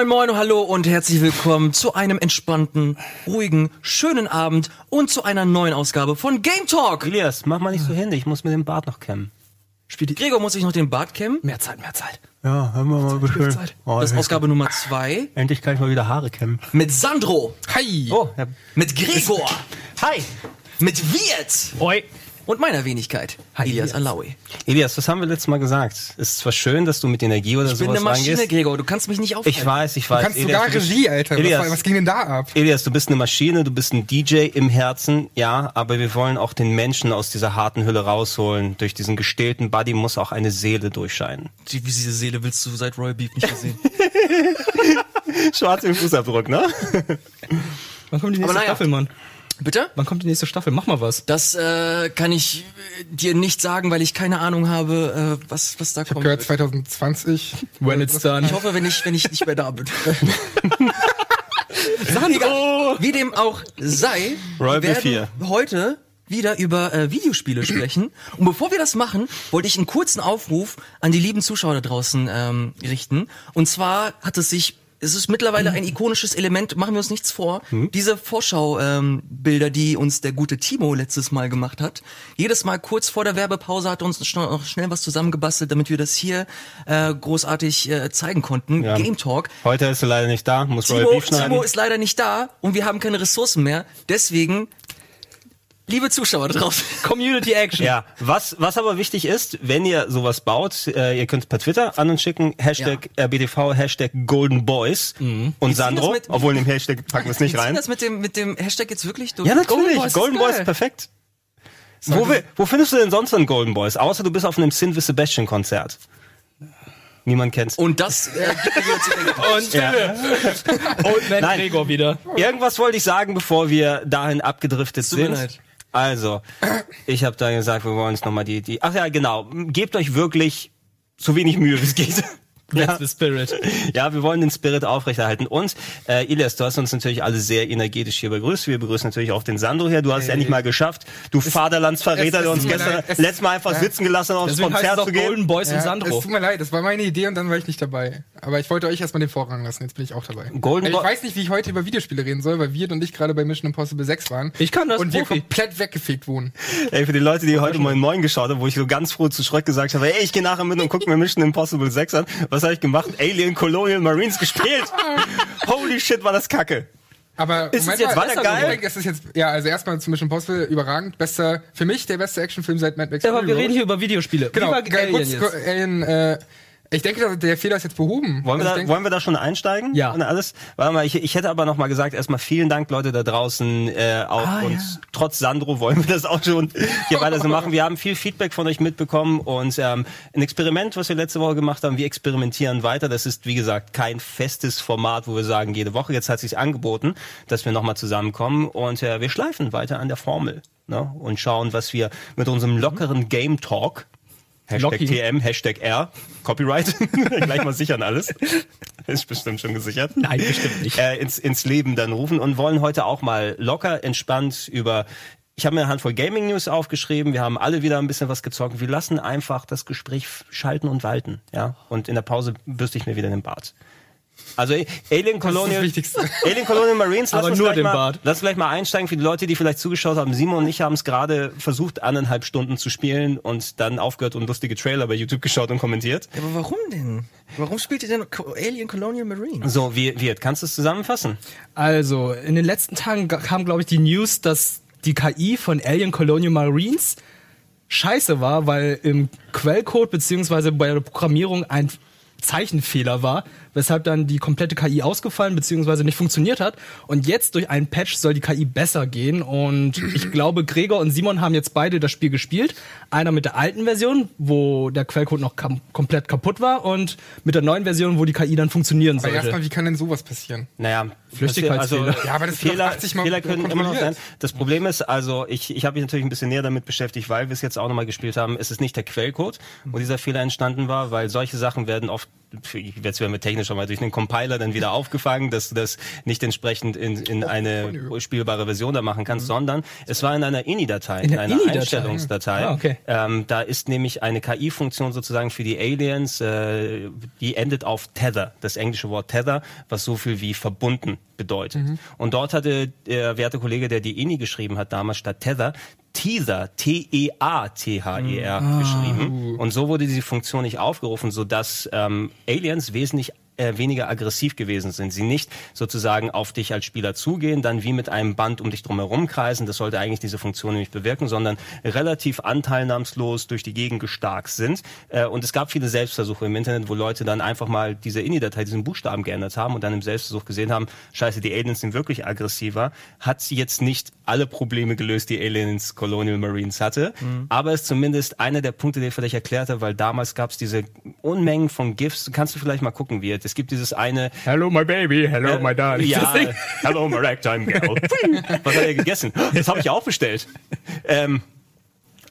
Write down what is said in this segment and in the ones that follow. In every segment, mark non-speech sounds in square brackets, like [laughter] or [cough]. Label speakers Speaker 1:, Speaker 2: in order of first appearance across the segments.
Speaker 1: Moin moin, hallo und herzlich willkommen zu einem entspannten, ruhigen, schönen Abend und zu einer neuen Ausgabe von Game Talk.
Speaker 2: Elias, mach mal nicht so hin, ich muss mir den Bart noch kämmen.
Speaker 1: Spielt die Gregor muss sich noch den Bart kämmen.
Speaker 3: Mehr Zeit, mehr Zeit.
Speaker 2: Ja, haben wir mal beschön. Oh,
Speaker 1: Das ist Ausgabe Nummer zwei
Speaker 2: Endlich kann ich mal wieder Haare kämmen.
Speaker 1: mit Sandro,
Speaker 3: Hi.
Speaker 2: Oh, ja.
Speaker 1: mit Gregor,
Speaker 2: Hi.
Speaker 1: mit Wirt
Speaker 3: Oi.
Speaker 1: Und meiner Wenigkeit, Elias Alawi.
Speaker 2: Elias, was haben wir letztes Mal gesagt? Es ist zwar schön, dass du mit Energie oder
Speaker 1: Ich bin
Speaker 2: sowas
Speaker 1: eine Maschine,
Speaker 2: reingehst.
Speaker 1: Gregor, du kannst mich nicht aufhalten.
Speaker 2: Ich weiß, ich weiß.
Speaker 4: Du kannst
Speaker 2: Elias,
Speaker 4: sogar
Speaker 2: du bist-
Speaker 4: Regie, Alter. Was,
Speaker 2: Elias,
Speaker 4: war- was ging denn da ab?
Speaker 2: Elias, du bist eine Maschine, du bist ein DJ im Herzen, ja, aber wir wollen auch den Menschen aus dieser harten Hülle rausholen. Durch diesen gestählten Body muss auch eine Seele durchscheinen.
Speaker 1: Die, diese Seele willst du seit Royal Beef nicht gesehen. [laughs]
Speaker 2: Schwarz im Fußabdruck, ne?
Speaker 3: Wann kommt die nächste
Speaker 1: naja.
Speaker 3: Staffel, Mann?
Speaker 1: Bitte?
Speaker 3: Wann kommt die nächste Staffel? Mach mal was.
Speaker 1: Das äh, kann ich äh, dir nicht sagen, weil ich keine Ahnung habe, äh, was, was da
Speaker 4: Ich habe
Speaker 1: kommt.
Speaker 4: gehört 2020.
Speaker 3: When it's done.
Speaker 1: Ich hoffe, wenn ich, wenn ich nicht mehr da bin. [laughs]
Speaker 3: Sandro!
Speaker 1: Wie dem auch sei,
Speaker 2: Royal
Speaker 1: werden heute wieder über äh, Videospiele sprechen. Und bevor wir das machen, wollte ich einen kurzen Aufruf an die lieben Zuschauer da draußen ähm, richten. Und zwar hat es sich es ist mittlerweile ein ikonisches Element, machen wir uns nichts vor. Diese Vorschau-Bilder, ähm, die uns der gute Timo letztes Mal gemacht hat. Jedes Mal kurz vor der Werbepause hat er uns noch schnell was zusammengebastelt, damit wir das hier äh, großartig äh, zeigen konnten.
Speaker 2: Ja.
Speaker 1: Game Talk.
Speaker 2: Heute ist er leider nicht da, muss
Speaker 1: Timo. Timo ist leider nicht da und wir haben keine Ressourcen mehr. Deswegen, liebe Zuschauer da draußen, [laughs]
Speaker 3: Community Action.
Speaker 2: Ja, was, was aber wichtig ist, wenn ihr sowas baut, äh, ihr könnt per Twitter an uns schicken, Hashtag RBTV, Hashtag Golden Boys und Sandro,
Speaker 1: mit-
Speaker 2: obwohl in dem Hashtag packen wir es nicht rein.
Speaker 1: das mit dem, mit dem Hashtag jetzt wirklich durch?
Speaker 2: Ja, natürlich,
Speaker 1: Boys ist
Speaker 2: Golden Boys, perfekt. Wo, wo findest du denn sonst einen Golden Boys? Außer du bist auf einem Sin with Sebastian Konzert. Niemand kennt's.
Speaker 1: Und das äh, gibt mir.
Speaker 3: Und Stille. Und Matt
Speaker 2: Nein.
Speaker 3: Gregor wieder.
Speaker 2: Irgendwas wollte ich sagen, bevor wir dahin abgedriftet
Speaker 1: Tut mir
Speaker 2: sind.
Speaker 1: leid.
Speaker 2: Also, ich habe da gesagt, wir wollen uns nochmal die, die. Ach ja, genau. Gebt euch wirklich so wenig Mühe, wie es geht.
Speaker 3: That's the spirit. [laughs]
Speaker 2: Ja, wir wollen den Spirit aufrechterhalten. Und äh, Ilias, du hast uns natürlich alle sehr energetisch hier begrüßt. Wir begrüßen natürlich auch den Sandro hier. Du hast es endlich mal geschafft. Du Vaterlandsverräter,
Speaker 4: es-
Speaker 2: der
Speaker 4: es
Speaker 2: uns gestern
Speaker 4: leid. Es-
Speaker 2: letztes Mal einfach
Speaker 4: ja.
Speaker 2: sitzen gelassen hat, aufs
Speaker 3: Deswegen heißt es
Speaker 2: Konzert
Speaker 3: auch
Speaker 2: zu gehen.
Speaker 3: Golden Boys und
Speaker 4: Ja,
Speaker 3: Sandro.
Speaker 4: es tut mir leid, das war meine Idee und dann war ich nicht dabei. Aber ich wollte euch erstmal den Vorrang lassen, jetzt bin ich auch dabei.
Speaker 2: Golden
Speaker 4: ich
Speaker 2: Bo-
Speaker 4: weiß nicht, wie ich heute über Videospiele reden soll, weil wir und ich gerade bei Mission Impossible 6 waren.
Speaker 3: Ich kann das,
Speaker 4: Und wir
Speaker 3: Profi.
Speaker 4: komplett weggefegt wurden.
Speaker 2: Ey, für die Leute, die heute mal in 9 geschaut haben, wo ich so ganz froh zu Schröck gesagt habe, ey, ich gehe nachher mit und guck mir Mission Impossible 6 an. Was habe ich gemacht? Alien Colonial Marines gespielt. [laughs] Holy shit, war das kacke.
Speaker 4: Aber
Speaker 2: Ist es jetzt
Speaker 4: mal,
Speaker 2: weiter geil?
Speaker 4: Ich denke, es ist jetzt, ja, also erstmal zu Mission Impossible überragend. Bester, für mich der beste Actionfilm seit Mad Max.
Speaker 3: Ja, aber wir reden hier über Videospiele.
Speaker 4: Genau, geil,
Speaker 3: Alien
Speaker 4: kurz,
Speaker 3: jetzt.
Speaker 4: Alien, äh, ich denke, der Fehler ist jetzt behoben.
Speaker 2: Wollen wir, da, wollen wir da schon einsteigen?
Speaker 3: Ja.
Speaker 2: Und alles? Warte mal, ich, ich hätte aber noch mal gesagt, erstmal vielen Dank, Leute da draußen, äh, auch
Speaker 3: Ah,
Speaker 2: und
Speaker 3: ja.
Speaker 2: trotz Sandro wollen wir das auch schon hier weiter so machen. Wir haben viel Feedback von euch mitbekommen und ähm, ein Experiment, was wir letzte Woche gemacht haben, wir experimentieren weiter. Das ist, wie gesagt, kein festes Format, wo wir sagen, jede Woche. Jetzt hat sich angeboten, dass wir nochmal zusammenkommen und äh, wir schleifen weiter an der Formel ne? und schauen, was wir mit unserem lockeren Game Talk Hashtag
Speaker 3: Locky.
Speaker 2: TM, Hashtag R, Copyright, [laughs] gleich mal sichern alles. Ist bestimmt schon gesichert.
Speaker 3: Nein, bestimmt nicht.
Speaker 2: Äh, ins, ins Leben dann rufen und wollen heute auch mal locker, entspannt über ich habe mir eine Handvoll Gaming News aufgeschrieben. Wir haben alle wieder ein bisschen was gezockt. Wir lassen einfach das Gespräch schalten und walten, ja. Und in der Pause bürste ich mir wieder den Bart. Also Alien Colonial,
Speaker 4: Wichtigste.
Speaker 2: Alien Colonial Marines, lass
Speaker 3: Aber nur den
Speaker 2: mal,
Speaker 3: Bart.
Speaker 2: Lass vielleicht mal einsteigen für die Leute, die vielleicht zugeschaut haben. Simon und ich haben es gerade versucht, anderthalb Stunden zu spielen und dann aufgehört und lustige Trailer bei YouTube geschaut und kommentiert.
Speaker 1: Ja, aber warum denn? Warum spielt ihr denn Alien Colonial Marine?
Speaker 2: So, wie, wie kannst du es zusammenfassen?
Speaker 3: Also, in den letzten Tagen kam, glaube ich, die News, dass die KI von Alien Colonial Marines scheiße war, weil im Quellcode beziehungsweise bei der Programmierung ein Zeichenfehler war, weshalb dann die komplette KI ausgefallen beziehungsweise nicht funktioniert hat. Und jetzt durch einen Patch soll die KI besser gehen. Und [clears throat] ich glaube, Gregor und Simon haben jetzt beide das Spiel gespielt. Einer mit der alten Version, wo der Quellcode noch kam komplett kaputt war, und mit der neuen Version, wo die KI dann funktionieren
Speaker 4: Aber
Speaker 3: sollte.
Speaker 4: erstmal, wie kann denn sowas passieren?
Speaker 2: Naja,
Speaker 3: Flüchtigkeitsfehler.
Speaker 2: also,
Speaker 4: Ja, aber das
Speaker 2: Fehler,
Speaker 4: doch 80 Mal
Speaker 2: Fehler können immer noch sein. Das Problem ist, also ich, ich habe mich natürlich ein bisschen näher damit beschäftigt, weil wir es jetzt auch nochmal gespielt haben. Es ist nicht der Quellcode, wo dieser Fehler entstanden war, weil solche Sachen werden oft jetzt werden wir technisch mal durch einen Compiler dann wieder aufgefangen, dass du das nicht entsprechend in, in eine spielbare Version da machen kannst, sondern es war in einer INI-Datei, in,
Speaker 3: der
Speaker 2: einer
Speaker 3: INI-Datei?
Speaker 2: Einstellungsdatei.
Speaker 3: Ah, okay.
Speaker 2: ähm, da ist nämlich eine KI-Funktion sozusagen für die Aliens, äh, die endet auf Tether, das englische Wort Tether, was so viel wie verbunden bedeutet. Und dort hatte der werte Kollege, der die INI geschrieben hat, damals statt Tether, Teaser, T-E-A-T-H-E-R geschrieben. Und so wurde diese Funktion nicht aufgerufen, sodass ähm, Aliens wesentlich äh, weniger aggressiv gewesen sind. Sie nicht sozusagen auf dich als Spieler zugehen, dann wie mit einem Band um dich drumherum kreisen, das sollte eigentlich diese Funktion nämlich bewirken, sondern relativ anteilnahmslos durch die Gegend gestarkt sind. Äh, und es gab viele Selbstversuche im Internet, wo Leute dann einfach mal diese INI-Datei, diesen Buchstaben geändert haben und dann im Selbstversuch gesehen haben, scheiße, die Aliens sind wirklich aggressiver, hat sie jetzt nicht alle Probleme gelöst, die Aliens Colonial Marines hatte, aber ist zumindest einer der Punkte, den ich vielleicht erklärt habe, weil damals gab es diese Unmengen von GIFs. Kannst du vielleicht mal gucken, wie es gibt dieses eine
Speaker 3: Hello, my baby. Hello, my darling.
Speaker 2: ja, [laughs] hello, my ragtime girl. Was hat er gegessen? Das habe ich auch bestellt. Ähm,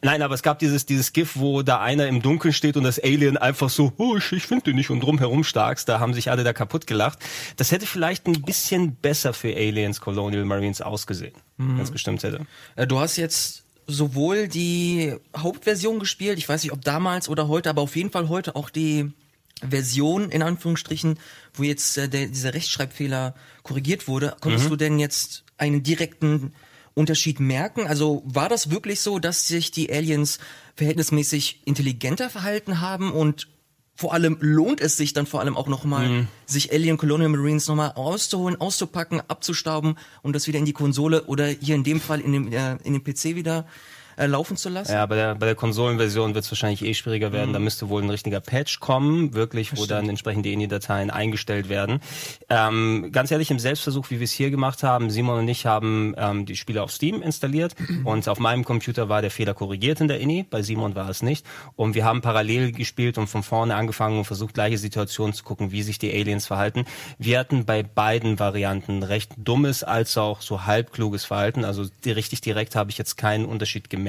Speaker 2: nein, aber es gab dieses, dieses GIF, wo da einer im Dunkeln steht und das Alien einfach so, oh, ich, ich finde den nicht und drumherum starkst. Da haben sich alle da kaputt gelacht. Das hätte vielleicht ein bisschen besser für Aliens Colonial Marines ausgesehen, wenn es gestimmt hätte.
Speaker 1: Äh, Du hast jetzt sowohl die Hauptversion gespielt, ich weiß nicht, ob damals oder heute, aber auf jeden Fall heute auch die Version, in Anführungsstrichen, wo jetzt äh, der, dieser Rechtschreibfehler korrigiert wurde. Konntest du denn jetzt einen direkten Unterschied merken? Also war das wirklich so, dass sich die Aliens verhältnismäßig intelligenter verhalten haben und vor allem lohnt es sich dann vor allem auch nochmal, sich Alien Colonial Marines nochmal auszuholen, auszupacken, abzustauben und das wieder in die Konsole oder hier in dem Fall in dem, äh, in den PC wieder äh, laufen zu lassen?
Speaker 2: Ja, bei der, bei der Konsolenversion wird es wahrscheinlich eh schwieriger werden. Da müsste wohl ein richtiger Patch kommen, wirklich, wo dann entsprechend die INI-Dateien eingestellt werden. Ähm, ganz ehrlich, im Selbstversuch, wie wir es hier gemacht haben, Simon und ich haben ähm, die Spiele auf Steam installiert und auf meinem Computer war der Fehler korrigiert in der INI, bei Simon war es nicht. Und wir haben parallel gespielt und von vorne angefangen und versucht, gleiche Situationen zu gucken, wie sich die Aliens verhalten. Wir hatten bei beiden Varianten recht dummes als auch so halbkluges Verhalten. Also die, richtig direkt habe ich jetzt keinen Unterschied gemerkt,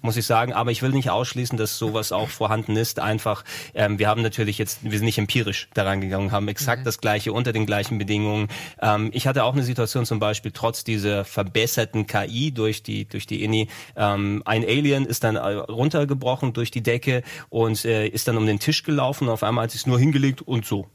Speaker 2: muss ich sagen. Aber ich will nicht ausschließen, dass sowas auch vorhanden ist. Einfach, ähm, wir haben natürlich jetzt, wir sind nicht empirisch daran gegangen, haben exakt das Gleiche unter den gleichen Bedingungen. Ähm, ich hatte auch eine Situation zum Beispiel, trotz dieser verbesserten KI durch die, durch die INI, ähm, ein Alien ist dann äh, runtergebrochen durch die Decke und äh, ist dann um den Tisch gelaufen und auf einmal hat sich nur hingelegt und so.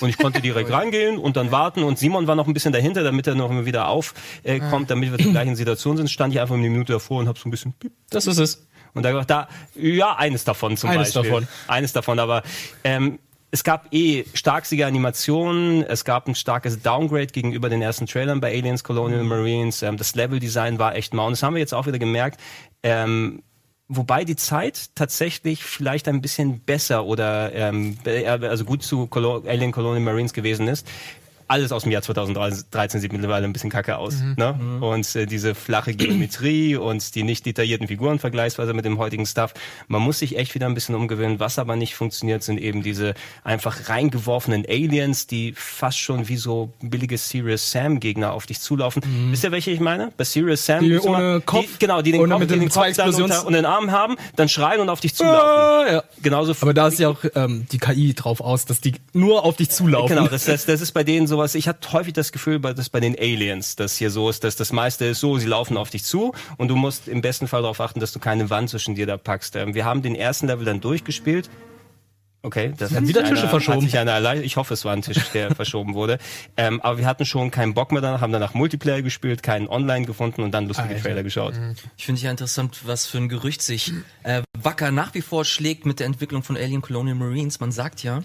Speaker 2: Und ich konnte direkt [laughs] reingehen und dann warten. Und Simon war noch ein bisschen dahinter, damit er noch mal wieder aufkommt, äh, kommt, damit wir zur gleichen Situation sind. Stand ich einfach eine Minute davor und habe so ein bisschen.
Speaker 3: Das ist es.
Speaker 2: Und da gedacht, da, ja, eines davon zum
Speaker 3: Eines
Speaker 2: Beispiel.
Speaker 3: davon.
Speaker 2: Eines davon, aber ähm, es gab eh starksige Animationen, es gab ein starkes Downgrade gegenüber den ersten Trailern bei Aliens Colonial Marines. Ähm, das Leveldesign war echt mau. Und das haben wir jetzt auch wieder gemerkt. Ähm, Wobei die Zeit tatsächlich vielleicht ein bisschen besser oder ähm, be- also gut zu Colo Alien Colonial Marines gewesen ist. Alles aus dem Jahr 2013 sieht mittlerweile ein bisschen kacke aus. Ne? Und äh, diese flache Geometrie und die nicht detaillierten Figuren vergleichsweise mit dem heutigen Stuff. Man muss sich echt wieder ein bisschen umgewöhnen. Was aber nicht funktioniert, sind eben diese einfach reingeworfenen Aliens, die fast schon wie so billige Serious Sam Gegner auf dich zulaufen. Wisst ihr, welche ich meine? Bei Serious Sam.
Speaker 3: Die
Speaker 2: gibt's immer-
Speaker 3: ohne Kopf
Speaker 2: Die, genau, die den Kopf,
Speaker 3: mit
Speaker 2: die
Speaker 3: den
Speaker 2: Kopf dann unter, und den Arm haben, dann schreien und auf dich zulaufen.
Speaker 3: Ah, ja.
Speaker 2: Genauso
Speaker 3: Aber da ist ja auch ähm, die KI drauf aus, dass die nur auf dich zulaufen.
Speaker 2: Genau, das, das, das ist bei denen sowas, ich hatte häufig das Gefühl, bei- dass bei den Aliens, dass hier so ist, dass das meiste ist so, sie laufen auf dich zu und du musst im besten Fall darauf achten, dass du keine Wand zwischen dir da packst. Ähm, Wir haben den ersten Level dann durchgespielt. Okay, das hat
Speaker 3: wieder Tische
Speaker 2: einer,
Speaker 3: verschoben.
Speaker 2: Hat sich einer. Ich hoffe, es war ein Tisch, der [laughs] verschoben wurde. Ähm, aber wir hatten schon keinen Bock mehr danach, haben danach Multiplayer gespielt, keinen Online gefunden und dann lustige
Speaker 3: Alter.
Speaker 2: Trailer geschaut.
Speaker 1: Ich finde ja interessant, was für ein Gerücht sich äh, Wacker nach wie vor schlägt mit der Entwicklung von Alien Colonial Marines. Man sagt ja,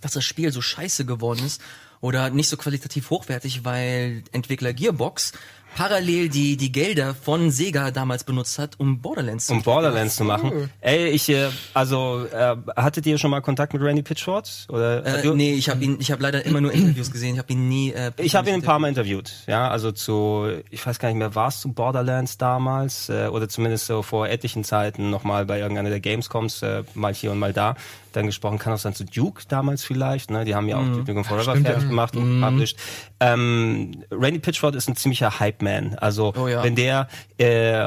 Speaker 1: dass das Spiel so scheiße geworden ist oder nicht so qualitativ hochwertig, weil Entwickler Gearbox parallel die, die Gelder von Sega damals benutzt hat, um Borderlands zu
Speaker 2: Um Borderlands zu machen. Ey, ich, äh, also, äh, hattet ihr schon mal Kontakt mit Randy Pitchford? Oder,
Speaker 1: äh,
Speaker 2: du-
Speaker 1: nee, ich habe ihn, ich habe leider immer nur Interviews gesehen, ich habe ihn nie. Äh,
Speaker 2: Ich habe ihn ein paar Mal interviewt, ja, also zu, ich weiß gar nicht mehr, war es zu Borderlands damals äh, oder zumindest so vor etlichen Zeiten nochmal bei irgendeiner der Gamescoms, äh, mal hier und mal da, dann gesprochen, kann auch sein zu Duke damals vielleicht, ne, die haben ja auch Duke Nukem Forever fertig gemacht und published. Ähm, Randy Pitchford ist ein ziemlicher Hype-Man Man. Also
Speaker 1: Oh ja.
Speaker 2: wenn der, äh,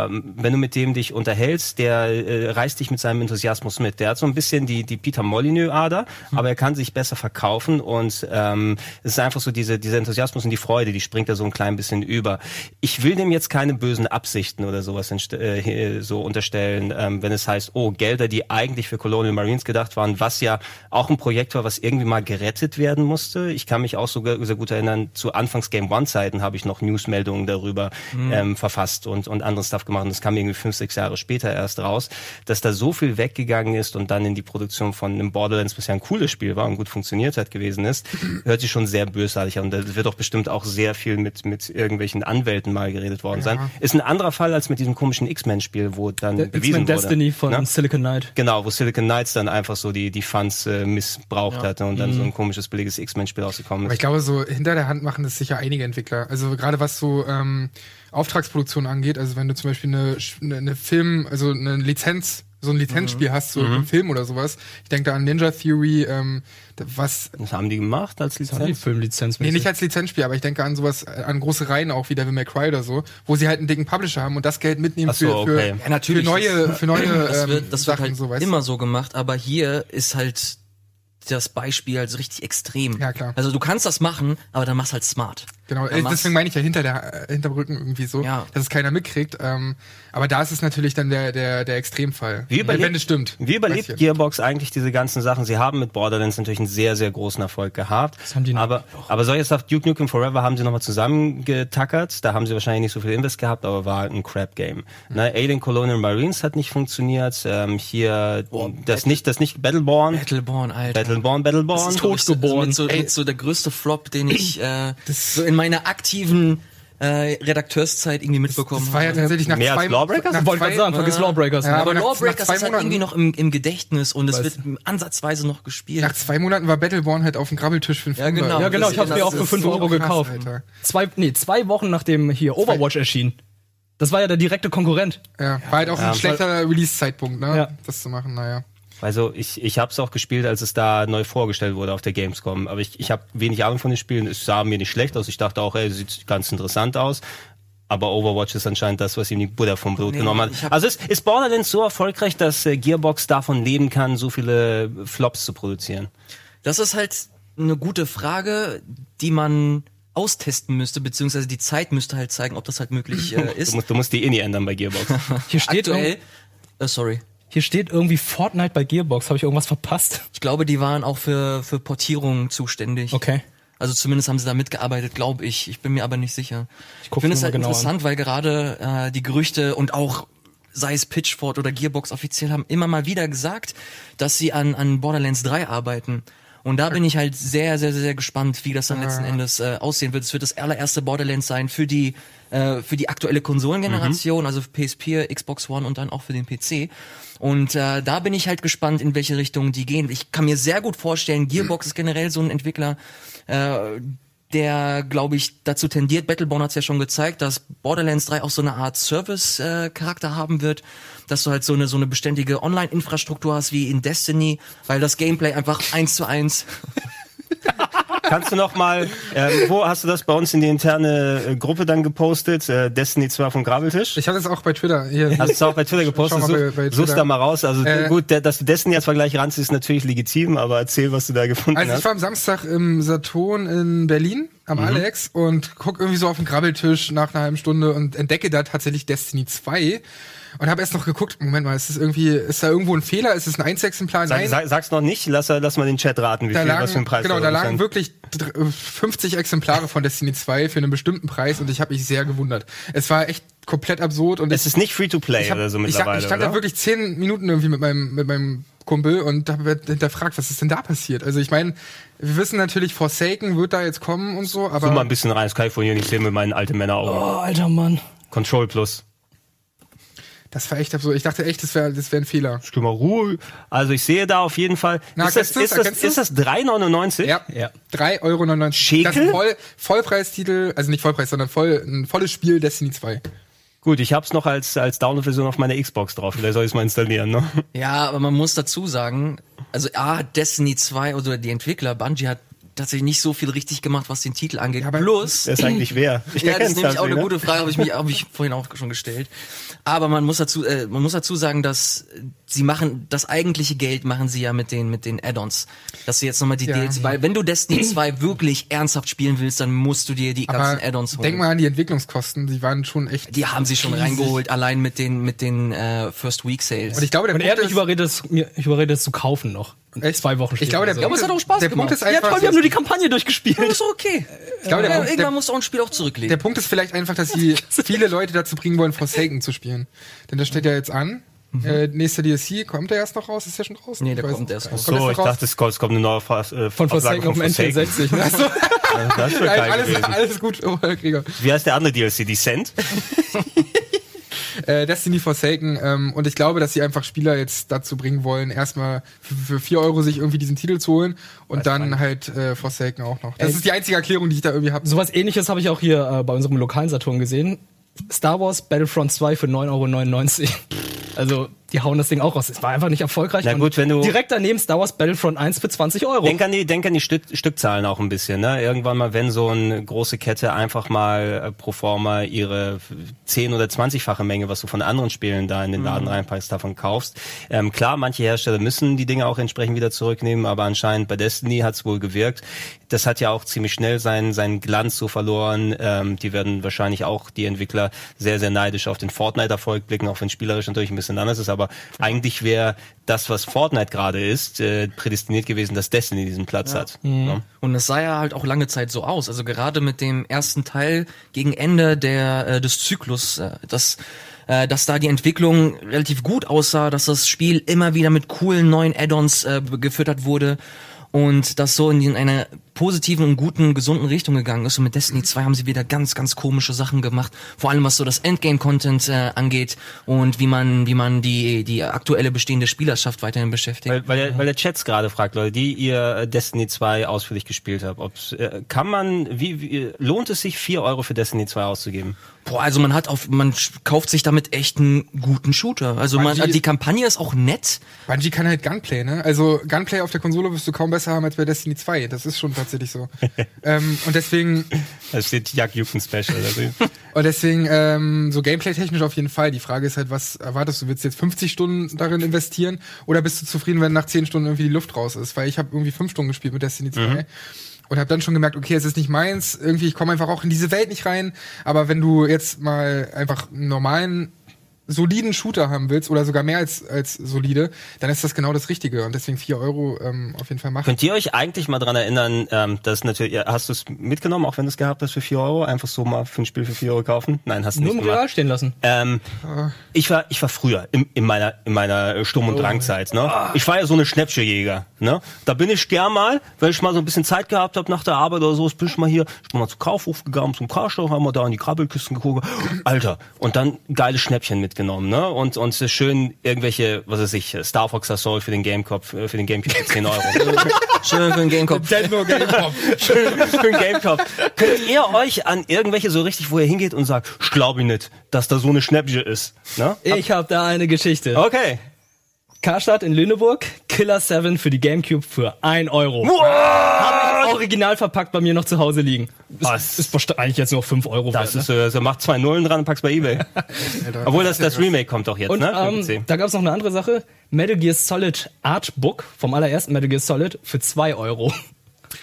Speaker 2: wenn du mit dem dich unterhältst, der äh, reißt dich mit seinem Enthusiasmus mit. Der hat so ein bisschen die, die Peter Molyneux-Ader,
Speaker 1: Hm.
Speaker 2: aber er kann sich besser verkaufen und ähm, es ist einfach so diese, dieser Enthusiasmus und die Freude, die springt da so ein klein bisschen über. Ich will dem jetzt keine bösen Absichten oder sowas äh, so unterstellen, ähm, wenn es heißt, oh, Gelder, die eigentlich für Colonial Marines gedacht waren, was ja auch ein Projekt war, was irgendwie mal gerettet werden musste. Ich kann mich auch sogar sehr gut erinnern, zu Anfangs Game One-Zeiten habe ich noch Newsmeldungen darüber ähm, verfasst und, und anderen Stuff gemacht. Und das kam irgendwie fünf, sechs Jahre später erst raus, dass da so viel weggegangen ist und dann in die Produktion von einem Borderlands, was ja ein cooles Spiel war und gut funktioniert hat gewesen ist, [clears throat] hört sich schon sehr bösartig an. Und da wird auch bestimmt auch sehr viel mit, mit irgendwelchen Anwälten mal geredet worden sein. Ist ein anderer Fall als mit diesem komischen X-Men-Spiel, wo dann
Speaker 3: Der
Speaker 2: bewiesen
Speaker 3: X-Men
Speaker 2: wurde.
Speaker 3: Destiny von
Speaker 2: ne?
Speaker 3: Silicon Knight.
Speaker 2: Genau, wo Silicon Knights dann einfach so die, die Funds äh, missbraucht hatte und dann so ein komisches, billiges X-Men-Spiel rausgekommen
Speaker 4: Aber ich
Speaker 2: ist.
Speaker 4: glaube, so hinter der Hand machen das sicher einige Entwickler. Also gerade was so ähm, Auftragsproduktion angeht, also wenn du zum Beispiel eine, eine Film, also eine Lizenz, so ein Lizenzspiel hast, so einen Film oder sowas. Ich denke da an Ninja Theory, ähm, was
Speaker 2: Was haben die gemacht als Lizenz?
Speaker 3: Filmlizenz.
Speaker 4: Nee, nicht als Lizenzspiel, aber ich denke an sowas, äh, an große Reihen auch wie Devil May Cry oder so, wo sie halt einen dicken Publisher haben und das Geld mitnehmen
Speaker 2: so,
Speaker 4: für, für,
Speaker 2: okay.
Speaker 1: Ja, natürlich.
Speaker 4: für neue, für neue
Speaker 1: Das
Speaker 4: ähm,
Speaker 1: wird, das
Speaker 4: Sachen,
Speaker 1: wird halt
Speaker 4: so weißt
Speaker 1: immer so gemacht, aber hier ist halt das Beispiel halt so richtig extrem.
Speaker 4: Ja, klar.
Speaker 1: Also du kannst das machen, aber dann mach's halt smart.
Speaker 4: Genau,
Speaker 1: Dann
Speaker 4: äh, deswegen meine ich ja hinter der äh, hinterm Rücken irgendwie so,
Speaker 1: Ja.
Speaker 4: dass es keiner mitkriegt. Ähm, aber da ist es natürlich dann der der der Extremfall.
Speaker 2: Wie überlebt,
Speaker 4: wenn es stimmt.
Speaker 2: Wie überlebt. Gearbox eigentlich diese ganzen Sachen? Sie haben mit Borderlands natürlich einen sehr, sehr großen Erfolg gehabt.
Speaker 3: haben die
Speaker 2: aber, aber solche Stuff, Duke Nukem Forever haben sie nochmal zusammengetackert. Da haben sie wahrscheinlich nicht so viel Invest gehabt, aber war ein Crap-Game. Ne? Alien Colonial Marines hat nicht funktioniert. Ähm, hier, das nicht, das nicht Battleborn.
Speaker 1: Battleborn, Alter.
Speaker 2: Battleborn, Battleborn.
Speaker 1: Das ist, ich, so-. Mit so, mit so der größte Flop, den ich äh, so in meiner aktiven äh, Redakteurzeit irgendwie mitbekommen
Speaker 4: Das war ja tatsächlich nach
Speaker 2: Mehr als
Speaker 4: zwei
Speaker 2: Lawbreakers?
Speaker 4: nach
Speaker 3: Wollte
Speaker 4: zwei-
Speaker 3: gerade sagen, vergiss Lawbreakers.
Speaker 4: Ja,
Speaker 3: ne?
Speaker 1: aber
Speaker 4: aber
Speaker 1: Lawbreakers ist halt
Speaker 4: Monaten-
Speaker 1: irgendwie noch im, im Gedächtnis und es wird ansatzweise noch gespielt.
Speaker 4: Nach zwei Monaten war Battleborn halt auf dem Grabbeltisch für einen
Speaker 1: Ja, genau.
Speaker 3: ja, genau, ich hab's
Speaker 1: Das
Speaker 3: mir auch für 5
Speaker 4: so
Speaker 3: Euro
Speaker 4: krass,
Speaker 3: gekauft.
Speaker 4: Alter.
Speaker 3: Zwei, nee, zwei Wochen nachdem hier Overwatch erschien. Das war ja der direkte Konkurrent.
Speaker 4: Ja, war halt auch
Speaker 2: Ja,
Speaker 4: ein schlechter Release-Zeitpunkt, ne?
Speaker 3: Ja.
Speaker 4: Das zu machen, naja.
Speaker 2: Also ich, ich habe es auch gespielt, als es da neu vorgestellt wurde auf der Gamescom. Aber ich, ich habe wenig Ahnung von den Spielen. Es sah mir nicht schlecht aus. Ich dachte auch, ey, sieht ganz interessant aus. Aber Overwatch ist anscheinend das, was ihm die Butter vom Brot
Speaker 1: Nee,
Speaker 2: genommen hat. Also ist, ist Borderlands so erfolgreich, dass äh, Gearbox davon leben kann, so viele Flops zu produzieren?
Speaker 1: Das ist halt eine gute Frage, die man austesten müsste, beziehungsweise die Zeit müsste halt zeigen, ob das halt möglich [clears throat] äh,
Speaker 2: Du
Speaker 1: ist.
Speaker 2: musst, du musst die INI ändern bei Gearbox. [laughs]
Speaker 3: Hier steht,
Speaker 1: Aktuell, äh, sorry,
Speaker 3: hier steht irgendwie Fortnite bei Gearbox. Habe ich irgendwas verpasst?
Speaker 1: ich glaube, die waren auch für, für Portierungen zuständig.
Speaker 3: Okay.
Speaker 1: Also zumindest haben sie da mitgearbeitet, glaube ich. Ich bin mir aber nicht sicher. Ich
Speaker 3: guck's
Speaker 1: finde es halt
Speaker 3: genau
Speaker 1: interessant, weil gerade äh, die Gerüchte und auch sei es Pitchford oder Gearbox offiziell haben immer mal wieder gesagt, dass sie an, an Borderlands 3 arbeiten. Und da bin ich halt sehr, sehr, sehr, sehr gespannt, wie das dann letzten Endes äh, aussehen wird. Es wird das allererste Borderlands sein für die äh, für die aktuelle Konsolengeneration, also für PS4, Xbox One und dann auch für den PC. Und äh, da bin ich halt gespannt, in welche Richtung die gehen. Ich kann mir sehr gut vorstellen, Gearbox ist generell so ein Entwickler, äh, der, glaube ich, dazu tendiert, Battleborn hat's ja schon gezeigt, dass Borderlands 3 auch so eine Art Service-Charakter haben wird, dass du halt so eine, so eine beständige Online-Infrastruktur hast wie in Destiny, weil das Gameplay einfach eins zu eins [laughs]
Speaker 2: Kannst du noch mal, ähm, wo hast du das bei uns in die interne äh, Gruppe dann gepostet? Äh, Destiny 2 vom Grabbeltisch?
Speaker 4: Ich habe das auch bei Twitter. Hier.
Speaker 2: Hast du es auch bei Twitter gepostet?
Speaker 4: Schau mal
Speaker 2: Such,
Speaker 4: bei- bei Twitter.
Speaker 2: da mal raus. Also
Speaker 4: Äh,
Speaker 2: gut, der, dass du Destiny als Vergleich ranziehst, ist natürlich legitim, aber erzähl, was du da gefunden
Speaker 4: Also ich
Speaker 2: hast.
Speaker 4: war am Samstag im Saturn in Berlin am Alex und guck irgendwie so auf den Grabbeltisch nach einer halben Stunde und entdecke da tatsächlich Destiny 2 und habe erst noch geguckt, Moment mal, ist das irgendwie, ist da irgendwo ein Fehler? Ist es ein Einzelexemplar?
Speaker 2: Sag,
Speaker 4: Nein.
Speaker 2: sag, sag's noch nicht, lass, lass mal den Chat raten, wie
Speaker 4: da
Speaker 2: viel,
Speaker 4: lagen,
Speaker 2: was für ein Preis
Speaker 4: genau, da lagen
Speaker 2: ist.
Speaker 4: wirklich dr- äh, 50 Exemplare von Destiny 2 für einen bestimmten Preis und ich habe mich sehr gewundert. Es war echt komplett absurd und
Speaker 2: Es ist nicht Free-to-Play
Speaker 4: ich, hab,
Speaker 2: oder so
Speaker 4: ich,
Speaker 2: mittlerweile,
Speaker 4: ich stand
Speaker 2: oder?
Speaker 4: da wirklich zehn Minuten irgendwie mit meinem, mit meinem Kumpel und habe hinterfragt, was ist denn da passiert? Also ich meine, wir wissen natürlich, Forsaken wird da jetzt kommen und so, aber
Speaker 2: Zoom mal ein bisschen rein, das kann ich von hier nicht sehen mit meinen alten Männeraugen.
Speaker 3: Oh, alter Mann.
Speaker 2: Control Plus.
Speaker 4: Das war echt absurd. Ich dachte echt, das wäre das wär ein Fehler.
Speaker 2: Mal Ruhe. Also ich sehe da auf jeden Fall.
Speaker 4: Na,
Speaker 2: ist, das,
Speaker 4: du's?
Speaker 2: ist, das, ist das 3,99?
Speaker 4: Ja,
Speaker 3: Ja.
Speaker 4: 3,99 Euro.
Speaker 2: Schekel?
Speaker 4: Das ist Voll, Vollpreistitel, also nicht Vollpreis, sondern voll, ein volles Spiel Destiny 2.
Speaker 2: Gut, ich hab's noch als, als Download-Version auf meiner Xbox drauf. Vielleicht soll ich es mal installieren, ne?
Speaker 1: Ja, aber man muss dazu sagen, also A, Destiny 2 oder die Entwickler, Bungie hat tatsächlich nicht so viel richtig gemacht, was den Titel angeht.
Speaker 4: aber-
Speaker 1: Plus,
Speaker 2: Wer ist eigentlich wer? Ich
Speaker 1: ja, das ist nämlich auch eine
Speaker 2: ne?
Speaker 1: gute Frage, habe ich mich hab ich vorhin auch schon gestellt. Aber man muss dazu, äh, man muss dazu sagen, dass sie machen das eigentliche Geld machen sie ja mit den mit den Add-ons. Dass du jetzt nochmal die
Speaker 4: Ja.
Speaker 1: DLC, weil wenn du Destiny [clears throat] 2 wirklich ernsthaft spielen willst, dann musst du dir die
Speaker 4: Aber
Speaker 1: ganzen Add-ons holen.
Speaker 4: denk mal an die Entwicklungskosten, die waren schon echt.
Speaker 1: die haben sie schon
Speaker 4: riesig.
Speaker 1: reingeholt, allein mit den mit den äh, First Week Sales.
Speaker 4: Und ich glaube, der
Speaker 3: Und
Speaker 4: Punkt
Speaker 3: hat mich
Speaker 4: ist,
Speaker 3: überredet, es, mir, ich überrede es zu kaufen noch.
Speaker 4: Echt?
Speaker 3: Zwei Wochen
Speaker 4: Ich glaube, der
Speaker 3: später.
Speaker 1: Ja, aber es hat auch Spaß
Speaker 4: der
Speaker 1: gemacht.
Speaker 4: Punkt ist
Speaker 3: ja,
Speaker 4: einfach,
Speaker 3: toll, wir haben nur die Kampagne durchgespielt.
Speaker 1: das ist okay.
Speaker 4: ich glaube, der,
Speaker 1: ja,
Speaker 4: Punkt,
Speaker 1: irgendwann
Speaker 4: der,
Speaker 1: musst du auch ein Spiel auch zurücklegen.
Speaker 4: der Punkt ist vielleicht einfach, dass sie [laughs] viele Leute dazu bringen wollen, Forsaken zu spielen. Denn das steht ja jetzt an. Äh, nächster DLC, kommt der erst noch raus? Ist der schon draußen?
Speaker 1: Nee, der
Speaker 4: weiß
Speaker 1: kommt erst raus.
Speaker 4: Kommt
Speaker 2: So,
Speaker 4: erst
Speaker 2: ich
Speaker 4: raus?
Speaker 2: dachte, es kommt, es kommt eine neue Fass, äh,
Speaker 3: Von Forsaken auf dem N64. Ne? [laughs] Also,
Speaker 2: Das
Speaker 4: Nein,
Speaker 2: geil
Speaker 4: alles,
Speaker 2: gewesen.
Speaker 4: alles gut, oh, Krieger.
Speaker 2: Wie heißt der andere DLC? Descent? [laughs] [laughs]
Speaker 4: Äh, Destiny Forsaken. Ähm, und ich glaube, dass sie einfach Spieler jetzt dazu bringen wollen, erstmal für, für 4 Euro sich irgendwie diesen Titel zu holen und dann halt äh, Forsaken auch noch. Das
Speaker 3: Ey.
Speaker 4: ist die einzige Erklärung, die ich da irgendwie habe.
Speaker 3: sowas ähnliches habe ich auch hier äh, bei unserem lokalen Saturn gesehen. Star Wars Battlefront 2 für 9,99 Euro. Also, die hauen das Ding auch raus. Es war einfach nicht erfolgreich.
Speaker 2: Na gut, wenn du-
Speaker 3: Direkt daneben Star Wars Battlefront 1 für 20 Euro.
Speaker 2: Denk an die, denk an die Stück, Stückzahlen auch ein bisschen. Ne? Irgendwann mal, wenn so eine große Kette einfach mal äh, pro forma ihre 10 oder 20-fache Menge, was du von anderen Spielen da in den Laden reinpackst, davon kaufst. Ähm, klar, manche Hersteller müssen die Dinge auch entsprechend wieder zurücknehmen, aber anscheinend bei Destiny hat es wohl gewirkt. Das hat ja auch ziemlich schnell seinen, seinen Glanz so verloren. Ähm, die werden wahrscheinlich auch, die Entwickler, sehr, sehr neidisch auf den Fortnite-Erfolg blicken, auch wenn spielerisch natürlich ein bisschen anders ist, aber eigentlich wäre das, was Fortnite gerade ist, äh, prädestiniert gewesen, dass Destiny diesen Platz hat. Ja.
Speaker 1: Und es sah ja halt auch lange Zeit so aus. Also gerade mit dem ersten Teil gegen Ende der äh, des Zyklus, äh, dass äh, dass da die Entwicklung relativ gut aussah, dass das Spiel immer wieder mit coolen neuen Add-ons äh, gefüttert wurde und das so in, einer positiven und guten, gesunden Richtung gegangen ist. Und mit Destiny 2 haben sie wieder ganz, ganz komische Sachen gemacht. Vor allem was so das Endgame-Content äh, angeht und wie man, wie man die, die aktuelle bestehende Spielerschaft weiterhin beschäftigt.
Speaker 2: Weil, weil, der, weil der Chat gerade fragt, Leute, die ihr äh, Destiny 2 ausführlich gespielt habt, ob's, äh, kann man, wie, wie lohnt es sich, 4 Euro für Destiny 2 auszugeben?
Speaker 1: Boah, also man hat auf, man kauft sich damit echt einen guten Shooter. Also man,
Speaker 4: Bungie-
Speaker 1: die Kampagne ist auch nett.
Speaker 4: Bungie kann halt Gunplay, ne? Also Gunplay auf der Konsole wirst du kaum besser haben als bei Destiny 2. Das ist schon tatsächlich so. [laughs] ähm, und deswegen,
Speaker 2: Da steht Jack Juken Special. Also,
Speaker 4: und deswegen, ähm, so Gameplay-technisch auf jeden Fall. Die Frage ist halt, was erwartest du? Willst du jetzt 50 Stunden darin investieren oder bist du zufrieden, wenn nach 10 Stunden irgendwie die Luft raus ist? Weil ich habe irgendwie 5 Stunden gespielt mit Destiny 2. Und habe dann schon gemerkt, okay, es ist nicht meins. Irgendwie, ich komme einfach auch in diese Welt nicht rein. Aber wenn du jetzt mal einfach einen normalen soliden Shooter haben willst oder sogar mehr als, als solide, dann ist das genau das Richtige und deswegen 4 Euro ähm, auf jeden Fall machen.
Speaker 2: Könnt ihr euch eigentlich mal dran erinnern, ähm, dass natürlich, hast du es mitgenommen, auch wenn du es gehabt hast für 4 Euro? Einfach so mal für ein Spiel für 4 Euro kaufen? Nein, hast du
Speaker 3: Nur im
Speaker 2: nicht gemacht.
Speaker 3: Regal stehen lassen.
Speaker 2: Ähm, ich war, ich war früher in, in meiner, in meiner Sturm- und Drangzeit. Ne? Ich war ja so eine Schnäppchenjäger. Ne? Da bin ich gern mal, wenn ich mal so ein bisschen Zeit gehabt habe nach der Arbeit oder so, bin ich mal hier, ich bin mal zum Kaufhof gegangen, zum Karstadt, haben wir da in die Krabbelkisten geguckt. Alter, und dann geile Schnäppchen mitgenommen. Ne? Und, und schön irgendwelche, was weiß ich, Star Fox Assault für den Gamecube, für den Gamecube für 10 Euro. [laughs]
Speaker 1: Schön für den Gamecube.
Speaker 4: Nintendo Gamecom. [laughs]
Speaker 2: Schön für den Gamecube. Könnt ihr euch an irgendwelche so richtig, wo ihr hingeht und sagt, ich glaube nicht, dass da so eine Schnäppchen ist? Ne?
Speaker 3: Ich habe da eine Geschichte.
Speaker 2: Okay.
Speaker 3: Karstadt in Lüneburg, Killer 7 für die Gamecube für 1 Euro. Hab original verpackt bei mir noch zu Hause liegen.
Speaker 2: Was?
Speaker 3: Ist, ist wahrscheinlich jetzt nur 5 Euro
Speaker 2: Das
Speaker 3: wert.
Speaker 2: ist, äh, so macht zwei Nullen dran und packst bei Ebay. [laughs] Obwohl das, das Remake kommt doch jetzt,
Speaker 3: Und
Speaker 2: ne?
Speaker 3: ähm, da gab es noch eine andere Sache. Metal Gear Solid Artbook vom allerersten Metal Gear Solid für 2 Euro.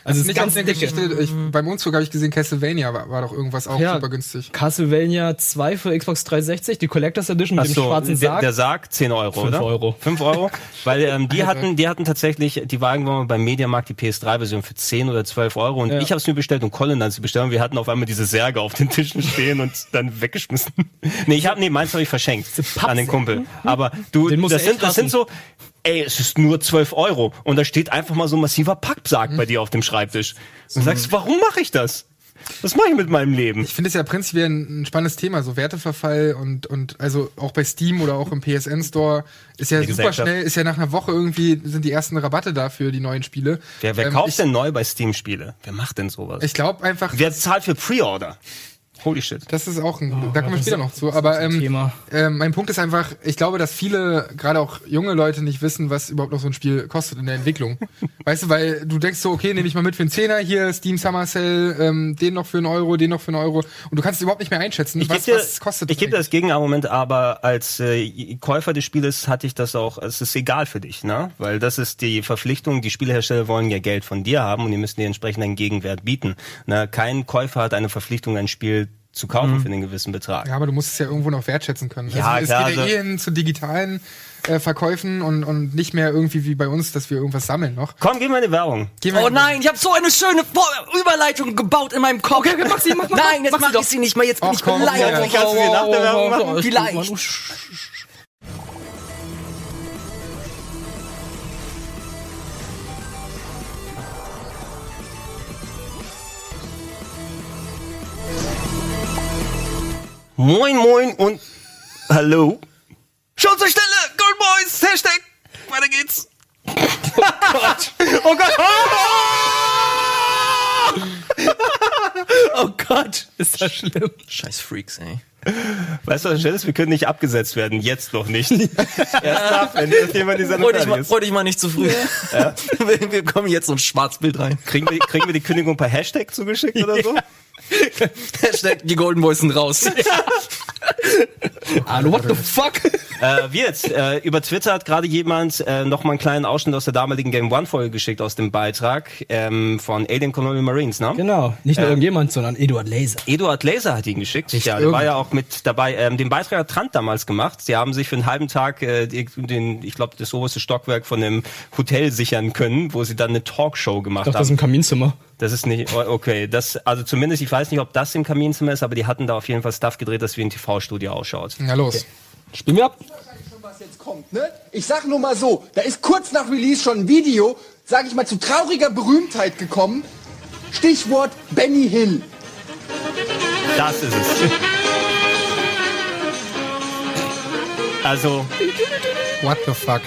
Speaker 3: Also es ist
Speaker 4: Nicht
Speaker 3: ganz
Speaker 4: eine
Speaker 3: dicke.
Speaker 4: Geschichte. Ich, beim Umzug habe ich gesehen, Castlevania war, war doch irgendwas auch
Speaker 3: Ja.
Speaker 4: super günstig.
Speaker 3: Castlevania 2 für Xbox 360, die Collectors Edition mit
Speaker 2: Ach
Speaker 3: dem
Speaker 2: so,
Speaker 3: schwarzen
Speaker 2: der,
Speaker 3: Sarg.
Speaker 2: der Sarg 10 Euro,
Speaker 3: Fünf
Speaker 2: oder?
Speaker 3: Euro.
Speaker 2: 5 Euro. Weil ähm, die [laughs] hatten, die hatten tatsächlich, die war irgendwann mal beim Mediamarkt die PS3-Version für 10 oder 12 Euro und
Speaker 3: Ja.
Speaker 2: ich habe es mir bestellt und Colin hat sie bestellt und wir hatten auf einmal diese Särge auf den Tischen stehen und dann weggeschmissen. [laughs] nee, ich habe nee, meins habe ich verschenkt an den Kumpel. Aber du,
Speaker 3: Den musst
Speaker 2: das sind, das sind so, ey, es ist nur 12 Euro und da steht einfach mal so ein massiver Pappsarg bei dir auf dem Schreibtisch. Und du sagst, warum mache ich das? Was mache ich mit meinem Leben?
Speaker 4: Ich finde es ja prinzipiell ein, ein spannendes Thema, so Werteverfall und, und also auch bei Steam oder auch im PSN Store ist ja super schnell, ist ja nach einer Woche irgendwie sind die ersten Rabatte da für die neuen Spiele.
Speaker 2: Wer, wer
Speaker 4: Ähm,
Speaker 2: kauft
Speaker 4: ich,
Speaker 2: denn neu bei Steam Spiele? Wer macht denn sowas?
Speaker 4: Ich glaube einfach,
Speaker 2: Wer zahlt für Pre-Order? Holy shit.
Speaker 4: das ist auch ein, da kommen wir
Speaker 3: das
Speaker 4: später noch zu, aber ähm,
Speaker 3: Thema.
Speaker 4: ähm, mein Punkt ist einfach, ich glaube, dass viele, gerade auch junge Leute nicht wissen, was überhaupt noch so ein Spiel kostet in der Entwicklung. [laughs] Weißt du, weil du denkst so, okay, nehme ich mal mit für einen Zehner, hier Steam Summer Sale, ähm, den noch für einen Euro, den noch für einen Euro. Und du kannst es überhaupt nicht mehr einschätzen,
Speaker 2: Ich
Speaker 4: was,
Speaker 2: gebe dir,
Speaker 4: was kostet.
Speaker 2: ich gebe dir das Gegenargument, aber als äh, Käufer des Spieles hatte ich das auch, es ist egal für dich, ne? Weil das ist die Verpflichtung, die Spielehersteller wollen ja Geld von dir haben und die müssen dir entsprechend einen Gegenwert bieten. Ne? Kein Käufer hat eine Verpflichtung, ein Spiel zu kaufen für einen gewissen Betrag.
Speaker 4: Ja, aber du musst es ja irgendwo noch wertschätzen können.
Speaker 2: Ja,
Speaker 4: also,
Speaker 2: klar,
Speaker 4: es geht ja
Speaker 2: also-
Speaker 4: eh hin zu digitalen äh, Verkäufen und, und nicht mehr irgendwie wie bei uns, dass wir irgendwas sammeln noch.
Speaker 2: Komm, geh mal in die Werbung.
Speaker 4: Wir
Speaker 1: Oh nein, ich habe so eine schöne Vor Überleitung gebaut in meinem Kopf.
Speaker 3: Okay, okay, mach sie, mach, mach,
Speaker 1: Nein, jetzt
Speaker 3: mach sie
Speaker 1: mach ich sie nicht mal. Jetzt bin
Speaker 4: Ach,
Speaker 1: ich
Speaker 4: komm,
Speaker 1: beleidigt.
Speaker 4: ja.
Speaker 2: Dir nach der Werbung machen?
Speaker 3: alles gut,
Speaker 1: Vielleicht.
Speaker 3: Mann.
Speaker 2: Moin, moin und hallo. Schaut zur Stelle, Gold Boys, Hashtag, weiter geht's. Oh Gott. Oh Gott.
Speaker 3: Oh Gott, ist das schlimm.
Speaker 1: Scheiß Freaks, ey.
Speaker 2: Weißt du, was schön ist? Wir können nicht abgesetzt werden. Jetzt noch nicht. [laughs] Erst ab, wenn jetzt jemand die Sendung
Speaker 1: Freu
Speaker 2: ist.
Speaker 1: freu dich mal nicht zu früh. wir, [laughs] wir kommen jetzt so ein Schwarzbild rein.
Speaker 2: Kriegen wir, kriegen wir die Kündigung per Hashtag zugeschickt oder so? [laughs]
Speaker 1: Hashtag die Golden Boys sind raus. [laughs]
Speaker 3: Hallo, what the fuck?
Speaker 2: äh, jetzt? Äh, über Twitter hat gerade jemand äh, noch mal einen kleinen Ausschnitt aus der damaligen Game One Folge geschickt aus dem Beitrag ähm, von Alien Colonial Marines, ne?
Speaker 3: Genau, nicht nur irgendjemand, sondern Eduard Laser.
Speaker 2: Eduard Laser hat ihn geschickt. ja, der war ja auch mit dabei. Ähm, den Beitrag hat Trant damals gemacht. Sie haben sich für einen halben Tag äh, den, ich glaube, das oberste Stockwerk von dem Hotel sichern können, wo sie dann eine Talkshow gemacht
Speaker 3: Ich dachte, das ist
Speaker 2: haben.
Speaker 3: ein Kaminzimmer.
Speaker 2: Das ist nicht oh, okay. Das also zumindest ich weiß nicht, ob das im Kaminzimmer ist, aber die hatten da auf jeden Fall Stuff gedreht, das wie ein TV-Studio ausschaut.
Speaker 4: Ja, los.
Speaker 3: Spielen wir ab.
Speaker 5: schon, was jetzt kommt, ne? Ich sag nur mal so, da ist kurz nach Release schon ein Video, sag ich mal, zu trauriger Berühmtheit gekommen. Stichwort Benny Hill.
Speaker 2: Das ist es. Also
Speaker 4: What the fuck?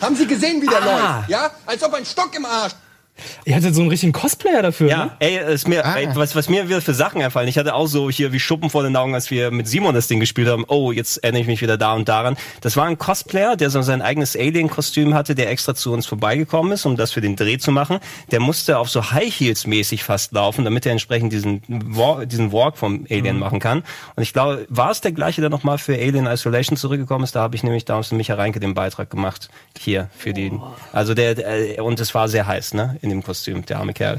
Speaker 5: Haben Sie gesehen, wie der
Speaker 2: Ah.
Speaker 5: läuft? Ja? Als ob ein Stock im Arsch.
Speaker 3: Ihr hattet so einen richtigen Cosplayer dafür,
Speaker 2: Ja,
Speaker 3: ne?
Speaker 2: ey, ist mir,
Speaker 4: Ah.
Speaker 2: ey, was, was mir wieder für Sachen einfallen. Ich hatte auch so hier wie Schuppen vor den Augen, als wir mit Simon das Ding gespielt haben. Oh, jetzt erinnere ich mich wieder da und daran. Das war ein Cosplayer, der so sein eigenes Alien-Kostüm hatte, der extra zu uns vorbeigekommen ist, um das für den Dreh zu machen. Der musste auf so High Heels mäßig fast laufen, damit er entsprechend diesen, Walk, diesen Walk vom Alien machen kann. Und ich glaube, war es der gleiche, der nochmal für Alien Isolation zurückgekommen ist? Da habe ich nämlich damals mit Micha Reinke den Beitrag gemacht. Hier, für die, also der, der und es war sehr heiß, ne, in dem Kostüm, der arme Kerl.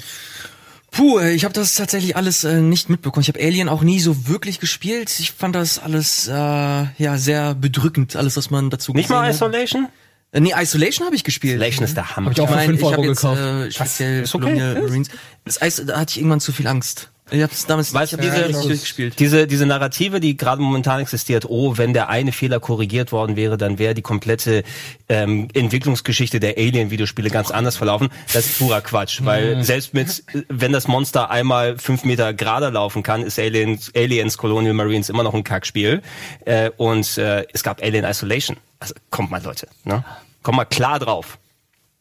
Speaker 1: Puh, äh, ich habe das tatsächlich alles äh, nicht mitbekommen. Ich habe Alien auch nie so wirklich gespielt. Ich fand das alles äh, ja sehr bedrückend, alles was man dazu
Speaker 2: Nicht mal
Speaker 1: hat.
Speaker 2: Isolation?
Speaker 1: Äh, nee, Isolation habe ich gespielt.
Speaker 2: Isolation ist der Hammer.
Speaker 3: Hab ich auch
Speaker 1: Ich
Speaker 3: für
Speaker 1: meine,
Speaker 3: 5
Speaker 1: ich
Speaker 3: Euro
Speaker 1: habe jetzt
Speaker 3: gekauft.
Speaker 1: äh, speziell
Speaker 2: okay.
Speaker 1: Colonial Marines. Das Eis, da hatte ich irgendwann zu viel Angst. Ich habe es damals
Speaker 2: Weißt du,
Speaker 1: ich
Speaker 2: diese-
Speaker 1: nicht durchgespielt.
Speaker 2: Diese, diese Narrative, die gerade momentan existiert, oh, wenn der eine Fehler korrigiert worden wäre, dann wäre die komplette ähm, Entwicklungsgeschichte der Alien-Videospiele ganz anders verlaufen. Das ist purer Quatsch, weil selbst mit, wenn das Monster einmal fünf Meter gerade laufen kann, ist Aliens, Aliens Colonial Marines immer noch ein Kackspiel. Äh, und äh, es gab Alien Isolation. Also kommt mal, Leute, ne? Kommt mal klar drauf.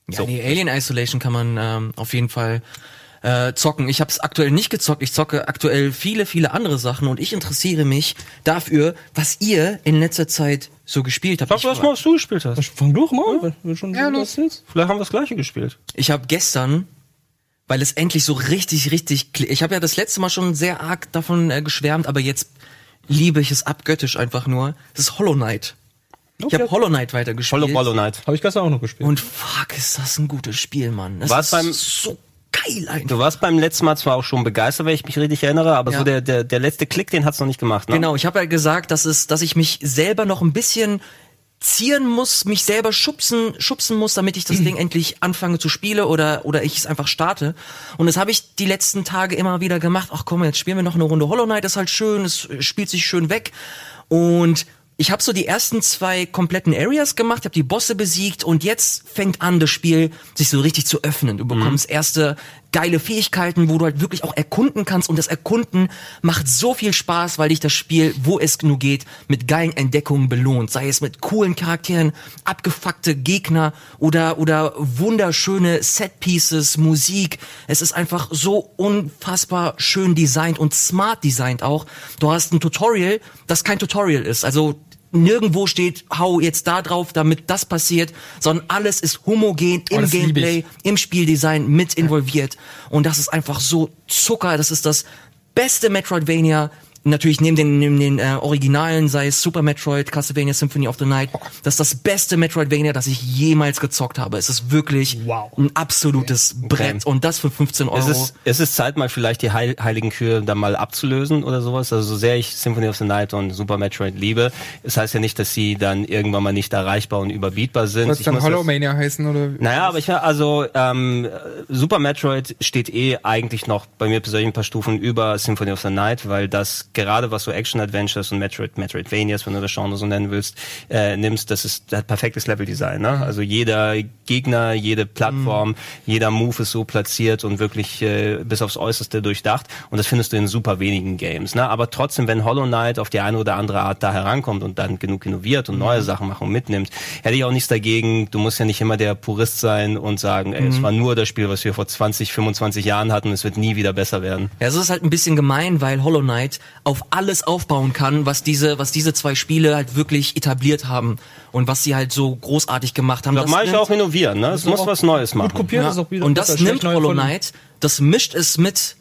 Speaker 1: Ja,
Speaker 2: So.
Speaker 1: nee, Alien Isolation kann man ähm, auf jeden Fall äh, zocken. Ich habe es aktuell nicht gezockt. Ich zocke aktuell viele, viele andere Sachen und ich interessiere mich dafür, was ihr in letzter Zeit so gespielt habt.
Speaker 2: Sag
Speaker 1: Ich,
Speaker 2: was mal, was du gespielt hast.
Speaker 3: Fang doch mal an, wir schon
Speaker 4: Ja,
Speaker 3: so
Speaker 4: los.
Speaker 2: Vielleicht haben wir das gleiche gespielt.
Speaker 1: ich habe gestern, weil es endlich so richtig, richtig, ich habe ja das letzte Mal schon sehr arg davon äh, geschwärmt, aber jetzt liebe ich es abgöttisch einfach nur. Das ist Hollow Knight. Ich habe Hollow Knight weitergespielt.
Speaker 2: Hollow Hollow Knight.
Speaker 3: Habe ich gestern auch noch gespielt.
Speaker 1: Und fuck, ist das ein gutes Spiel, Mann. Das
Speaker 2: War's
Speaker 1: ist
Speaker 2: beim-
Speaker 1: so geil einfach.
Speaker 2: Du warst beim letzten Mal zwar auch schon begeistert, wenn ich mich richtig erinnere, aber
Speaker 1: Ja.
Speaker 2: so der, der, der letzte Klick, den hat's noch nicht gemacht, ne?
Speaker 1: Genau, ich habe ja gesagt, dass es, dass ich mich selber noch ein bisschen zieren muss, mich selber schubsen, schubsen muss, damit ich das [clears throat] Ding endlich anfange zu spielen oder oder ich es einfach starte. Und das habe ich die letzten Tage immer wieder gemacht. Ach komm, jetzt spielen wir noch eine Runde Hollow Knight, ist halt schön, es spielt sich schön weg. Und ich habe so die ersten zwei kompletten Areas gemacht, habe die Bosse besiegt und jetzt fängt an, das Spiel sich so richtig zu öffnen. Du bekommst erste geile Fähigkeiten, wo du halt wirklich auch erkunden kannst und das Erkunden macht so viel Spaß, weil dich das Spiel, wo es nur geht, mit geilen Entdeckungen belohnt. Sei es mit coolen Charakteren, abgefuckte Gegner oder, oder wunderschöne Setpieces, Musik. Es ist einfach so unfassbar schön designt und smart designt auch. Du hast ein Tutorial, das kein Tutorial ist. Also nirgendwo steht, hau jetzt da drauf, damit das passiert, sondern alles ist homogen
Speaker 4: Oh,
Speaker 1: im
Speaker 4: lieb
Speaker 1: Gameplay, im Spieldesign mit involviert. Und das ist einfach so Zucker. Das ist das beste Metroidvania. Natürlich neben den, neben den äh, Originalen, sei es Super Metroid, Castlevania Symphony of the Night, das ist das beste Metroidvania, das ich jemals gezockt habe. Es ist wirklich
Speaker 3: Wow.
Speaker 1: ein absolutes Brett und das für 15 Euro.
Speaker 2: Es ist, es ist Zeit, mal vielleicht die Heil heiligen Kühe dann mal abzulösen oder sowas. Also so sehr ich Symphony of the Night und Super Metroid liebe, es heißt ja nicht, dass sie dann irgendwann mal nicht erreichbar und überbietbar sind.
Speaker 4: Soll es
Speaker 2: Ich
Speaker 4: dann Hollow Mania heißen oder?
Speaker 2: Naja, aber ich also ähm, Super Metroid steht eh eigentlich noch bei mir persönlich ein paar Stufen über Symphony of the Night, weil das gerade was so Action Adventures und Metroid Metroidvanias, wenn du das Genre so nennen willst, äh, nimmst, das ist das perfektes Leveldesign. Ne? Also jeder Gegner, jede Plattform, jeder Move ist so platziert und wirklich äh, bis aufs Äußerste durchdacht. Und das findest du in super wenigen Games. Ne? Aber trotzdem, wenn Hollow Knight auf die eine oder andere Art da herankommt und dann genug innoviert und neue Sachen macht und mitnimmt, hätte ich auch nichts dagegen. Du musst ja nicht immer der Purist sein und sagen, ey, es war nur das Spiel, was wir vor 20, 25 Jahren hatten, es wird nie wieder besser werden.
Speaker 1: Ja, es ist halt ein bisschen gemein, weil Hollow Knight auf alles aufbauen kann, was diese, was diese zwei Spiele halt wirklich etabliert haben und was sie halt so großartig gemacht haben.
Speaker 2: Da
Speaker 1: Das
Speaker 2: mache ich auch innovieren, ne? Es muss was Neues machen.
Speaker 3: kopiert
Speaker 1: Ja.
Speaker 3: ist auch wieder
Speaker 1: und das
Speaker 3: schlecht
Speaker 1: nimmt Hollow. Knight, das mischt es mit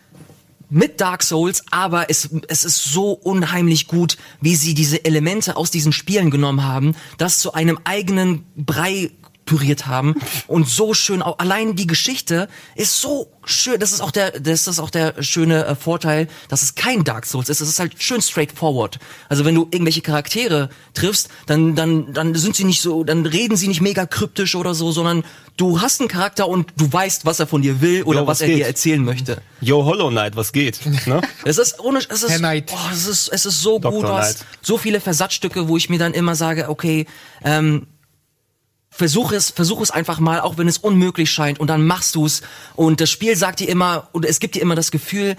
Speaker 1: mit Dark Souls, aber es, es ist so unheimlich gut, wie sie diese Elemente aus diesen Spielen genommen haben, das zu einem eigenen Brei püriert haben und so schön auch allein die Geschichte ist so schön das ist auch der das ist auch der schöne äh, Vorteil dass es kein Dark Souls ist es ist halt schön straightforward also wenn du irgendwelche Charaktere triffst dann dann dann sind sie nicht so dann reden sie nicht mega kryptisch oder so sondern du hast einen Charakter und du weißt was er von dir will oder
Speaker 2: Jo,
Speaker 1: was
Speaker 2: was
Speaker 1: er
Speaker 2: geht?
Speaker 1: dir erzählen möchte
Speaker 2: Yo, Hollow Knight, was geht? Ne? [laughs]
Speaker 1: es ist ohne, es ist, oh, es ist, es ist so
Speaker 2: Dr.
Speaker 1: gut, du hast
Speaker 2: Knight.
Speaker 1: so viele Versatzstücke, wo ich mir dann immer sage, okay, ähm, versuch es, versuch es einfach mal, auch wenn es unmöglich scheint, und dann machst du es. Und das Spiel sagt dir immer, und es gibt dir immer das Gefühl,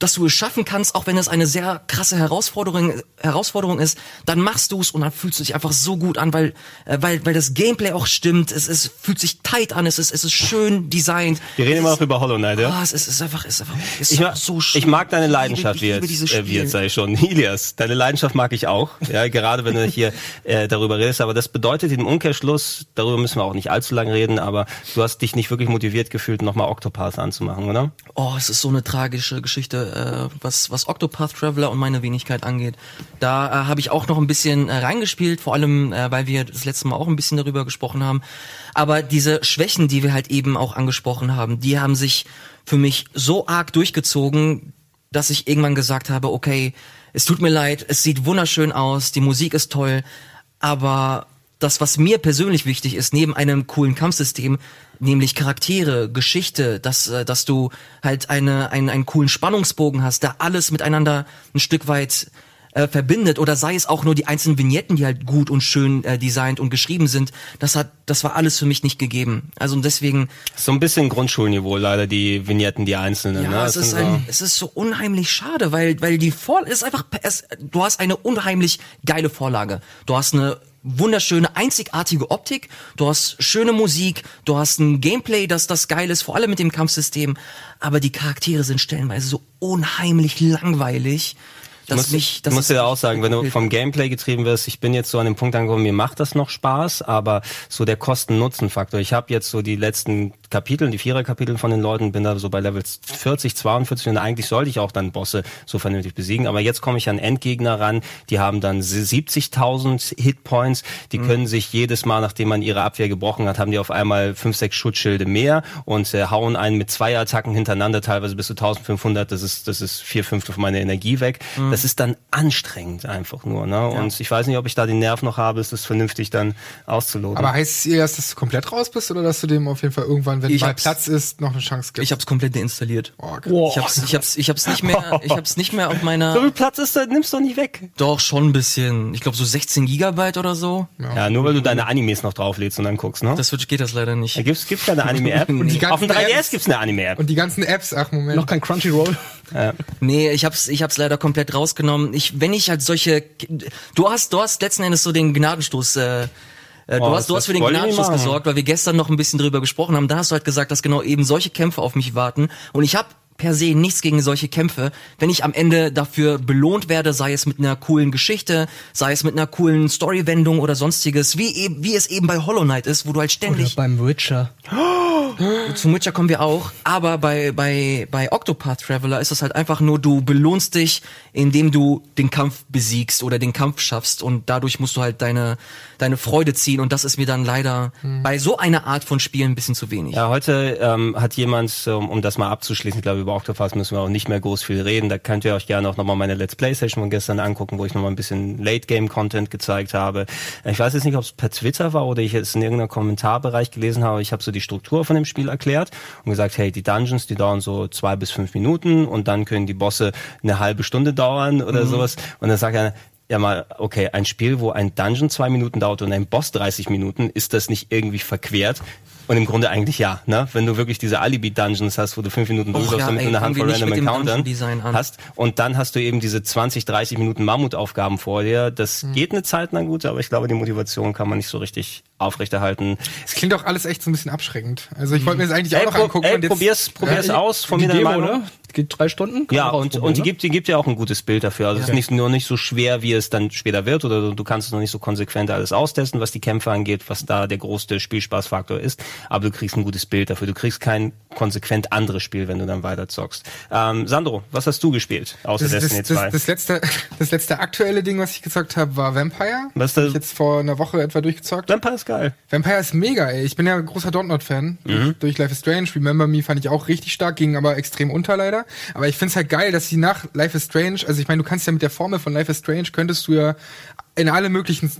Speaker 1: dass du es schaffen kannst, auch wenn es eine sehr krasse Herausforderung, Herausforderung ist, dann machst du es und dann fühlst du dich einfach so gut an, weil, äh, weil, weil das Gameplay auch stimmt, es, es fühlt sich tight an, es ist, es ist schön designt.
Speaker 2: Wir reden immer noch über Hollow Knight, ja?
Speaker 1: Ah, es ist, es ist einfach, es ist einfach, es
Speaker 2: Ich, mag,
Speaker 1: so schön.
Speaker 2: ich mag deine Leidenschaft,
Speaker 1: ich liebe
Speaker 2: jetzt,
Speaker 1: dieses
Speaker 2: äh, wie jetzt ich schon. [laughs] Ilias, deine Leidenschaft mag ich auch, ja, gerade wenn du hier äh, darüber redest, aber das bedeutet im Umkehrschluss, darüber müssen wir auch nicht allzu lange reden, aber du hast dich nicht wirklich motiviert gefühlt, nochmal Octopath anzumachen, oder?
Speaker 1: Oh, es ist so eine tragische Geschichte, äh, was, was Octopath Traveler und meine Wenigkeit angeht. Da äh, habe ich auch noch ein bisschen äh, reingespielt, vor allem, äh, weil wir das letzte Mal auch ein bisschen darüber gesprochen haben. Aber diese Schwächen, die wir halt eben auch angesprochen haben, die haben sich für mich so arg durchgezogen, dass ich irgendwann gesagt habe, okay, es tut mir leid, es sieht wunderschön aus, die Musik ist toll, aber das, was mir persönlich wichtig ist, neben einem coolen Kampfsystem, nämlich Charaktere, Geschichte, dass, äh, dass du halt eine, einen, einen coolen Spannungsbogen hast, der alles miteinander ein Stück weit äh, verbindet oder sei es auch nur die einzelnen Vignetten, die halt gut und schön äh, designt und geschrieben sind, das hat, das war alles für mich nicht gegeben. Also und deswegen,
Speaker 2: So ein bisschen Grundschulniveau leider, die Vignetten, die einzelnen.
Speaker 1: ja,
Speaker 2: ne?
Speaker 1: es
Speaker 2: Das
Speaker 1: ist
Speaker 2: so-
Speaker 1: ein, es ist so unheimlich schade, weil, weil die Vor, ist einfach, es, du hast eine unheimlich geile Vorlage. Du hast eine wunderschöne, einzigartige Optik, du hast schöne Musik, du hast ein Gameplay, das das geil ist, vor allem mit dem Kampfsystem, aber die Charaktere sind stellenweise so unheimlich langweilig, dass
Speaker 2: muss,
Speaker 1: mich, das
Speaker 2: dir auch sagen, wenn du vom Gameplay getrieben wirst, ich bin jetzt so an dem Punkt angekommen, mir macht das noch Spaß, aber so der Kosten-Nutzen-Faktor. Ich habe jetzt so die letzten Kapitel, die Vierer-Kapitel von den Leuten, bin da so bei Level 40, 42 und eigentlich sollte ich auch dann Bosse so vernünftig besiegen, aber jetzt komme ich an Endgegner ran, die haben dann 70.000 Hitpoints, die
Speaker 1: Mhm.
Speaker 2: können sich jedes Mal, nachdem man ihre Abwehr gebrochen hat, haben die auf einmal fünf, sechs Schutzschilde mehr und äh, hauen einen mit zwei Attacken hintereinander, teilweise bis zu 1500, das ist, das ist vier Fünftel von meiner Energie weg.
Speaker 1: Mhm.
Speaker 2: Das ist dann anstrengend einfach nur, ne? Und ich weiß nicht, ob ich da den Nerv noch habe, es das vernünftig dann auszuloten.
Speaker 4: Aber heißt es eher, dass du komplett raus bist oder dass du dem auf jeden Fall irgendwann, wenn
Speaker 1: Ich
Speaker 4: mal
Speaker 1: hab's-
Speaker 4: Platz ist, noch eine Chance gibst?
Speaker 1: ich hab's komplett deinstalliert.
Speaker 4: Oh,
Speaker 1: Ich hab's, ich hab's, ich hab's nicht mehr, [laughs] ich hab's nicht mehr auf meiner.
Speaker 2: so viel Platz ist da, nimmst doch nicht weg.
Speaker 1: Doch schon ein bisschen. Ich glaube so 16 Gigabyte oder so.
Speaker 2: Ja, nur weil du deine Animes noch drauflädst und dann guckst, ne?
Speaker 1: Das Switch geht das leider nicht.
Speaker 2: Da gibt's, gibt's keine [laughs] Anime-App.
Speaker 1: Die
Speaker 2: Auf dem
Speaker 4: ganzen
Speaker 2: 3DS
Speaker 4: Apps-
Speaker 2: gibt's eine Anime-App.
Speaker 4: Und die ganzen Apps, ach Moment.
Speaker 3: Noch kein Crunchyroll. [laughs]
Speaker 1: Nee, ich hab's, ich hab's leider komplett rausgenommen. Ich, wenn ich halt solche, du hast, du hast letzten Endes so den Gnadenstoß. Äh, äh, du
Speaker 2: Oh,
Speaker 1: hast, du hast für den
Speaker 2: machen.
Speaker 1: gesorgt, weil wir gestern noch ein bisschen drüber gesprochen haben. Da hast du halt gesagt, dass genau eben solche Kämpfe auf mich warten. Und ich habe per se nichts gegen solche Kämpfe, wenn ich am Ende dafür belohnt werde, sei es mit einer coolen Geschichte, sei es mit einer coolen Storywendung oder sonstiges, wie, eben, wie es eben bei Hollow Knight ist, wo du halt
Speaker 3: Oder
Speaker 1: ständig
Speaker 3: beim Witcher.
Speaker 1: zum Witcher kommen wir auch, aber bei, bei, bei Octopath Traveler ist es halt einfach nur, du belohnst dich, indem du den Kampf besiegst oder den Kampf schaffst. Und dadurch musst du halt deine, deine Freude ziehen. Und das ist mir dann leider bei so einer Art von Spielen ein bisschen zu wenig.
Speaker 2: Ja, heute ähm, hat jemand, um, um das mal abzuschließen, ich glaube über Octopath müssen wir auch nicht mehr groß viel reden. Da könnt ihr euch gerne auch nochmal meine Let's Play Session von gestern angucken, wo ich nochmal ein bisschen Late Game Content gezeigt habe. Ich weiß jetzt nicht, ob es per Twitter war oder ich es in irgendeinem Kommentarbereich gelesen habe. Ich habe so die Struktur von dem Spiel erklärt und gesagt, hey, die Dungeons, die dauern so zwei bis fünf Minuten und dann können die Bosse eine halbe Stunde dauern oder sowas. Und dann sagt er, ja mal, okay, ein Spiel, wo ein Dungeon zwei Minuten dauert und ein Boss 30 Minuten, ist das nicht irgendwie verquert? Und im Grunde eigentlich ja, ne? Wenn du wirklich diese Alibi-Dungeons hast, wo du fünf Minuten durchläufst
Speaker 1: ja,
Speaker 2: mit einer Handvoll random Encountern hast und dann hast du eben diese 20, 30 Minuten Mammutaufgaben vor dir. Das
Speaker 1: Hm.
Speaker 2: geht eine Zeit lang gut, aber ich glaube, die Motivation kann man nicht so richtig aufrechterhalten.
Speaker 4: Es klingt auch alles echt so ein bisschen abschreckend. Also ich wollte mir das eigentlich
Speaker 2: Ey,
Speaker 4: auch noch
Speaker 2: pro,
Speaker 4: angucken.
Speaker 2: ey,
Speaker 4: und jetzt-
Speaker 2: probier's, probier's
Speaker 3: Ja,
Speaker 2: aus, von mir
Speaker 3: Demo,
Speaker 2: Meinung.
Speaker 3: ne? Geht drei Stunden. kann
Speaker 2: Ja, und, und die
Speaker 3: ne?
Speaker 2: gibt, die gibt ja auch ein gutes Bild dafür. Also es ist nicht nur nicht so schwer, wie es dann später wird, oder du kannst es noch nicht so konsequent alles austesten, was die Kämpfe angeht, was da der größte Spielspaßfaktor ist. Aber du kriegst ein gutes Bild dafür. Du kriegst kein konsequent anderes Spiel, wenn du dann weiter zockst. Ähm, Sandro, was hast du gespielt, außer
Speaker 4: das,
Speaker 2: Destiny
Speaker 4: das,
Speaker 2: 2?
Speaker 4: das, das, letzte, das letzte aktuelle Ding, was ich gezockt habe, war Vampire.
Speaker 2: Was
Speaker 4: Hab
Speaker 2: da-
Speaker 4: ich jetzt vor einer Woche etwa durchgezockt.
Speaker 2: Vampire ist geil.
Speaker 4: Vampire ist mega, ey. Ich bin ja ein großer Dontnod-Fan.
Speaker 2: Mhm.
Speaker 4: Durch Life is Strange. Remember Me fand ich auch richtig stark, ging aber extrem unter leider. Aber ich find's halt geil, dass sie nach Life is Strange, also ich meine, du kannst ja mit der Formel von Life is Strange, könntest du ja in alle möglichen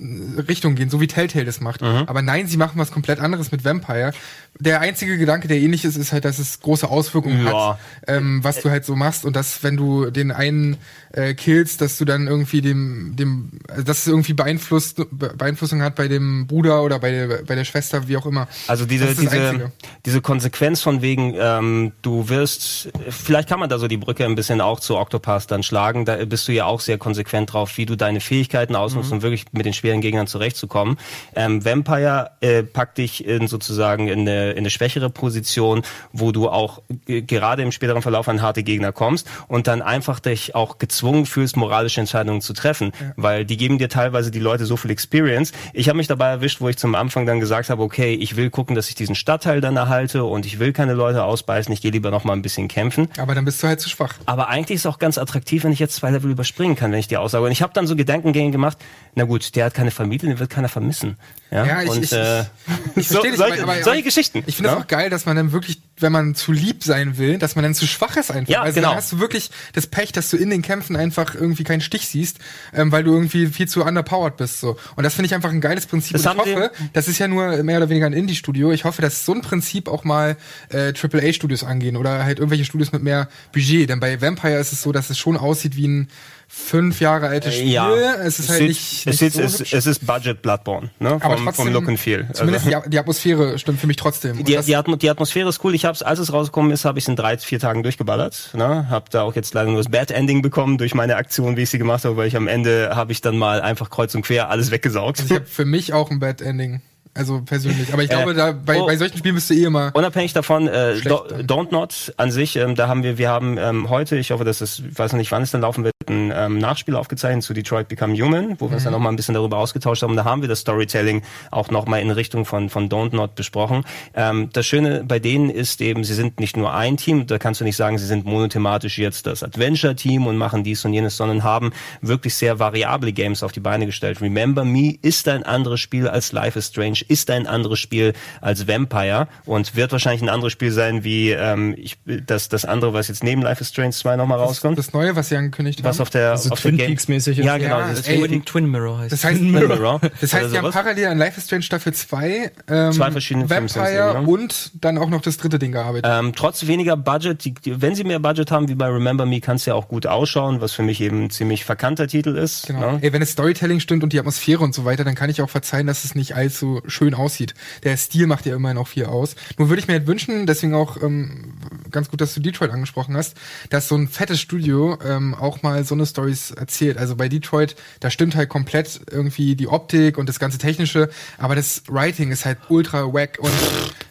Speaker 4: Richtungen gehen, so wie Telltale das macht.
Speaker 2: Mhm.
Speaker 4: Aber nein, sie machen was komplett anderes mit Vampire. Der einzige Gedanke, der ähnlich ist, ist halt, dass es große Auswirkungen
Speaker 2: Ja.
Speaker 4: hat, ähm, was du halt so machst und dass, wenn du den einen äh, killst, dass du dann irgendwie dem, dem, also dass es irgendwie beeinflusst, Be- Beeinflussung hat bei dem Bruder oder bei der, bei der Schwester, wie auch immer.
Speaker 2: Also diese, diese, diese Konsequenz von wegen, ähm, du wirst, vielleicht kann man da so die Brücke ein bisschen auch zu Octopath dann schlagen, da bist du ja auch sehr konsequent drauf, wie du deine Fähigkeiten ausnutzt, um wirklich mit den schweren Gegnern zurechtzukommen. Ähm, Vampire äh, packt dich in sozusagen in eine, in eine schwächere Position, wo du auch äh, gerade im späteren Verlauf an harte Gegner kommst und dann einfach dich auch gezwungen fühlst, moralische Entscheidungen zu treffen, weil die geben dir teilweise die Leute so viel Experience. Ich habe mich dabei erwischt, wo ich zum Anfang dann gesagt habe, okay, ich will gucken, dass ich diesen Stadtteil dann erhalte und ich will keine Leute ausbeißen, ich gehe lieber noch mal ein bisschen kämpfen.
Speaker 4: Aber dann bist du halt zu schwach.
Speaker 2: Aber eigentlich ist es auch ganz attraktiv, wenn ich jetzt zwei Level überspringen kann, wenn ich die aussage. Und ich habe dann so Gedankengänge gemacht, na gut, der hat keine Familie, den wird keiner vermissen. Ja,
Speaker 4: Ja, ich-
Speaker 2: und
Speaker 4: ich-
Speaker 2: äh, [laughs]
Speaker 4: Ich
Speaker 2: so,
Speaker 4: verstehe dich,
Speaker 2: solche,
Speaker 4: aber- aber-
Speaker 2: solche Geschichten.
Speaker 4: Ich finde es
Speaker 2: ne?
Speaker 4: auch geil, dass man dann wirklich, wenn man zu lieb sein will, dass man dann zu schwach ist einfach.
Speaker 2: Ja,
Speaker 4: also
Speaker 2: genau.
Speaker 4: dann hast du wirklich das Pech, dass du in den Kämpfen einfach irgendwie keinen Stich siehst, ähm, weil du irgendwie viel zu underpowered bist. So. Und das finde ich einfach ein geiles Prinzip.
Speaker 2: Das
Speaker 4: Und ich hoffe, das ist ja nur mehr oder weniger ein Indie-Studio. Ich hoffe, dass so ein Prinzip auch mal äh, AAA-Studios angehen oder halt irgendwelche Studios mit mehr Budget. Denn bei Vampire ist es so, dass es schon aussieht wie ein fünf Jahre altes Spiel.
Speaker 2: Ja,
Speaker 4: es ist halt nicht,
Speaker 2: es,
Speaker 4: nicht
Speaker 2: ist,
Speaker 4: so
Speaker 2: es, es ist Budget Bloodborne, ne?
Speaker 4: aber
Speaker 2: Vom,
Speaker 4: trotzdem,
Speaker 2: vom Look and Feel. Also-
Speaker 4: Zumindest die, [laughs] die Atmosphäre stimmt für mich trotzdem.
Speaker 2: Die, die, Atmo die Atmosphäre ist cool. Ich hab's, als es rausgekommen ist, habe ich in drei, vier Tagen durchgeballert. Ne? Hab da auch jetzt leider nur das Bad Ending bekommen durch meine Aktion, wie ich sie gemacht habe, weil ich am Ende habe ich dann mal einfach kreuz und quer alles weggesaugt.
Speaker 4: Also ich habe für mich auch ein Bad Ending. Also persönlich. Aber ich
Speaker 2: Äh,
Speaker 4: glaube, da bei,
Speaker 2: oh.
Speaker 4: bei solchen Spielen bist du eh immer.
Speaker 2: Unabhängig davon, äh. Don't Not an sich, ähm, da haben wir, wir haben ähm, heute, ich hoffe, dass es, ich weiß noch nicht, wann es dann laufen wird, ein ähm, Nachspiel aufgezeichnet zu Detroit Become Human, wo wir uns dann noch mal ein bisschen darüber ausgetauscht haben. Da haben wir das Storytelling auch noch mal in Richtung von von Don't Not besprochen. Ähm, das Schöne bei denen ist eben, sie sind nicht nur ein Team, da kannst du nicht sagen, sie sind monothematisch jetzt das Adventure-Team und machen dies und jenes, sondern haben wirklich sehr variable Games auf die Beine gestellt. Remember Me ist ein anderes Spiel als Life is Strange, ist ein anderes Spiel als Vampire und wird wahrscheinlich ein anderes Spiel sein wie ähm, ich, das, das andere, was jetzt neben Life is Strange 2 nochmal rauskommt.
Speaker 4: Das Neue, was sie angekündigt
Speaker 2: was auf der,
Speaker 3: Also
Speaker 2: auf
Speaker 3: Twin
Speaker 2: der Game-
Speaker 3: Peaks-mäßig
Speaker 2: Ja,
Speaker 3: ist.
Speaker 2: genau.
Speaker 4: Ja,
Speaker 2: dieses
Speaker 4: ey,
Speaker 2: Twin,
Speaker 1: Twin, Mirror heißt
Speaker 4: Das
Speaker 1: es.
Speaker 4: heißt,
Speaker 2: Twin Mirror.
Speaker 4: das heißt, die haben parallel an Life is Strange Staffel 2, ähm,
Speaker 2: Zwei verschiedene Filme es
Speaker 4: Vampire
Speaker 2: eben, ne?
Speaker 4: und dann auch noch das dritte Ding gearbeitet.
Speaker 2: Ähm, trotz weniger Budget, die, die, wenn sie mehr Budget haben wie bei Remember Me, kann es ja auch gut ausschauen, was für mich eben ein ziemlich verkannter Titel ist.
Speaker 4: Genau.
Speaker 2: Ne?
Speaker 4: Ey, wenn das Storytelling stimmt und die Atmosphäre und so weiter, dann kann ich auch verzeihen, dass es nicht allzu schön aussieht. Der Stil macht ja immerhin auch viel aus. Nur würde ich mir halt wünschen, deswegen auch ähm, ganz gut, dass du Detroit angesprochen hast, dass so ein fettes Studio ähm, auch mal so eine Stories erzählt. Also bei Detroit, da stimmt halt komplett irgendwie die Optik und das ganze Technische, aber das Writing ist halt ultra wack und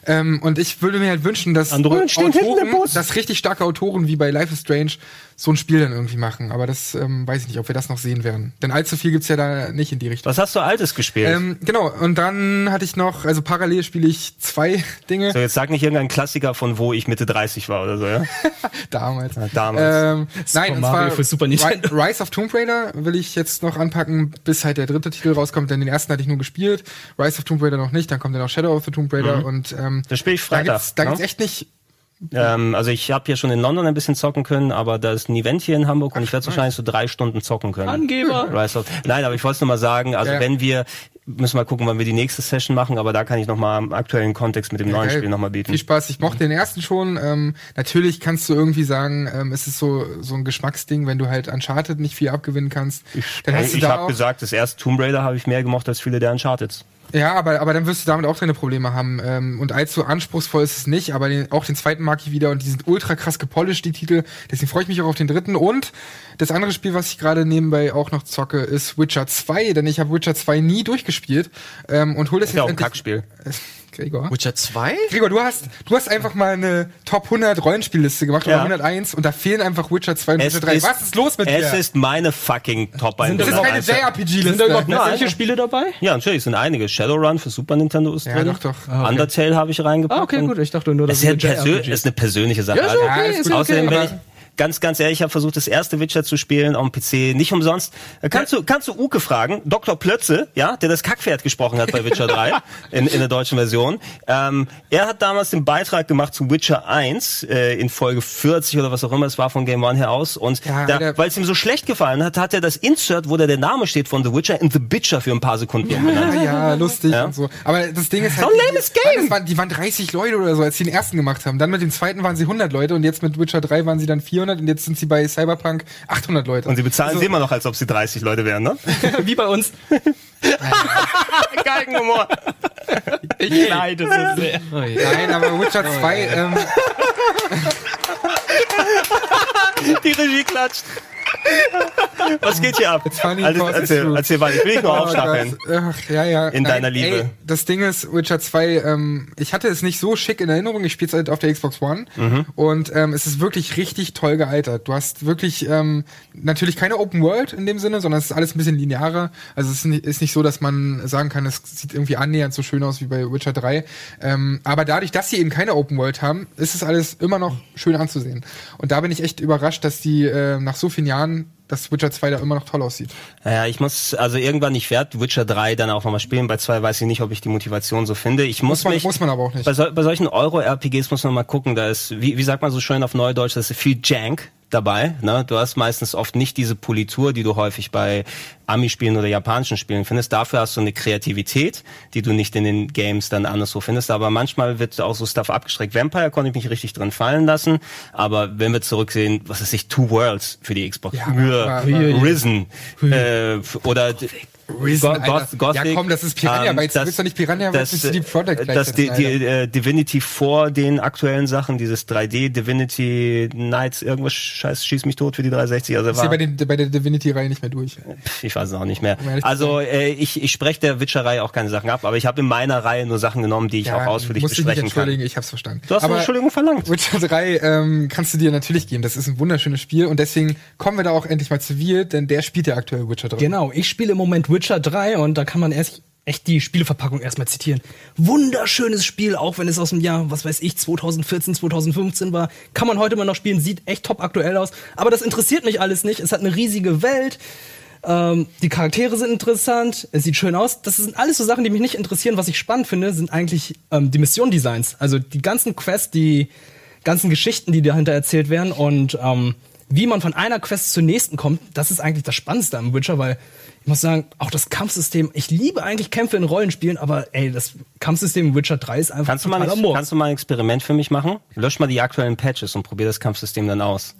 Speaker 4: ähm, und ich würde mir halt wünschen, dass
Speaker 2: Bus.
Speaker 4: dass richtig starke Autoren wie bei Life is Strange so ein Spiel dann irgendwie machen. Aber das ähm, weiß ich nicht, ob wir das noch sehen werden. Denn allzu viel gibt's ja da nicht in die Richtung.
Speaker 2: Was hast du Altes gespielt?
Speaker 4: Ähm, genau, und dann hatte ich noch, also parallel spiele ich zwei Dinge.
Speaker 2: so, jetzt sag nicht irgendein Klassiker von wo ich Mitte 30 war oder so, ja? [laughs]
Speaker 4: Damals.
Speaker 2: damals.
Speaker 4: Ähm, nein, und zwar
Speaker 3: für Super Nintendo.
Speaker 4: Rise of Tomb Raider will ich jetzt noch anpacken, bis halt der dritte Titel rauskommt, denn den ersten hatte ich nur gespielt. Rise of Tomb Raider noch nicht, dann kommt ja noch Shadow of the Tomb Raider und ähm,
Speaker 2: Das spiel ich
Speaker 4: da
Speaker 2: Freitag,
Speaker 4: gibt's, da
Speaker 2: ne?
Speaker 4: gibt's echt nicht
Speaker 2: Ähm, also ich habe ja schon in London ein bisschen zocken können, aber da ist ein Event hier in Hamburg und ich werde wahrscheinlich so drei Stunden zocken können.
Speaker 3: Angeber.
Speaker 2: Of, nein, aber ich wollte es nur mal sagen, also
Speaker 4: Ja.
Speaker 2: wenn wir, müssen wir gucken, wann wir die nächste Session machen, aber da kann ich nochmal im aktuellen Kontext mit dem neuen
Speaker 4: Geil.
Speaker 2: Spiel nochmal bieten.
Speaker 4: Viel Spaß. Ich mochte den ersten schon. Ähm, natürlich kannst du irgendwie sagen, ähm, es ist so so ein Geschmacksding, wenn du halt Uncharted nicht viel abgewinnen kannst. dann hast du
Speaker 2: ich
Speaker 4: da
Speaker 2: habe gesagt, das erste Tomb Raider habe ich mehr gemocht als viele der Uncharted.
Speaker 4: Ja, aber, aber dann wirst du damit auch deine Probleme haben. Ähm, und allzu anspruchsvoll ist es nicht, aber den, auch den zweiten mag ich wieder und die sind ultra krass gepolished, die Titel. Deswegen freue ich mich auch auf den dritten. Und das andere Spiel, was ich gerade nebenbei auch noch zocke, ist Witcher 2, denn ich habe Witcher 2 nie durchgespielt. Ähm, und hol das
Speaker 2: Ist ja auch ein Kackspiel.
Speaker 4: Gregor.
Speaker 1: Witcher 2?
Speaker 4: Gregor, du hast, du hast einfach mal eine Top 100 Rollenspielliste gemacht oder
Speaker 2: Ja.
Speaker 4: 101 und da fehlen einfach Witcher 2 und
Speaker 2: Es
Speaker 4: Witcher 3. Was ist los mit
Speaker 2: es
Speaker 4: dir?
Speaker 2: ist meine fucking top
Speaker 3: Sind
Speaker 4: das ist keine
Speaker 3: Sind da
Speaker 4: JRPG-Liste.
Speaker 3: überhaupt solche Spiele dabei?
Speaker 2: Ja, natürlich sind einige. Shadowrun für Super Nintendo ist
Speaker 4: Ja,
Speaker 2: drin.
Speaker 4: doch, doch.
Speaker 3: Ah, okay.
Speaker 2: Undertale habe ich reingepackt.
Speaker 3: Ah, okay, gut. Ich dachte nur,
Speaker 2: Das ist, ja
Speaker 3: es
Speaker 2: persö ist eine persönliche Sache.
Speaker 3: Ja, ist
Speaker 2: Also,
Speaker 3: okay,
Speaker 4: Ja, ist
Speaker 3: ist
Speaker 4: gut.
Speaker 3: okay.
Speaker 2: Außerdem bin ich ganz, ganz ehrlich, ich habe versucht, das erste Witcher zu spielen auf dem PC, nicht umsonst. Äh, Kannst du, kannst du Uke fragen, Dr. Plötze, ja, der das Kackpferd gesprochen hat bei Witcher 3 [laughs] in, in der deutschen Version. Ähm, er hat damals den Beitrag gemacht zu Witcher 1 äh, in Folge 40 oder was auch immer es war von Game One heraus und
Speaker 4: Ja,
Speaker 2: weil es ihm so schlecht gefallen hat, hat er das Insert, wo da der Name steht von The Witcher, in The Bitcher für ein paar Sekunden umbenannt.
Speaker 4: Ja, ja, lustig
Speaker 2: Ja.
Speaker 4: und so. Aber das Ding ist halt.
Speaker 2: So ein
Speaker 4: die-
Speaker 2: lames Game.
Speaker 4: waren, die waren 30 Leute oder so, als sie den ersten gemacht haben. Dann mit dem zweiten waren sie 100 Leute und jetzt mit Witcher 3 waren sie dann 400 und jetzt sind sie bei Cyberpunk 800 Leute.
Speaker 2: Und sie bezahlen
Speaker 4: Also-
Speaker 2: sie immer noch, als ob sie 30 Leute wären, ne? [laughs]
Speaker 3: Wie bei uns. [laughs]
Speaker 2: Geigenhumor.
Speaker 3: Ich leide so sehr.
Speaker 4: Nein, aber Witcher 2, ähm,
Speaker 2: Die Regie klatscht. [laughs] Was geht hier ab?
Speaker 4: it's
Speaker 2: erzähl, erzähl weiter. Ich will nicht nur
Speaker 4: Oh
Speaker 2: aufstacheln.
Speaker 4: Ach, ja, ja.
Speaker 2: In deiner Liebe.
Speaker 4: Ey, das Ding ist, Witcher 2, ähm, ich hatte es nicht so schick in Erinnerung. Ich spiele es halt auf der Xbox One.
Speaker 2: Mhm.
Speaker 4: Und ähm, es ist wirklich richtig toll gealtert. Du hast wirklich ähm, natürlich keine Open World in dem Sinne, sondern es ist alles ein bisschen linearer. Also es ist nicht, ist nicht so, dass man sagen kann, es sieht irgendwie annähernd so schön aus wie bei Witcher 3. Ähm, aber dadurch, dass sie eben keine Open World haben, ist es alles immer noch schön anzusehen. Und da bin ich echt überrascht, dass die äh, nach so vielen Jahren dass Witcher 2 da immer noch toll aussieht.
Speaker 2: Ja, ich muss, also irgendwann, ich werde Witcher 3 dann auch nochmal spielen. Bei 2 weiß ich nicht, ob ich die Motivation so finde. Ich muss,
Speaker 4: Muss man,
Speaker 2: mich,
Speaker 4: muss man aber auch nicht.
Speaker 2: bei, sol bei solchen Euro-RPGs muss man mal gucken, da ist, wie, wie sagt man so schön auf Neudeutsch, da ist viel Jank dabei. Ne? Du hast meistens oft nicht diese Politur, die du häufig bei Ami-Spielen oder japanischen Spielen findest. Dafür hast du eine Kreativität, die du nicht in den Games dann anderswo findest. Aber manchmal wird auch so Stuff abgestreckt. Vampire konnte ich mich richtig drin fallen lassen. Aber wenn wir zurücksehen, was ist ich, Two Worlds für die Xbox.
Speaker 4: Ja,
Speaker 2: Ja, Risen. Äh, oder
Speaker 4: Risen,
Speaker 2: Go-. Goth- Gothic.
Speaker 4: Ja, komm, das ist Piranha
Speaker 2: Ähm,
Speaker 4: Bytes. Du willst doch nicht Piranha Bytes mit CD Projekt
Speaker 2: das die, die, äh, Divinity vor den aktuellen Sachen, dieses 3D Divinity Nights, irgendwas scheiß schieß mich tot für die 360. Also
Speaker 4: Ich
Speaker 2: war,
Speaker 4: bei, den, bei der Divinity-Reihe nicht mehr durch.
Speaker 2: ich weiß es auch nicht mehr. Also äh, ich, ich spreche der Witcher-Reihe auch keine Sachen ab, aber ich habe in meiner Reihe nur Sachen genommen, die ich auch ausführlich
Speaker 4: musst dich nicht
Speaker 2: besprechen kann.
Speaker 4: entschuldigen, ich hab's verstanden.
Speaker 2: Du hast eine
Speaker 4: Aber
Speaker 2: Entschuldigung verlangt.
Speaker 4: Witcher 3 ähm, kannst du dir natürlich geben. Das ist ein wunderschönes Spiel und deswegen kommen wir da auch endlich mal zu Wir, denn der spielt ja aktuell Witcher 3.
Speaker 3: Genau, ich spiele im Moment Witcher 3 und da kann man erst echt die Spieleverpackung erstmal zitieren. Wunderschönes Spiel, auch wenn es aus dem Jahr, was weiß ich, 2014, 2015 war. Kann man heute mal noch spielen, sieht echt top aktuell aus. Aber das interessiert mich alles nicht. Es hat eine riesige Welt. Ähm, die Charaktere sind interessant, es sieht schön aus. Das sind alles so Sachen, die mich nicht interessieren. Was ich spannend finde, sind eigentlich ähm, die Mission-Designs. Also die ganzen Quests, die ganzen Geschichten, die dahinter erzählt werden und ähm, wie man von einer Quest zur nächsten kommt, das ist eigentlich das Spannendste am Witcher, weil ich muss sagen, auch das Kampfsystem, ich liebe eigentlich Kämpfe in Rollenspielen, aber ey, das Kampfsystem in Witcher 3 ist einfach
Speaker 2: Kannst du, mal kannst du mal ein Experiment für mich machen? Lösch mal die aktuellen Patches und probier das Kampfsystem dann aus.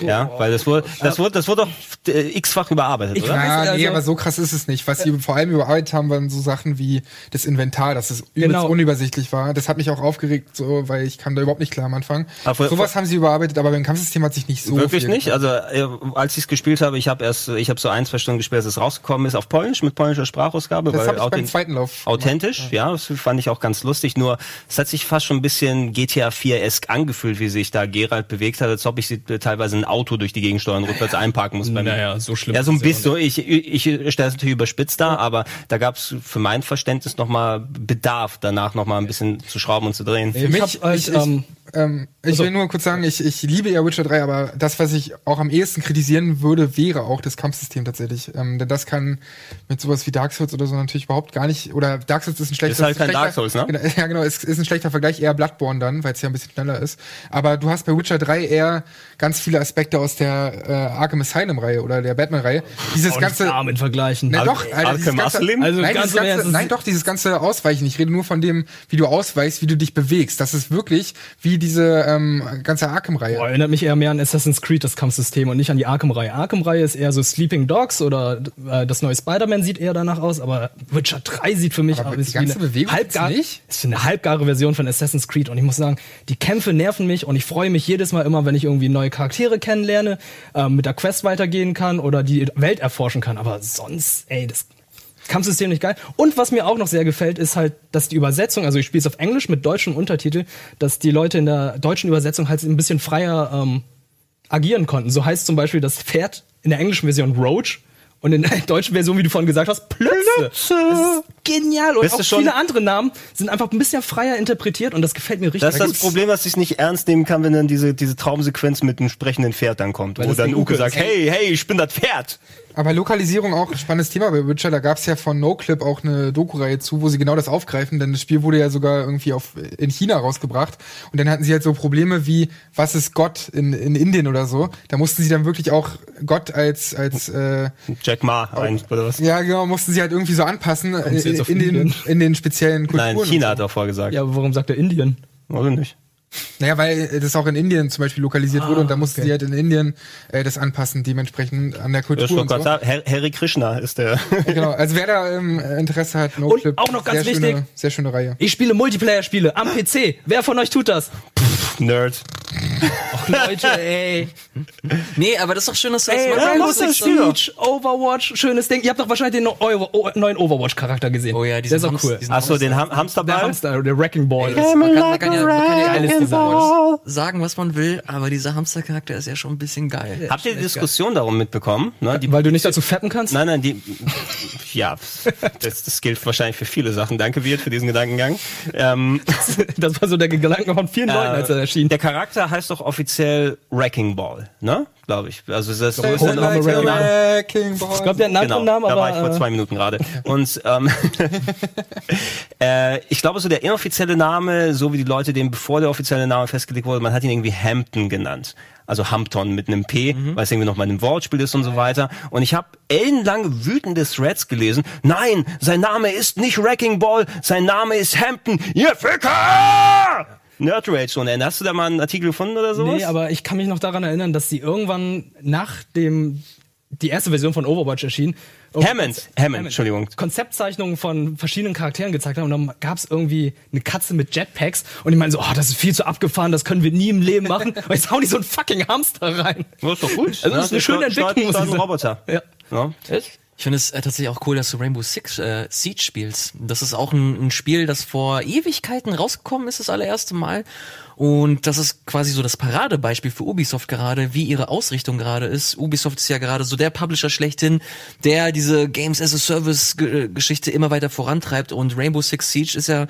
Speaker 2: Ja, weil das wurde, das wurde, das wurde doch äh, x-fach überarbeitet,
Speaker 3: Ich
Speaker 2: oder?
Speaker 3: weiß-
Speaker 4: Ja, nee,
Speaker 3: also-
Speaker 4: aber so krass ist es nicht. Was sie vor allem überarbeitet haben, waren so Sachen wie das Inventar, dass es übelst
Speaker 3: Genau.
Speaker 4: unübersichtlich war. Das hat mich auch aufgeregt, so, weil ich kam da überhaupt nicht klar am Anfang.
Speaker 2: Aber-
Speaker 4: Sowas haben sie überarbeitet, aber beim Kampfsystem hat sich nicht so
Speaker 2: Wirklich
Speaker 4: viel
Speaker 2: nicht.
Speaker 4: getan.
Speaker 2: Also äh, als ich es gespielt habe, ich habe erst, ich habe so ein, zwei Stunden gespielt, als es rausgekommen ist auf Polnisch mit polnischer Sprachausgabe.
Speaker 4: Das
Speaker 2: weil
Speaker 4: habe ich beim zweiten Lauf.
Speaker 2: Authentisch, ja, das fand ich auch ganz lustig. Nur es hat sich fast schon ein bisschen GTA 4-esk angefühlt, wie sich da Geralt bewegt hat, als ob ich sie äh, teilweise ein Auto durch die Gegend steuern, rückwärts einparken muss. bei.
Speaker 3: Naja, so schlimm
Speaker 2: Ja, so ein
Speaker 3: ist es ja
Speaker 2: bisschen. So, ich, ich, ich stelle es natürlich überspitzt dar, aber da gab es für mein Verständnis nochmal Bedarf, danach nochmal ein bisschen zu schrauben und zu drehen.
Speaker 3: Ich
Speaker 4: mich-
Speaker 3: hab halt,
Speaker 4: ich- ich-
Speaker 3: ähm,
Speaker 4: ich
Speaker 3: Also-
Speaker 4: will nur kurz sagen, ich, ich liebe ja Witcher 3, aber das, was ich auch am ehesten kritisieren würde, wäre auch das Kampfsystem tatsächlich. Ähm, denn das kann mit sowas wie Dark Souls oder so natürlich überhaupt gar nicht, oder Dark Souls ist ein schlechter
Speaker 2: Ist halt kein
Speaker 4: schlechter-
Speaker 2: Dark Souls, ne?
Speaker 4: Genau, [laughs] Ja, genau, es ist ein schlechter Vergleich, eher Bloodborne dann, weil es ja ein bisschen schneller ist. Aber du hast bei Witcher 3 eher ganz viele Aspekte aus der äh, Arkham Asylum-Reihe oder der Batman-Reihe. Dieses
Speaker 3: auch
Speaker 4: ganze...
Speaker 3: in Vergleichen.
Speaker 4: Na doch, Alter,
Speaker 2: Arkham
Speaker 4: dieses ganze,
Speaker 2: Asylum?
Speaker 3: Also
Speaker 4: nein,
Speaker 3: ganz
Speaker 4: ganze, nein,
Speaker 3: ist-
Speaker 4: doch, dieses ganze Ausweichen. Ich rede nur von dem, wie du ausweichst, wie du dich bewegst. Das ist wirklich wie diese ähm, ganze Arkham-Reihe.
Speaker 3: Erinnert mich eher mehr an Assassin's Creed, das Kampfsystem, und nicht an die Arkham-Reihe. Arkham-Reihe ist eher so Sleeping Dogs oder äh, das neue Spider-Man sieht eher danach aus, aber Witcher 3 sieht für mich
Speaker 4: Aber
Speaker 3: aus
Speaker 4: die
Speaker 3: wie
Speaker 4: ganze
Speaker 3: eine
Speaker 4: Bewegung
Speaker 3: halbgar
Speaker 4: nicht?
Speaker 3: ist eine halbgare Version von Assassin's Creed. Und ich muss sagen, die Kämpfe nerven mich und ich freue mich jedes Mal immer, wenn ich irgendwie neue Charaktere kennenlerne, ähm, mit der Quest weitergehen kann oder die Welt erforschen kann. Aber sonst, ey, das Kampfsystem nicht geil. Und was mir auch noch sehr gefällt, ist halt, dass die Übersetzung, also ich spiele es auf Englisch mit deutschem Untertitel, dass die Leute in der deutschen Übersetzung halt ein bisschen freier ähm, agieren konnten. So heißt zum Beispiel das Pferd in der englischen Version Roach und in der [laughs] deutschen Version, wie du vorhin gesagt hast, Plötze. Ist genial. Und
Speaker 2: Bist
Speaker 3: auch viele andere Namen sind einfach ein bisschen freier interpretiert und das gefällt mir richtig
Speaker 2: Das ist das. Problem, dass ich es nicht ernst nehmen kann, wenn dann diese, diese Traumsequenz mit dem sprechenden Pferd dann kommt.
Speaker 3: Weil
Speaker 2: wo dann Uke sagt, hey, hey, ich bin das Pferd.
Speaker 4: Aber Lokalisierung auch ein spannendes Thema bei Witcher. Da gab es ja von NoClip auch eine Doku-Reihe zu, wo sie genau das aufgreifen, denn das Spiel wurde ja sogar irgendwie auf, in China rausgebracht. Und dann hatten sie halt so Probleme wie, was ist Gott in, in Indien oder so. Da mussten sie dann wirklich auch Gott als, als äh,
Speaker 2: Jack Ma ein, oder was?
Speaker 4: ja genau, mussten sie halt irgendwie so anpassen äh,
Speaker 3: jetzt
Speaker 4: in,
Speaker 3: auf
Speaker 4: in, den,
Speaker 3: Indien?
Speaker 4: in den speziellen Kulturen.
Speaker 2: Nein, China
Speaker 4: und
Speaker 2: hat er vorgesagt.
Speaker 3: Ja, aber warum sagt er Indien?
Speaker 2: Oder nicht?
Speaker 4: so. Naja, weil das auch in Indien zum Beispiel lokalisiert wurde und da mussten
Speaker 3: okay.
Speaker 4: sie halt in Indien äh, das anpassen, dementsprechend an der
Speaker 2: Das
Speaker 4: Kultur und so.
Speaker 2: Harry Krishna ist der.
Speaker 4: Genau, also wer da ähm, Interesse hat, NoClip,
Speaker 3: auch noch ganz
Speaker 4: sehr
Speaker 3: wichtig.
Speaker 4: schöne, sehr schöne Reihe.
Speaker 3: Ich spiele Multiplayer-Spiele am PC. Wer von euch tut das?
Speaker 2: Nerd.
Speaker 3: Ach Leute, [laughs] ey.
Speaker 1: Nee, aber das ist doch schön, dass du
Speaker 3: Ey,
Speaker 1: das machst.
Speaker 2: Das Spiel doch.
Speaker 3: Siege, Overwatch, schönes Ding. Ihr habt doch wahrscheinlich den no- Eu- O- neuen Overwatch-Charakter gesehen.
Speaker 1: Oh ja,
Speaker 3: Der
Speaker 1: diesen
Speaker 3: ist auch
Speaker 1: Hamster-
Speaker 3: cool.
Speaker 2: Achso, den Ham
Speaker 3: Der
Speaker 2: Hamsterball.
Speaker 3: Hamster, der Wrecking Ball.
Speaker 1: Das- man, kann, man, kann ja, man kann ja alles
Speaker 3: Design.
Speaker 1: sagen, was man will, aber dieser Hamstercharakter ist ja schon ein bisschen geil.
Speaker 2: Habt ihr die Diskussion darum mitbekommen? Ne? Die,
Speaker 3: Weil du nicht dazu fetten kannst?
Speaker 2: nein, nein, die. [laughs] Ja, das, das gilt wahrscheinlich für viele Sachen. Danke, Wirt, für diesen Gedankengang. Ähm, [laughs]
Speaker 3: Das war so der Gedanke von vielen Leuten, als er erschien.
Speaker 2: der Charakter heißt doch offiziell Wrecking Ball, ne? Glaube ich. Also das
Speaker 3: Say
Speaker 2: ist der Name.
Speaker 3: Wrecking
Speaker 4: Ball.
Speaker 3: Ich glaube, der einen
Speaker 2: Genau,
Speaker 3: Namen,
Speaker 2: da war ich vor
Speaker 3: äh,
Speaker 2: zwei Minuten gerade. Und ähm, [laughs] äh, ich glaube, so der inoffizielle Name, so wie die Leute den, bevor der offizielle Name festgelegt wurde, man hat ihn irgendwie Hampton genannt. Also Hampton mit einem P, weil es irgendwie noch mal ein Wortspiel ist und so weiter. Und ich habe ellenlange wütende Threads gelesen. Nein, sein Name ist nicht Wrecking Ball, sein Name ist Hampton. Ihr Ficker! Nerd Rage ohne Ende. Hast du da mal einen Artikel gefunden oder sowas?
Speaker 3: Nee, aber ich kann mich noch daran erinnern, dass sie irgendwann nach dem die erste Version von Overwatch erschien.
Speaker 2: Hammond, Hammond, Entschuldigung.
Speaker 3: Konzeptzeichnungen von verschiedenen Charakteren gezeigt haben und dann gab es irgendwie eine Katze mit Jetpacks und ich meine so, oh, das ist viel zu abgefahren, das können wir nie im Leben machen. [laughs] Und jetzt hauen die so einen fucking Hamster rein.
Speaker 2: Das ist doch gut.
Speaker 3: Also das ist eine schöne Entwicklung, muss ich
Speaker 2: ein. Roboter.
Speaker 3: Ja.
Speaker 2: Ja.
Speaker 1: Ich finde es äh, tatsächlich auch cool, dass du Rainbow Six äh, Siege spielst. Das ist auch ein, ein Spiel, das vor Ewigkeiten rausgekommen ist, das allererste Mal. Und das ist quasi so das Paradebeispiel für Ubisoft gerade, wie ihre Ausrichtung gerade ist. Ubisoft ist ja gerade so der Publisher schlechthin, der diese Games as a Service Ge- Geschichte immer weiter vorantreibt. Und Rainbow Six Siege ist ja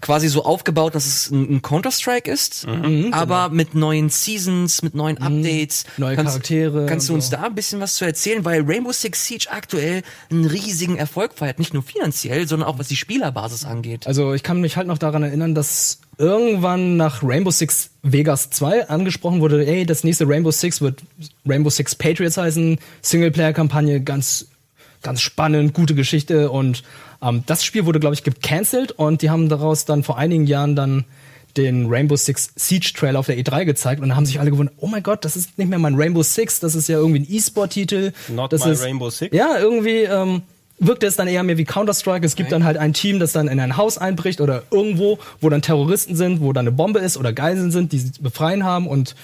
Speaker 1: quasi so aufgebaut, dass es ein, Counter-Strike ist, aber mit neuen Seasons, mit neuen Updates.
Speaker 3: Neue
Speaker 1: kannst,
Speaker 3: Charaktere
Speaker 1: Kannst du uns
Speaker 3: so.
Speaker 1: da ein bisschen was zu erzählen? Weil Rainbow Six Siege aktuell einen riesigen Erfolg feiert. Nicht nur finanziell, sondern auch was die Spielerbasis angeht.
Speaker 3: Also ich kann mich halt noch daran erinnern, dass irgendwann nach Rainbow Six Vegas 2 angesprochen wurde, ey, das nächste Rainbow Six wird Rainbow Six Patriots heißen, Singleplayer-Kampagne ganz ganz spannend, gute Geschichte. Und ähm, das Spiel wurde, glaube ich, gecancelt. Und die haben daraus dann vor einigen Jahren dann den Rainbow Six Siege Trailer auf der E3 gezeigt. Und dann haben sich alle gewundert, oh mein Gott, das ist nicht mehr mein Rainbow Six, das ist ja irgendwie ein E-Sport-Titel.
Speaker 2: Not
Speaker 3: das
Speaker 2: my
Speaker 3: ist,
Speaker 2: Rainbow Six?
Speaker 3: Ja, irgendwie ähm, wirkte es dann eher mehr wie Counter-Strike. Es gibt dann halt ein Team, das dann in ein Haus einbricht oder irgendwo, wo dann Terroristen sind, wo dann eine Bombe ist oder Geiseln sind, die sie befreien haben und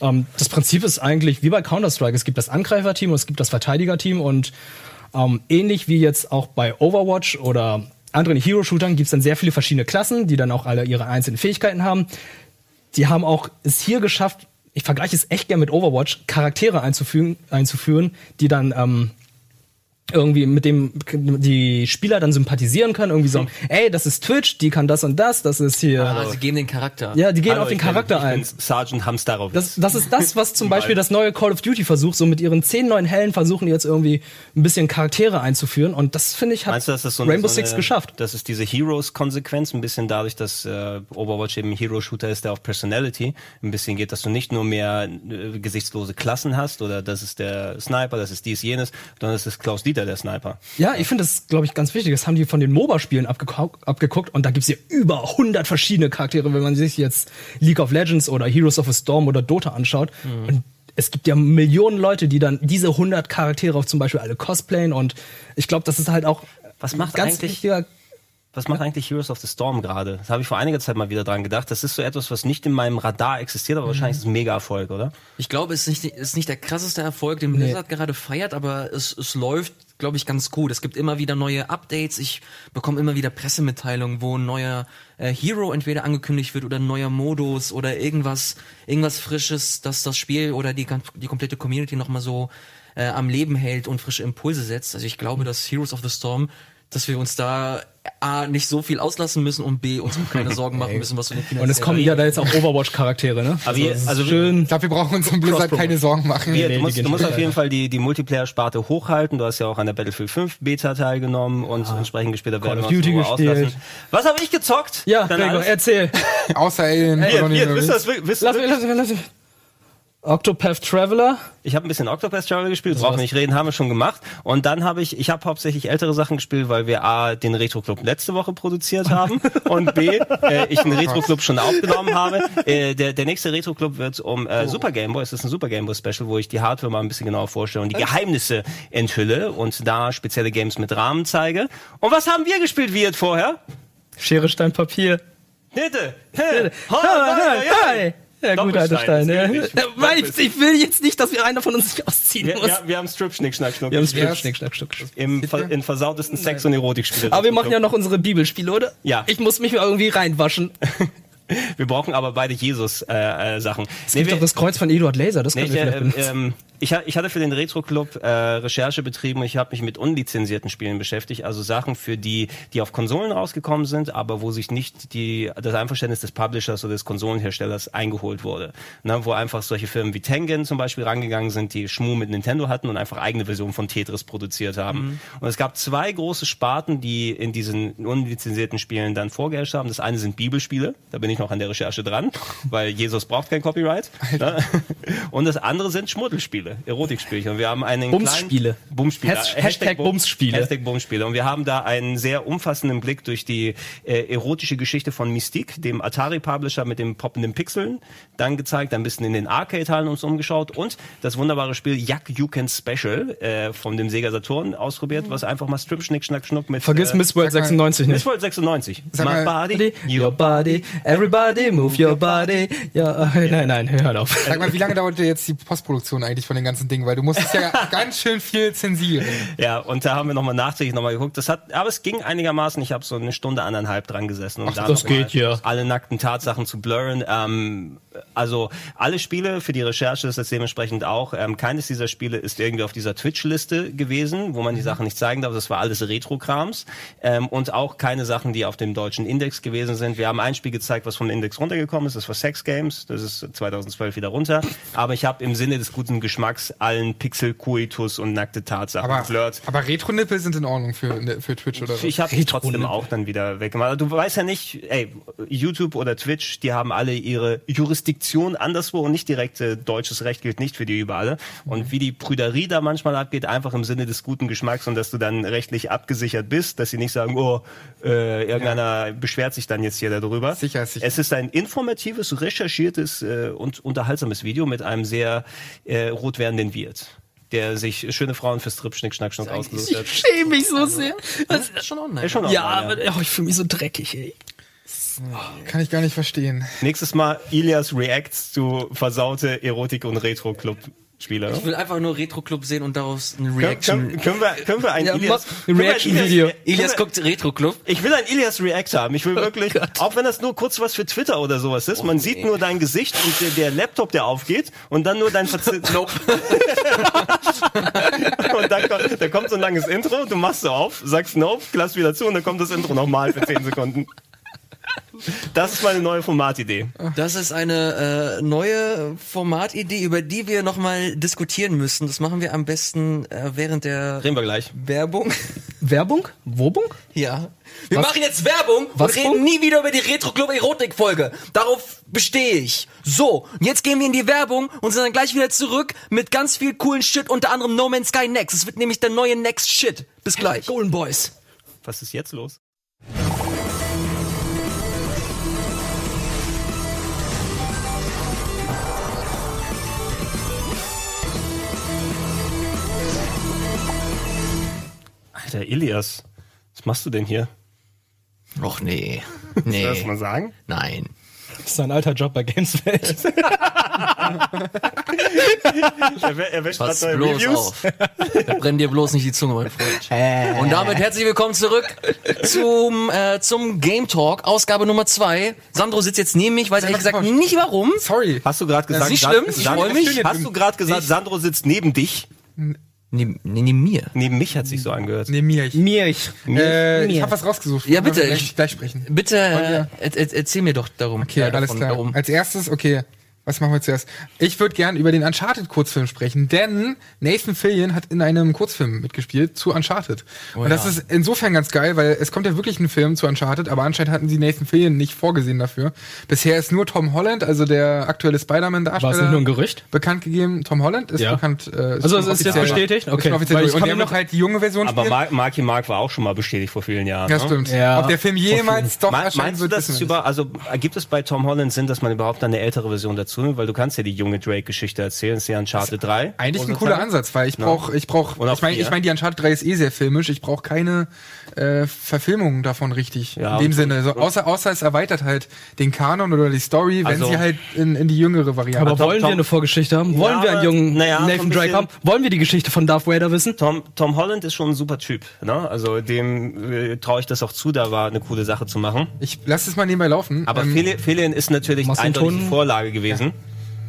Speaker 3: ähm, das Prinzip ist eigentlich wie bei Counter-Strike. Es gibt das Angreiferteam und es gibt das Verteidigerteam und ähm, ähnlich wie jetzt auch bei Overwatch oder anderen Hero-Shootern gibt es dann sehr viele verschiedene Klassen, die dann auch alle ihre einzelnen Fähigkeiten haben. Die haben auch es hier geschafft, ich vergleiche es echt gern mit Overwatch, Charaktere einzufügen, einzuführen, die dann ähm, irgendwie mit dem die Spieler dann sympathisieren können, irgendwie sagen, ey, das ist Twitch, die kann das und das, das ist hier.
Speaker 1: Ah, sie geben den Charakter.
Speaker 3: Ja, die gehen
Speaker 2: Hallo,
Speaker 3: auf den
Speaker 2: bin-
Speaker 3: Charakter
Speaker 2: ich
Speaker 3: ein.
Speaker 2: bin Sergeant Hamsterov.
Speaker 3: Das, das ist das, was zum Beispiel das neue Call of Duty versucht, so mit ihren zehn neuen Helden versuchen die jetzt irgendwie ein bisschen Charaktere einzuführen und das finde ich hat
Speaker 2: Meinst du, dass das so
Speaker 3: Rainbow
Speaker 2: so
Speaker 3: Six
Speaker 2: eine,
Speaker 3: geschafft.
Speaker 2: Das ist diese Heroes-Konsequenz, ein bisschen dadurch, dass äh, Overwatch eben ein Hero-Shooter ist, der auf Personality ein bisschen geht, dass du nicht nur mehr äh, gesichtslose Klassen hast oder das ist der Sniper, das ist dies, jenes, sondern das ist Klaus Dieter, der Sniper.
Speaker 3: Ja, ich finde das, glaube ich, ganz wichtig. Das haben die von den MOBA-Spielen abgeguckt, abgeguckt und da gibt's ja über 100 verschiedene Charaktere, wenn man sich jetzt League of Legends oder Heroes of a Storm oder Dota anschaut.
Speaker 2: Mhm.
Speaker 3: Und es gibt ja Millionen Leute, die dann diese 100 Charaktere auf zum Beispiel alle cosplayen und ich glaube, das ist halt auch
Speaker 2: Was macht
Speaker 3: ganz
Speaker 2: eigentlich-
Speaker 3: wichtiger
Speaker 2: Was macht eigentlich Heroes of the Storm gerade? Das habe ich vor einiger Zeit mal wieder dran gedacht. Das ist so etwas, was nicht in meinem Radar existiert, aber wahrscheinlich ist es ein Mega-Erfolg, oder?
Speaker 1: Ich glaube, es ist nicht, ist nicht der krasseste Erfolg, den Blizzard gerade feiert, aber es, es läuft, glaube ich, ganz gut. Es gibt immer wieder neue Updates. Ich bekomme immer wieder Pressemitteilungen, wo ein neuer äh, Hero entweder angekündigt wird oder ein neuer Modus oder irgendwas, irgendwas Frisches, dass das Spiel oder die, die komplette Community nochmal so äh, am Leben hält und frische Impulse setzt. Also ich glaube, dass Heroes of the Storm, dass wir uns da A, nicht so viel auslassen müssen und B, uns auch keine [laughs] Sorgen machen müssen, was wir den
Speaker 3: und es kommen ja da jetzt auch Overwatch-Charaktere, ne?
Speaker 2: Aber wir- also wir-
Speaker 3: schön.
Speaker 4: Ich glaube, wir brauchen uns um Blizzard keine Sorgen machen.
Speaker 2: Ja,
Speaker 3: Nee,
Speaker 2: du musst, du musst auf jeden Fall die, die Multiplayer-Sparte hochhalten. Du hast ja auch an der Battlefield 5 Beta teilgenommen und entsprechend gespielt. Da werden wir uns
Speaker 3: Duty gespielt.
Speaker 2: auslassen. Was habe ich gezockt?
Speaker 3: Ja, Gregor, erzähl.
Speaker 4: Außer Alien. Colonial
Speaker 2: hier, wisst ihr? Wisst
Speaker 3: Lass mich, lass mich, lass mich. Octopath Traveler.
Speaker 2: Ich habe ein bisschen Octopath Traveler gespielt, brauchen wir nicht reden, haben wir schon gemacht. Und dann habe ich, ich habe hauptsächlich ältere Sachen gespielt, weil wir A, den Retro Club letzte Woche produziert haben [laughs] und B, äh, ich den Retro Club schon aufgenommen habe. Äh, der, der nächste Retro Club wird um äh, Super Game Boy, es ist ein Super Game Boy Special, wo ich die Hardware mal ein bisschen genauer vorstelle und die Geheimnisse enthülle und da spezielle Games mit Rahmen zeige. Und was haben wir gespielt, jetzt vorher?
Speaker 3: Schere, Stein, Papier.
Speaker 2: Bitte.
Speaker 3: Hi. Ja, gut, alter Stein. Ja. Weil ich, ich will jetzt nicht, dass wir einer von uns sich ausziehen
Speaker 2: Wir,
Speaker 3: muss.
Speaker 2: wir, wir haben Strip, Schnick, Schnack, Schnuck.
Speaker 3: Wir haben. Strip, Schnick, Schnack, Schnuck.
Speaker 2: Im, ver, in versautesten Sex- und Erotikspiele.
Speaker 3: Aber wir machen ja noch unsere Bibelspiele, oder?
Speaker 2: Ja.
Speaker 3: Ich muss mich irgendwie reinwaschen. [laughs]
Speaker 2: Wir brauchen aber beide Jesus-Sachen. Äh, äh, Sachen.
Speaker 3: Es gibt doch das Kreuz von Eduard Laser, das
Speaker 2: Nee,
Speaker 3: können
Speaker 2: ich,
Speaker 3: wir
Speaker 2: äh,
Speaker 3: vielleicht benutzen.
Speaker 2: Ich, ich hatte für den Retro Club äh, Recherche betrieben. Ich habe mich mit unlizenzierten Spielen beschäftigt, also Sachen für die, die auf Konsolen rausgekommen sind, aber wo sich nicht die das Einverständnis des Publishers oder des Konsolenherstellers eingeholt wurde. Ne, wo einfach solche Firmen wie Tengen zum Beispiel rangegangen sind, die Schmu mit Nintendo hatten und einfach eigene Versionen von Tetris produziert haben. Und es gab zwei große Sparten, die in diesen unlizenzierten Spielen dann vorgeherrscht haben. Das eine sind Bibelspiele, da bin ich noch an der Recherche dran, weil Jesus braucht kein Copyright. Ne? Und das andere sind Schmuddelspiele, Erotikspielchen. Und wir haben einen
Speaker 3: Bumsspiele.
Speaker 2: kleinen Bumsspiele.
Speaker 3: Has- Hashtag
Speaker 2: Bum-
Speaker 3: Bumsspiele.
Speaker 2: Hashtag Bumsspiele. Und wir haben da einen sehr umfassenden Blick durch die äh, erotische Geschichte von Mystique, dem Atari-Publisher mit dem poppenden Pixeln, dann gezeigt, ein bisschen in den Arcade-Hallen uns umgeschaut und das wunderbare Spiel Yak You Can Special äh, von dem Sega Saturn ausprobiert, was einfach mal Strip, Schnick, Schnack, Schnuck mit
Speaker 3: Vergiss
Speaker 2: äh,
Speaker 3: Miss World
Speaker 4: sag mal,
Speaker 3: 96 nicht.
Speaker 2: Miss World 96.
Speaker 4: Sag
Speaker 2: My
Speaker 4: mal-
Speaker 2: body,
Speaker 3: Your body, everybody move your body. Ja, [laughs] nein, nein, hör auf.
Speaker 4: Sag mal, wie lange dauerte jetzt die Postproduktion eigentlich von den ganzen Dingen? Weil du musstest ja [laughs] ganz schön viel zensieren.
Speaker 2: Ja, und da haben wir nochmal nachträglich nochmal geguckt. Das hat, aber es ging einigermaßen. Ich habe so eine Stunde, anderthalb dran gesessen, um da
Speaker 3: das geht ja.
Speaker 2: alle nackten Tatsachen zu blurren. Ähm, also alle Spiele für die Recherche ist das dementsprechend auch. Ähm, keines dieser Spiele ist irgendwie auf dieser Twitch-Liste gewesen, wo man die Sachen nicht zeigen darf. Das war alles Retro-Krams. Ähm, und auch keine Sachen, die auf dem deutschen Index gewesen sind. Wir haben ein Spiel gezeigt, was vom Index runtergekommen ist. Das war Sex Games. Das ist 2012 wieder runter. Aber ich habe im Sinne des guten Geschmacks Geschmacks allen Pixel-Koitus und nackte Tatsachen
Speaker 4: Aber,
Speaker 2: flirt.
Speaker 4: aber Retro-Nippel sind in Ordnung für, für Twitch oder so.
Speaker 2: Ich habe die trotzdem auch dann wieder weggemacht. Du weißt ja nicht, ey, YouTube oder Twitch, die haben alle ihre Jurisdiktion anderswo und nicht direkt äh, deutsches Recht gilt nicht für die überall. Und wie die Prüderie da manchmal abgeht, einfach im Sinne des guten Geschmacks und dass du dann rechtlich abgesichert bist, dass sie nicht sagen, oh, äh, irgendeiner beschwert sich dann jetzt hier darüber.
Speaker 4: Sicher, sicher.
Speaker 2: Es ist ein informatives, recherchiertes äh, und unterhaltsames Video mit einem sehr äh, rot werdenden Wirt der sich schöne Frauen fürs Strip Schnick Schnack Schnuck ausgesucht hat.
Speaker 3: schäme mich so sehr.
Speaker 1: Das ist schon online.
Speaker 2: Ist schon
Speaker 3: Ja,
Speaker 2: online,
Speaker 3: aber oh, ich fühle mich so dreckig, ey.
Speaker 4: Kann ich gar nicht verstehen.
Speaker 2: Nächstes Mal Ilias Reacts zu versaute Erotik- und Retro-Club-Spiele.
Speaker 1: Ich will einfach nur Retro-Club sehen und daraus
Speaker 2: Können,
Speaker 1: Reaction.
Speaker 2: können, können, wir, können wir ein
Speaker 3: Ja,
Speaker 2: Ilias,
Speaker 3: mach-
Speaker 2: können wir ein
Speaker 3: Reaction-Video.
Speaker 2: Ilias-
Speaker 1: Ilias
Speaker 2: können wir-
Speaker 1: guckt Retro-Club.
Speaker 2: Ich will ein Ilias React haben. Ich will wirklich, auch wenn das nur kurz was für Twitter oder sowas ist, man sieht nur dein Gesicht und der, der Laptop, der aufgeht und dann nur dein Verzi [laughs]
Speaker 1: Nope. [laughs]
Speaker 2: und dann, kommt- dann kommt so ein langes Intro, du machst so auf, sagst Nope, klappst wieder zu und dann kommt das Intro nochmal für 10 Sekunden. Das ist meine neue Formatidee.
Speaker 1: Das ist eine äh, neue Formatidee, über die wir nochmal diskutieren müssen. Das machen wir am besten äh, während der
Speaker 2: Reden wir gleich.
Speaker 1: Werbung.
Speaker 3: Werbung? Wobung?
Speaker 1: Ja. Wir
Speaker 3: Was?
Speaker 1: machen jetzt Werbung
Speaker 3: Was,
Speaker 1: und reden
Speaker 3: Punkt?
Speaker 1: nie wieder über die Retro-Club-Erotik-Folge. Darauf bestehe ich. So, und jetzt gehen wir in die Werbung und sind dann gleich wieder zurück mit ganz viel coolen Shit, unter anderem No Man's Sky Next. Es wird nämlich der neue Next Shit. Bis gleich.
Speaker 3: Golden Boys.
Speaker 2: Was ist jetzt los? Alter, Ilias, was machst du denn hier?
Speaker 1: Och nee. [laughs]
Speaker 2: Soll ich
Speaker 1: Nee.
Speaker 2: das mal sagen?
Speaker 1: Nein.
Speaker 3: Das ist ein alter Job bei Gameswelt. [laughs]
Speaker 2: Er, er wäscht
Speaker 1: Pass bloß
Speaker 2: Reviews.
Speaker 1: auf. Da brennt dir bloß nicht die Zunge, mein Freund. [laughs] Und damit herzlich willkommen zurück zum, äh, zum Game Talk, Ausgabe Nummer zwei. Sandro sitzt jetzt neben mich, weiß ehrlich gesagt nicht warum.
Speaker 4: Sorry.
Speaker 2: Hast du gerade gesagt,
Speaker 1: nicht
Speaker 2: Sa-
Speaker 1: schlimm, ich
Speaker 2: Sandro-
Speaker 1: freu mich.
Speaker 2: Hast du gerade gesagt, Sandro sitzt neben dich?
Speaker 1: Neben, nee, neben mir.
Speaker 2: Neben mich hat sich so angehört.
Speaker 4: Nee, mir. Ich,
Speaker 3: Mir ich.
Speaker 4: äh, ich habe was rausgesucht.
Speaker 1: Ja, bitte. Ich-
Speaker 4: gleich sprechen.
Speaker 1: Bitte äh, er, er, erzähl mir doch darum.
Speaker 4: Okay,
Speaker 1: äh,
Speaker 4: alles
Speaker 1: davon,
Speaker 4: klar.
Speaker 1: Darum.
Speaker 4: Als erstes, okay, was machen wir zuerst? Ich würde gern über den Uncharted-Kurzfilm sprechen, denn Nathan Fillion hat in einem Kurzfilm mitgespielt zu Uncharted. Und das
Speaker 1: ja.
Speaker 4: ist insofern ganz geil, weil es kommt ja wirklich ein Film zu Uncharted, aber anscheinend hatten sie Nathan Fillion nicht vorgesehen dafür. Bisher ist nur Tom Holland, also der aktuelle Spider-Man-Darsteller.
Speaker 3: War es nicht nur ein Gerücht?
Speaker 4: Bekannt gegeben. Tom Holland ist
Speaker 3: Ja.
Speaker 4: bekannt. Äh, ist
Speaker 3: Also es ist jetzt bestätigt?
Speaker 4: Ist
Speaker 3: Okay.
Speaker 4: offiziell
Speaker 3: Weil ich.
Speaker 4: Und
Speaker 3: kann
Speaker 4: der wird halt die junge Version
Speaker 2: Aber Marky Mark war auch schon mal bestätigt vor vielen Jahren.
Speaker 4: Ja,
Speaker 2: ne?
Speaker 4: stimmt.
Speaker 3: Ja.
Speaker 4: Ob der Film jemals doch
Speaker 2: Me-
Speaker 4: erscheinen
Speaker 2: Meinst du,
Speaker 4: wird,
Speaker 2: dass
Speaker 4: wissen
Speaker 2: es
Speaker 4: wir
Speaker 2: über, also ergibt es bei Tom Holland Sinn, dass man überhaupt eine ältere Version dazu nimmt? Weil du kannst ja die junge Drake-Geschichte erzählen, das ist ja Uncharted 3.
Speaker 4: Eigentlich ein cooler
Speaker 2: Teil.
Speaker 4: Ansatz, weil ich brauch, ich brauch,
Speaker 2: Und auch
Speaker 4: ich meine, ich meine, die Uncharted 3 ist eh sehr filmisch. Ich brauche keine äh, Verfilmung davon richtig.
Speaker 2: Ja,
Speaker 4: in dem Sinne, so, außer außer es erweitert halt den Kanon oder die Story, wenn
Speaker 2: Also-
Speaker 4: sie halt in, in die jüngere Variante.
Speaker 3: Aber wollen
Speaker 2: Tom-
Speaker 3: wir eine Vorgeschichte haben? Wollen
Speaker 2: Ja,
Speaker 3: wir einen jungen
Speaker 2: ein
Speaker 3: Nathan Drake haben? Wollen wir die Geschichte von Darth Vader wissen?
Speaker 2: Tom, Tom Holland ist schon ein super Typ. Ne? Also dem äh, traue ich das auch zu, da war eine coole Sache zu machen.
Speaker 4: ich lass es mal nebenbei laufen.
Speaker 2: Aber
Speaker 4: Ähm,
Speaker 2: Feli- Felion ist natürlich
Speaker 3: Machst du einen
Speaker 2: eindeutig die
Speaker 3: Ton?
Speaker 2: Vorlage gewesen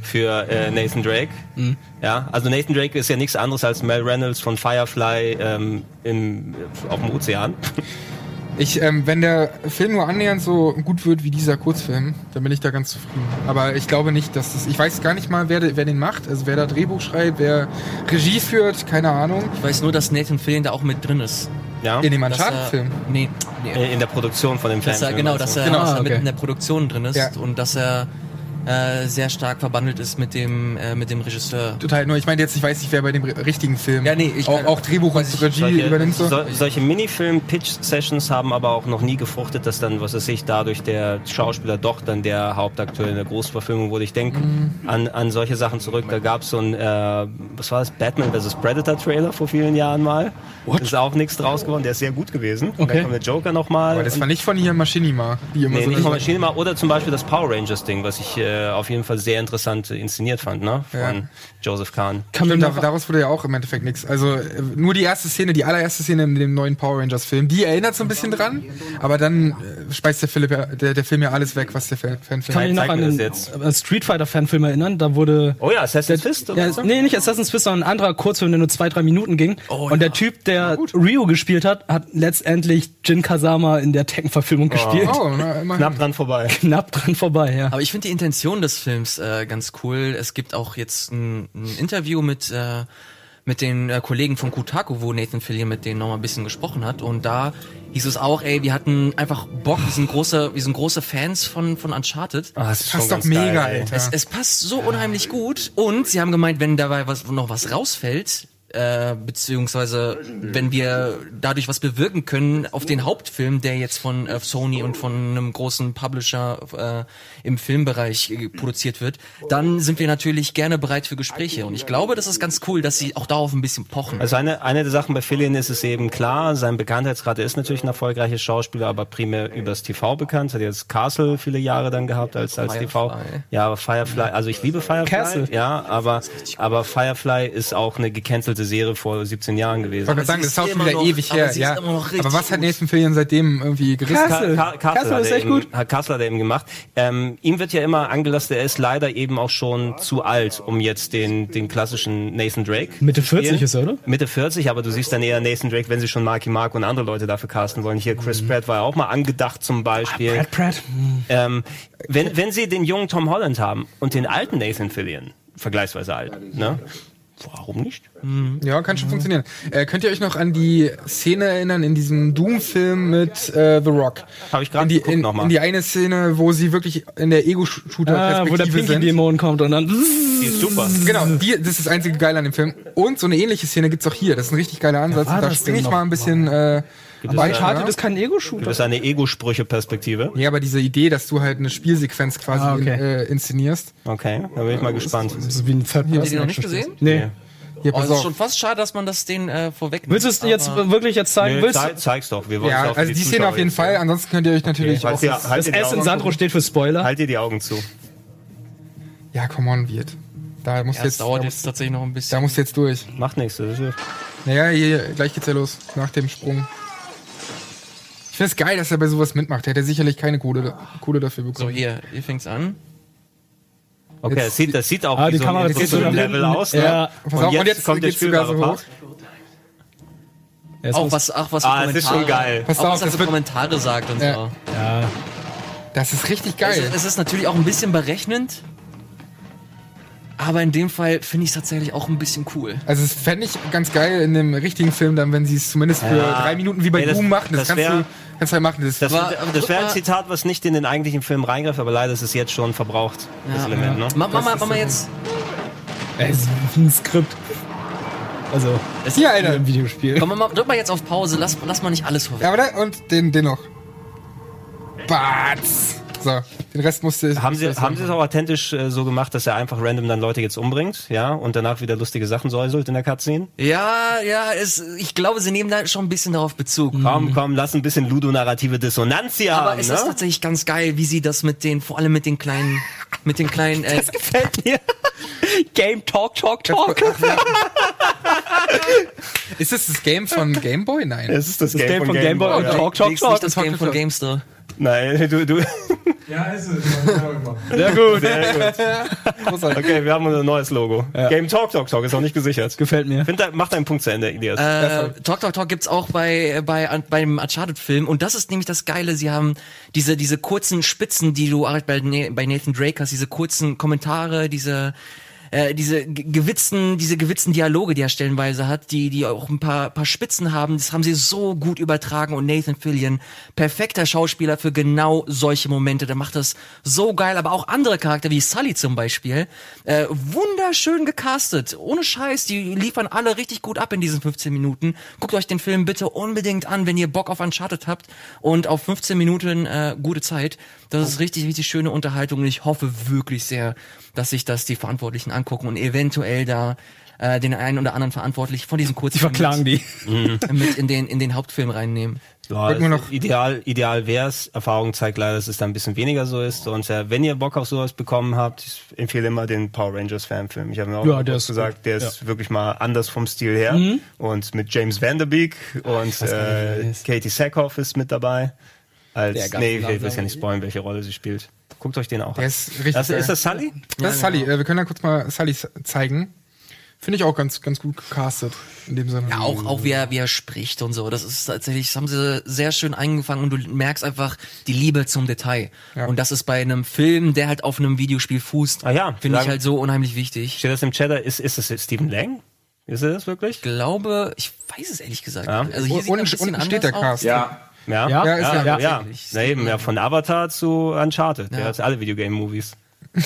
Speaker 2: für äh, Nathan Drake.
Speaker 3: Mhm.
Speaker 2: Ja, also Nathan Drake ist ja nichts anderes als Mel Reynolds von Firefly ähm, im, auf dem Ozean.
Speaker 4: ich, ähm, wenn der Film nur annähernd so gut wird wie dieser Kurzfilm, dann bin ich da ganz zufrieden. Aber ich glaube nicht, dass das. Ich weiß gar nicht mal, wer, wer den macht. Also wer da Drehbuch schreibt, wer Regie führt, keine Ahnung.
Speaker 1: Ich weiß nur, dass Nathan Fillion da auch mit drin ist.
Speaker 2: Ja,
Speaker 4: In dem Uncharted-Film.
Speaker 1: Nee, nee.
Speaker 2: Äh, in der Produktion von dem
Speaker 1: Dass er,
Speaker 2: Film.
Speaker 1: genau, dass er,
Speaker 4: Genau,
Speaker 1: dass er
Speaker 3: ah,
Speaker 1: mit
Speaker 3: okay.
Speaker 1: in der Produktion drin ist
Speaker 4: Ja.
Speaker 1: und dass er äh, sehr stark verbandelt ist mit dem, äh, mit dem Regisseur.
Speaker 4: Total, nur ich meine jetzt, ich weiß nicht, wer bei dem ri- richtigen Film
Speaker 1: Ja, nee, ich
Speaker 4: auch, auch Drehbuch und Regie
Speaker 2: Solche,
Speaker 4: übernimmt. So.
Speaker 2: so, solche Minifilm-Pitch-Sessions haben aber auch noch nie gefruchtet, dass dann, was weiß ich, dadurch der Schauspieler doch dann der Hauptakteur in der Großverfilmung wurde. Ich denke
Speaker 4: Mhm.
Speaker 2: an, an solche Sachen zurück. Da gab es so ein, äh, was war das, Batman vs. Predator-Trailer vor vielen Jahren mal. What? Ist auch nichts draus geworden. Der ist sehr gut gewesen. Und
Speaker 3: Okay.
Speaker 2: dann kommt der Joker nochmal.
Speaker 4: Aber das war nicht von hier Machinima, die immer
Speaker 2: Nee,
Speaker 4: so
Speaker 2: nicht von Machinima oder zum Beispiel das Power Rangers Ding, was ich äh, auf jeden Fall sehr interessant inszeniert fand, ne? Von
Speaker 4: Ja.
Speaker 2: Joseph Kahn.
Speaker 4: Stimmt, daraus wurde ja auch im Endeffekt nichts. Also äh, nur die erste Szene, die allererste Szene in dem neuen Power Rangers Film, die erinnert so ein bisschen dran, aber dann äh, speist der, Philipp ja, der, der Film ja alles weg, was der Fan Fan
Speaker 3: kann mich noch an den äh, Street Fighter Fanfilm erinnern. Da wurde
Speaker 2: Oh ja, Assassin's Fist oder
Speaker 3: Ja,
Speaker 2: so?
Speaker 3: nee, nicht Assassin's Fist, sondern ein anderer Kurzfilm, der nur zwei, drei Minuten ging.
Speaker 1: Oh,
Speaker 3: und der
Speaker 1: ja.
Speaker 3: Typ, der Ryu gespielt hat, hat letztendlich Jin Kazama in der Tekken-Verfilmung gespielt.
Speaker 4: Oh, na.
Speaker 2: Knapp dran vorbei. [laughs]
Speaker 3: Knapp dran vorbei, ja.
Speaker 1: Aber ich finde die Präsentation des Films äh, ganz cool. Es gibt auch jetzt ein, ein Interview mit äh, mit den äh, Kollegen von Kotaku, wo Nathan Fillion mit denen nochmal ein bisschen gesprochen hat. Und da hieß es auch, ey, wir hatten einfach Bock, wir sind große, wir sind große Fans von, von Uncharted.
Speaker 2: Ah, das ist schon
Speaker 4: Passt doch mega,
Speaker 2: geil.
Speaker 4: Alter.
Speaker 1: Es, es passt so unheimlich gut. Und sie haben gemeint, wenn dabei was, noch was rausfällt, äh, beziehungsweise wenn wir dadurch was bewirken können auf den Hauptfilm, der jetzt von äh, Sony und von einem großen Publisher äh, im Filmbereich äh, produziert wird, dann sind wir natürlich gerne bereit für Gespräche. Und ich glaube, das ist ganz cool, dass sie auch darauf ein bisschen pochen.
Speaker 2: Also eine, eine der Sachen bei Fillion ist es eben klar, sein Bekanntheitsgrad er ist natürlich ein erfolgreicher Schauspieler, aber primär übers TV bekannt. Hat jetzt Castle viele Jahre dann gehabt als, als TV. Ja, aber Firefly, also ich liebe Firefly.
Speaker 3: Castle.
Speaker 2: Ja, aber, aber Firefly ist auch eine gecancelte Serie vor 17 Jahren gewesen.
Speaker 4: Ich wollte gerade sagen, das ist auch schon wieder
Speaker 1: noch-
Speaker 4: ewig
Speaker 1: aber
Speaker 4: her. Ja. Aber was hat. Nathan Fillion seitdem irgendwie gerissen?
Speaker 3: Castle. Castle
Speaker 2: hat
Speaker 3: ist
Speaker 2: er
Speaker 3: echt
Speaker 2: eben,
Speaker 3: gut.
Speaker 2: Hat Kassel hat er eben gemacht. Ähm, ihm wird ja immer angelastet, er ist leider eben auch schon zu alt, um jetzt den, den klassischen Nathan Drake.
Speaker 3: Mitte
Speaker 2: zu spielen.
Speaker 3: 40 ist er, oder?
Speaker 2: Mitte 40, aber du siehst dann eher Nathan Drake, wenn sie schon Marky Mark und andere Leute dafür casten wollen. Hier Chris Pratt war ja auch mal angedacht zum Beispiel.
Speaker 3: Brad Pratt.
Speaker 2: Ähm, wenn, wenn sie den jungen Tom Holland haben und den alten Nathan Fillion, vergleichsweise alt, ne? Warum nicht?
Speaker 4: Ja, kann schon funktionieren. Äh, könnt ihr euch noch an die Szene erinnern in diesem Doom-Film mit äh, The Rock?
Speaker 2: Hab ich gerade
Speaker 4: in die, in,
Speaker 2: noch mal.
Speaker 4: in die eine Szene, wo sie wirklich in der
Speaker 3: Ah, wo der
Speaker 4: Ego-Shooter-Perspektive.
Speaker 3: Pinky-Dämon kommt und dann.
Speaker 2: Die ist super.
Speaker 4: Genau, die, das ist das einzige Geile an dem Film. Und so eine ähnliche Szene gibt's auch hier. Das ist ein richtig geiler Ansatz. Und da
Speaker 3: das
Speaker 4: springe ich
Speaker 3: noch
Speaker 4: mal ein bisschen äh,
Speaker 3: Aber
Speaker 4: weiter.
Speaker 3: Uncharted ist kein Ego-Shooter.
Speaker 2: Das ist eine Ego-Sprüche-Perspektive.
Speaker 4: Ja, aber diese Idee, dass du halt eine Spielsequenz quasi
Speaker 3: Ah, okay.
Speaker 4: in, äh, inszenierst.
Speaker 2: Okay, da bin ich mal gespannt.
Speaker 3: Das ist wie ein
Speaker 1: Habt ihr die noch nicht gesehen?
Speaker 3: Nee.
Speaker 4: Hier,
Speaker 1: Oh,
Speaker 4: pass
Speaker 1: es ist schon fast schade, dass man das den äh, vorwegnimmt.
Speaker 3: Willst du es jetzt wirklich jetzt zeigen?
Speaker 2: Nee,
Speaker 3: Willst du?
Speaker 2: zei zeig's doch. Wir wollen
Speaker 4: Ja,
Speaker 2: es
Speaker 4: also die Szene
Speaker 2: Zuschauer
Speaker 4: auf jeden Fall.
Speaker 2: sehen.
Speaker 4: Ansonsten könnt ihr euch natürlich
Speaker 2: Halt
Speaker 4: auch...
Speaker 2: dir, halt,
Speaker 3: Das
Speaker 2: die
Speaker 3: S in Sandro steht für Spoiler.
Speaker 2: halt dir die Augen zu.
Speaker 4: Ja, come on, wird. Da musst
Speaker 1: Ja,
Speaker 4: jetzt,
Speaker 1: dauert
Speaker 4: da,
Speaker 1: jetzt tatsächlich noch ein
Speaker 4: da
Speaker 1: bisschen.
Speaker 4: musst du jetzt durch.
Speaker 2: Macht nichts. Das ist
Speaker 4: Naja, hier, gleich geht's ja los. Nach dem Sprung. Ich finde es geil, dass er bei sowas mitmacht. Der hätte sicherlich keine Kohle, Kohle dafür
Speaker 1: So,
Speaker 4: bekommen.
Speaker 1: hier, hier fängt's an.
Speaker 2: Okay,
Speaker 4: Jetzt
Speaker 2: das sieht, das sieht auch
Speaker 3: Ah,
Speaker 2: wie
Speaker 3: die
Speaker 2: so
Speaker 3: Kamera
Speaker 2: so
Speaker 3: so
Speaker 2: ein Level
Speaker 3: hinten.
Speaker 2: aus. Ne?
Speaker 3: Ja.
Speaker 4: Pass auf, und jetzt
Speaker 2: kommt der
Speaker 4: geht's sogar so
Speaker 2: spielbare
Speaker 4: hoch.
Speaker 2: Part.
Speaker 3: Jetzt
Speaker 1: Auch was, ach, was für
Speaker 2: Ah, es ist schon geil.
Speaker 4: Pass
Speaker 1: auch
Speaker 4: auf,
Speaker 1: was er
Speaker 4: das
Speaker 1: für Kommentare sagt und
Speaker 4: Ja.
Speaker 1: so.
Speaker 3: Ja.
Speaker 4: Das ist richtig geil.
Speaker 1: Es, es ist natürlich auch ein bisschen berechnend. Aber in dem Fall finde ich es tatsächlich auch ein bisschen cool.
Speaker 4: Also es fände ich ganz geil in dem richtigen Film, dann, wenn sie es zumindest für
Speaker 2: Ja.
Speaker 4: drei Minuten wie bei
Speaker 2: das-
Speaker 4: Doom machen. Das,
Speaker 2: das
Speaker 4: kannst,
Speaker 2: wär-
Speaker 4: du, kannst du halt machen. Das,
Speaker 2: Das, das wäre ein Zitat, was nicht in den eigentlichen Film reingreift, aber leider ist es jetzt schon verbraucht, das
Speaker 1: Ja.
Speaker 2: Element. Ne?
Speaker 1: Mach, mach, mal, mach mal jetzt.
Speaker 3: Es ist wie ein Skript. Also,
Speaker 1: Es,
Speaker 4: Hier,
Speaker 3: in
Speaker 4: Alter.
Speaker 3: einem Videospiel.
Speaker 1: Komm, mal, drück mal jetzt auf Pause. Lass, lass mal nicht alles vorweg.
Speaker 4: Ja, aber da, und den, den noch. Batz. So, den Rest musste
Speaker 2: Haben sie, haben sie es auch authentisch äh, so gemacht, dass er einfach random dann Leute jetzt umbringt, ja, und danach wieder lustige Sachen säuselt in der Cutscene?
Speaker 1: Ja, ja, es, ich glaube, sie nehmen da schon ein bisschen darauf Bezug.
Speaker 2: Komm, komm, lass ein bisschen ludonarrative Dissonanz hier
Speaker 1: Aber
Speaker 2: haben,
Speaker 1: es
Speaker 2: ne?
Speaker 1: ist tatsächlich ganz geil, wie sie das mit den, vor allem mit den kleinen, mit den kleinen, äh, [laughs]
Speaker 2: gefällt mir. [laughs]
Speaker 3: Game Talk, Talk, Talk.
Speaker 4: Ist das das Game von Game Boy? Nein.
Speaker 2: Es ist das,
Speaker 3: Das Game von Game Boy und
Speaker 2: ja.
Speaker 3: Talk, Talk,
Speaker 1: Nicht
Speaker 3: Talk.
Speaker 1: das Game von Gamester.
Speaker 2: Nein, du, du.
Speaker 6: Ja, ist es.
Speaker 3: Sehr gut.
Speaker 2: Sehr gut. Okay, wir haben unser neues Logo. Game Talk Talk Talk ist auch nicht gesichert.
Speaker 3: Gefällt mir.
Speaker 2: Find, da- mach deinen Punkt zu Ende, Elias.
Speaker 1: Äh, Talk Talk Talk gibt's auch bei, bei, beim Uncharted-Film. Und das ist nämlich das Geile. Sie haben diese, diese kurzen Spitzen, die du halt bei, bei Nathan Drake hast, diese kurzen Kommentare, diese, äh, diese ge- gewitzten, diese gewitzten Dialoge, die er stellenweise hat, die, die auch ein paar, paar Spitzen haben, das haben sie so gut übertragen und Nathan Fillion, perfekter Schauspieler für genau solche Momente, der macht das so geil, aber auch andere Charakter wie Sully zum Beispiel, äh, wunderschön gecastet, ohne Scheiß, die liefern alle richtig gut ab in diesen 15 Minuten. Guckt euch den Film bitte unbedingt an, wenn ihr Bock auf Uncharted habt und auf 15 Minuten äh, gute Zeit. Das ist richtig, richtig schöne Unterhaltung und ich hoffe wirklich sehr, dass sich das die Verantwortlichen angucken und eventuell da äh, den einen oder anderen Verantwortlich von diesen
Speaker 3: Die
Speaker 1: Kurzfilmen
Speaker 3: verklagen [laughs] die.
Speaker 1: mit, mit in den in den Hauptfilm reinnehmen.
Speaker 2: Ja, es-
Speaker 4: noch.
Speaker 2: Ideal, ideal wär's. Erfahrung zeigt leider, dass es da ein bisschen weniger so ist. Und äh, wenn ihr Bock auf sowas bekommen habt, ich empfehle immer den Power Rangers Fanfilm. Ich habe mir auch
Speaker 3: Ja, der
Speaker 2: gesagt,
Speaker 3: gut.
Speaker 2: der ist wirklich mal anders vom Stil her. Und mit James Vanderbeek und äh, Katie Sackhoff ist mit dabei. Als, nee, ich will ja nicht spoilern, welche Rolle sie spielt. Guckt euch den auch
Speaker 4: Der
Speaker 2: an.
Speaker 4: ist richtig
Speaker 2: Das,
Speaker 4: geil.
Speaker 2: ist das Sully?
Speaker 4: Das ist Sully. Äh, wir können ja kurz mal Sully zeigen. Finde ich auch ganz, ganz gut gecastet in dem Sinne.
Speaker 1: Ja, auch, auch wie er, wie er spricht und so. Das ist tatsächlich, das haben sie sehr schön eingefangen und du merkst einfach die Liebe zum Detail.
Speaker 4: Ja.
Speaker 1: Und das ist bei einem Film, der halt auf einem Videospiel fußt,
Speaker 2: Ah ja,
Speaker 1: finde ich halt so unheimlich wichtig.
Speaker 2: Steht das im Chat? Ist, ist es Stephen Lang? Ist er das wirklich?
Speaker 1: Ich glaube, ich weiß es ehrlich gesagt.
Speaker 2: Ja.
Speaker 1: Also hier
Speaker 4: Und-
Speaker 1: sieht ein
Speaker 4: unten-
Speaker 1: bisschen
Speaker 4: unten steht der. Cast.
Speaker 7: Ja.
Speaker 2: Ja,
Speaker 3: Ja?
Speaker 4: Ja, ist
Speaker 2: ja,
Speaker 4: ja-
Speaker 2: ja. ja. Na eben, ja, von Avatar zu Uncharted. Der hat alle Videogame-Movies. [laughs]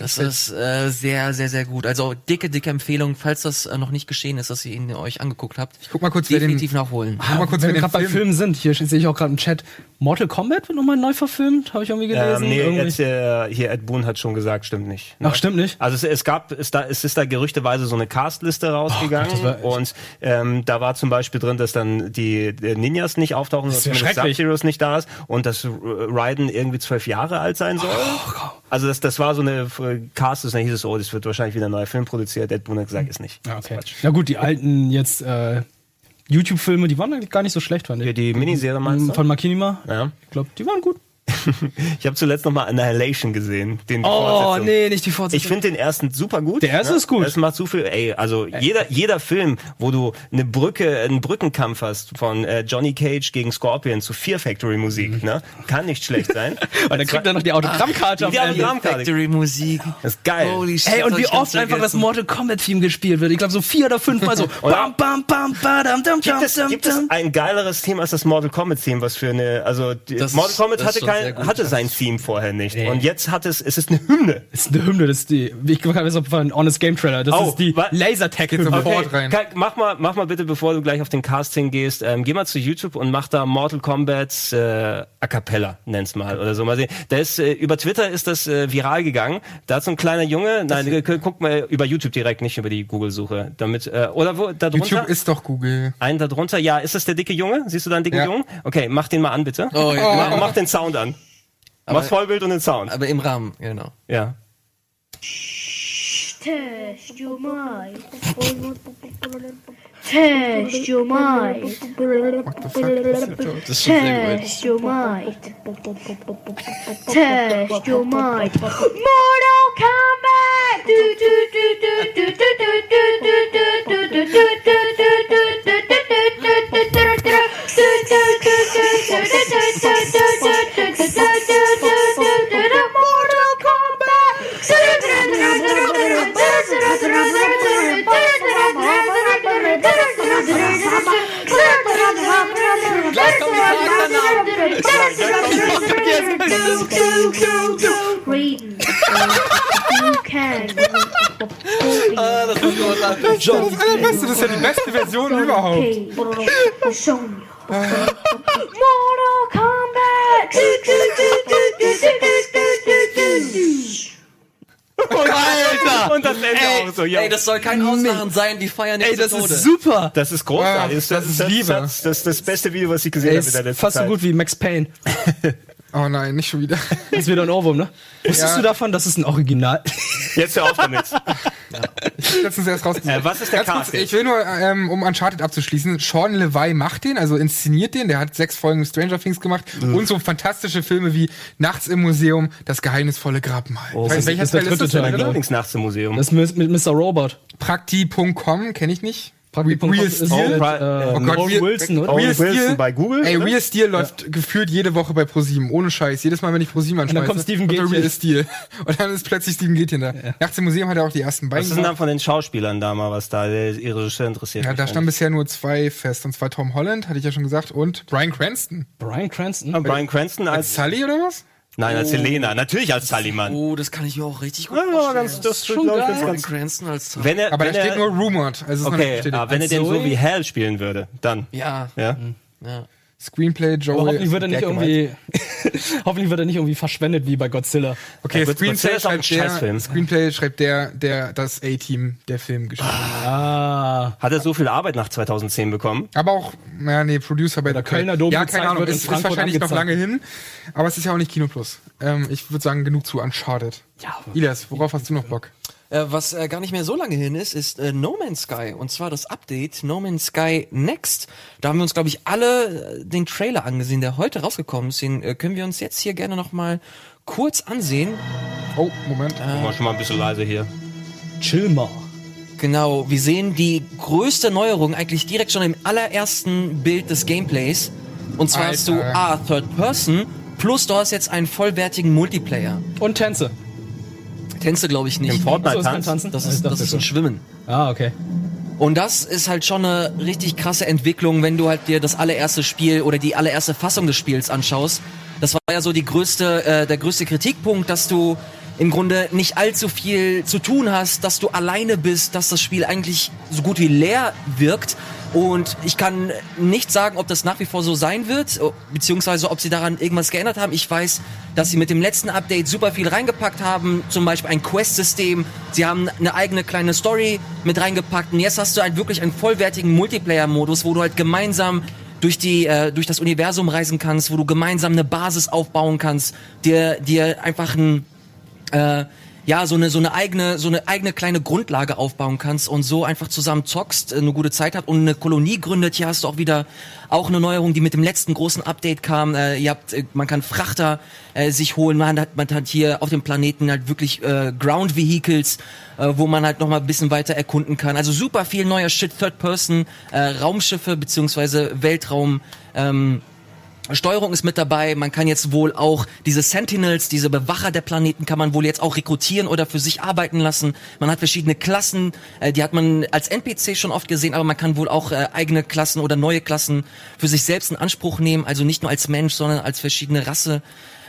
Speaker 1: Das ist äh, sehr, sehr, sehr gut. Also dicke, dicke Empfehlung, falls das äh, noch nicht geschehen ist, dass ihr ihn euch angeguckt habt. Ich
Speaker 4: guck mal kurz, wer den-
Speaker 1: definitiv nachholen.
Speaker 4: Guck mal kurz, wer
Speaker 3: Wenn wir gerade bei
Speaker 4: Film,
Speaker 3: Filmen sind, hier sehe ich auch gerade im Chat, Mortal Kombat wird nochmal neu verfilmt, habe ich irgendwie gelesen.
Speaker 2: Ähm, nee,
Speaker 3: Irgendwie-
Speaker 2: jetzt, äh, hier Ed Boon hat schon gesagt, stimmt nicht.
Speaker 3: Ach, stimmt nicht?
Speaker 2: Also es, es gab, es, da, es ist da gerüchteweise so eine Castliste rausgegangen
Speaker 3: Gott, war echt-
Speaker 2: und ähm, da war zum Beispiel drin, dass dann die äh, Ninjas nicht auftauchen, sondern
Speaker 3: ja.
Speaker 2: Sub-Zeros nicht da ist und dass äh, Raiden irgendwie zwölf Jahre alt sein soll.
Speaker 3: Oh,
Speaker 2: also das, das war so eine äh, Cast, und dann hieß es, oh, das wird wahrscheinlich wieder ein neuer Film produziert. Ed Boon hat gesagt, ist nicht.
Speaker 3: Ja, okay. Na gut, die alten jetzt äh, YouTube-Filme, die waren eigentlich gar nicht so schlecht, fand ich.
Speaker 2: die Miniserie meinst du?
Speaker 3: Von Makinima.
Speaker 2: Ja.
Speaker 3: Ich glaube, die waren gut. [laughs]
Speaker 2: Ich habe zuletzt noch mal Annihilation gesehen. Den die
Speaker 3: Oh, nee, nicht die
Speaker 2: Ich
Speaker 3: Fortsetzung.
Speaker 2: finde den ersten super gut.
Speaker 3: Der erste ist gut.
Speaker 2: Es macht so viel, ey, also jeder, jeder Film, wo du eine Brücke, einen Brückenkampf hast von äh, Johnny Cage gegen Scorpion zu Fear Factory Musik, ne? Kann nicht schlecht sein. [laughs]
Speaker 3: Und dann kriegt er noch die Autogrammkarte am
Speaker 2: Die. Autogrammkarte.
Speaker 1: Factory Musik.
Speaker 2: Das ist geil.
Speaker 1: Holy shit.
Speaker 3: Ey, und wie
Speaker 1: ich
Speaker 3: oft einfach das. Mortal Kombat-Theme gespielt wird. Ich glaube so vier oder fünf Mal so. [laughs] bam, bam, bam, badam, dam,
Speaker 2: Gibt
Speaker 3: dam,
Speaker 2: es,
Speaker 3: dam,
Speaker 2: gibt es
Speaker 3: dam.
Speaker 2: ein geileres Theme als das Mortal Kombat Theme, was für eine, also die,
Speaker 1: Das
Speaker 2: Mortal Kombat
Speaker 1: das
Speaker 2: hatte
Speaker 1: ist
Speaker 2: kein,
Speaker 1: gut.
Speaker 2: hatte sein Theme vorher nicht. Und jetzt hat es, es ist eine Hymne.
Speaker 3: Das ist eine Hymne, das ist die, ich weiß ob von Honest Game Trailer, das
Speaker 2: Oh,
Speaker 3: ist die.
Speaker 4: Geht's um-
Speaker 2: Okay,
Speaker 4: Wort rein.
Speaker 2: Kai, mach mal, mach mal bitte, bevor du gleich auf den Casting gehst, ähm, geh mal zu YouTube und mach da Mortal Kombat äh, a cappella, nenn's mal oder so. Mal sehen. Da ist äh, über Twitter ist das äh, viral gegangen. Da hat so ein kleiner Junge, nein, äh, guck mal über YouTube direkt, nicht über die Google-Suche, damit äh, oder wo da drunter.
Speaker 4: YouTube ist doch Google.
Speaker 2: einen da drunter, ja, ist das der dicke Junge? Siehst du da einen dicken
Speaker 4: Ja.
Speaker 2: Jungen? Okay, mach den mal an, bitte.
Speaker 1: Oh, ja,
Speaker 2: mach, mach den Sound an. Mach Vollbild und den Sound.
Speaker 1: Aber im Rahmen, genau.
Speaker 2: Ja.
Speaker 8: Test your mind. Test your mind. Test your mind. Test your mind. Mortal Kombat. Du, du, du, du, du, du, du, du, du, du, du, du, du, Mortal
Speaker 4: Das ist das Allerbeste, das ist ja die beste Version überhaupt.
Speaker 8: Mortal Kombat.
Speaker 3: Alter!
Speaker 2: Und das Ende auch so, ja.
Speaker 1: Ey, das soll kein Ausmachen sein, die feiern jetzt
Speaker 3: Ey, das
Speaker 1: Tode.
Speaker 3: ist super!
Speaker 2: Das ist großartig.
Speaker 4: Ah,
Speaker 2: das,
Speaker 4: das ist
Speaker 2: das,
Speaker 4: Liebe.
Speaker 2: Das, das ist das beste Video, was ich gesehen
Speaker 3: Ey,
Speaker 2: habe in der letzten
Speaker 3: fast so
Speaker 2: Zeit.
Speaker 3: gut wie Max Payne. [laughs]
Speaker 4: Oh nein, nicht schon wieder.
Speaker 3: Das ist wieder ein Ohrwurm, ne? Wusstest
Speaker 4: Ja.
Speaker 3: du davon, dass es ein Original
Speaker 2: Jetzt hör auf damit. [laughs]
Speaker 4: Letztens erst raus.
Speaker 2: Äh, was ist der Casting?
Speaker 4: Ich will nur, ähm, um Uncharted abzuschließen, Sean Levy macht den, also inszeniert den, der hat sechs Folgen Stranger Things gemacht und so fantastische Filme wie Nachts im Museum, Das geheimnisvolle Grabmal.
Speaker 3: Oh,
Speaker 4: Ich weiß,
Speaker 3: das
Speaker 4: welcher
Speaker 3: ist der
Speaker 4: Teil ist
Speaker 3: dritte
Speaker 4: das
Speaker 3: Teil,
Speaker 4: denn?
Speaker 3: glaub ich.
Speaker 2: Lieblingsnachts im Museum.
Speaker 3: Das ist mit Mr. Robot.
Speaker 4: Prakti.com kenne ich nicht. Real Steel.
Speaker 3: mit,
Speaker 2: Pri-
Speaker 3: äh,
Speaker 4: Oh Gott, Real-
Speaker 3: Wilson, oder?
Speaker 4: Real
Speaker 2: Wilson
Speaker 4: Steel-
Speaker 2: bei Google.
Speaker 4: Ey? Real Steel läuft gefühlt jede Woche bei ProSieben, ohne Scheiß. Jedes Mal, wenn ich ProSieben anschmeiße,
Speaker 3: kommt Steven
Speaker 4: kommt der
Speaker 3: Gätchen.
Speaker 4: Real Steel. [laughs] Und dann ist plötzlich Steven Gätchen da. Nachts im Museum hat er auch die ersten beiden
Speaker 2: Was ist denn
Speaker 4: gemacht.
Speaker 2: da von den Schauspielern da mal, was da der ihre Regisseur interessiert?
Speaker 4: Ja, da standen bisher nur zwei fest. Und zwar Tom Holland, hatte ich ja schon gesagt, und Brian Cranston.
Speaker 3: Brian Cranston.
Speaker 2: Ah, Brian Cranston als,
Speaker 4: Sully oder was?
Speaker 2: Nein, als Helena. Natürlich als Sully, Mann.
Speaker 1: Oh, das kann ich mir auch richtig gut
Speaker 2: Ja, aber
Speaker 1: vorstellen.
Speaker 2: ganz, das
Speaker 3: schon
Speaker 2: glaub
Speaker 3: geil.
Speaker 2: ganz,
Speaker 1: Cranston als
Speaker 2: wenn er,
Speaker 4: Aber
Speaker 2: wenn
Speaker 4: da steht
Speaker 2: er,
Speaker 4: nur rumored. Also ist noch nicht
Speaker 2: okay, aber wenn er den so wie Hal spielen würde, dann.
Speaker 1: Ja,
Speaker 2: Ja.
Speaker 1: ja.
Speaker 4: Screenplay,
Speaker 3: Aber
Speaker 4: Joey.
Speaker 3: hoffentlich wird er nicht irgendwie, [laughs] hoffentlich wird er nicht irgendwie verschwendet wie bei Godzilla.
Speaker 4: Okay,
Speaker 2: Ja,
Speaker 4: Screenplay schreibt, der. Screenplay schreibt der, der das A-Team der Film geschrieben hat.
Speaker 3: Ah.
Speaker 2: Hat er so viel Arbeit nach 2010 bekommen?
Speaker 4: Aber auch, naja, nee, Producer bei
Speaker 3: der Kölner Dom
Speaker 4: Ja, keine Ahnung, ist, ist wahrscheinlich noch
Speaker 3: angezeigt.
Speaker 4: lange hin. Aber es ist ja auch nicht Kino Plus. Ähm, ich würde sagen, genug zu Uncharted.
Speaker 3: Ja,
Speaker 4: Ilias, worauf hast du noch Bock?
Speaker 1: Äh, was äh, gar nicht mehr so lange hin ist, ist äh, No Man's Sky. Und zwar das Update No Man's Sky Next. Da haben wir uns, glaube ich, alle äh, den Trailer angesehen, der heute rausgekommen ist. Den äh, können wir uns jetzt hier gerne noch mal kurz ansehen.
Speaker 4: Oh, Moment.
Speaker 2: Guck mal, schon mal ein bisschen leise hier.
Speaker 3: chill mal.
Speaker 1: Genau, wir sehen die größte Neuerung eigentlich direkt schon im allerersten Bild des Gameplays. Und zwar hast du
Speaker 4: Alter.
Speaker 1: A, Third Person, plus du hast jetzt einen vollwertigen Multiplayer.
Speaker 3: Und Tänze.
Speaker 1: Tänze glaube ich nicht.
Speaker 2: Im Fortnite
Speaker 3: So, es kann
Speaker 2: tanzt.
Speaker 3: tanzen?
Speaker 1: Das ist, das ist ein Schwimmen.
Speaker 3: Ah, okay.
Speaker 1: Und das ist halt schon eine richtig krasse Entwicklung, wenn du halt dir das allererste Spiel oder die allererste Fassung des Spiels anschaust. Das war ja so die größte, äh, der größte Kritikpunkt, dass du im Grunde nicht allzu viel zu tun hast, dass du alleine bist, dass das Spiel eigentlich so gut wie leer wirkt. Und ich kann nicht sagen, ob das nach wie vor so sein wird, beziehungsweise ob sie daran irgendwas geändert haben. Ich weiß, dass sie mit dem letzten Update super viel reingepackt haben, zum Beispiel ein Quest-System. Sie haben eine eigene kleine Story mit reingepackt. Und jetzt hast du halt wirklich einen vollwertigen Multiplayer-Modus, wo du halt gemeinsam durch die äh, durch das Universum reisen kannst, wo du gemeinsam eine Basis aufbauen kannst, dir dir einfach ein äh, ja, so eine, so eine eigene, so eine eigene kleine Grundlage aufbauen kannst und so einfach zusammen zockst, äh, eine gute Zeit hat und eine Kolonie gründet. Hier hast du auch wieder auch eine Neuerung, die mit dem letzten großen Update kam. Äh, ihr habt, äh, man kann Frachter äh, sich holen. Man hat, man hat hier auf dem Planeten halt wirklich äh, Ground Vehicles, äh, wo man halt noch mal ein bisschen weiter erkunden kann. Also super viel neuer Shit, Third Person, äh, Raumschiffe beziehungsweise Weltraum. Ähm, Steuerung ist mit dabei. Man kann jetzt wohl auch diese Sentinels, diese Bewacher der Planeten, kann man wohl jetzt auch rekrutieren oder für sich arbeiten lassen. Man hat verschiedene Klassen, äh, die hat man als NPC schon oft gesehen, aber man kann wohl auch äh, eigene Klassen oder neue Klassen für sich selbst in Anspruch nehmen. Also nicht nur als Mensch, sondern als verschiedene Rasse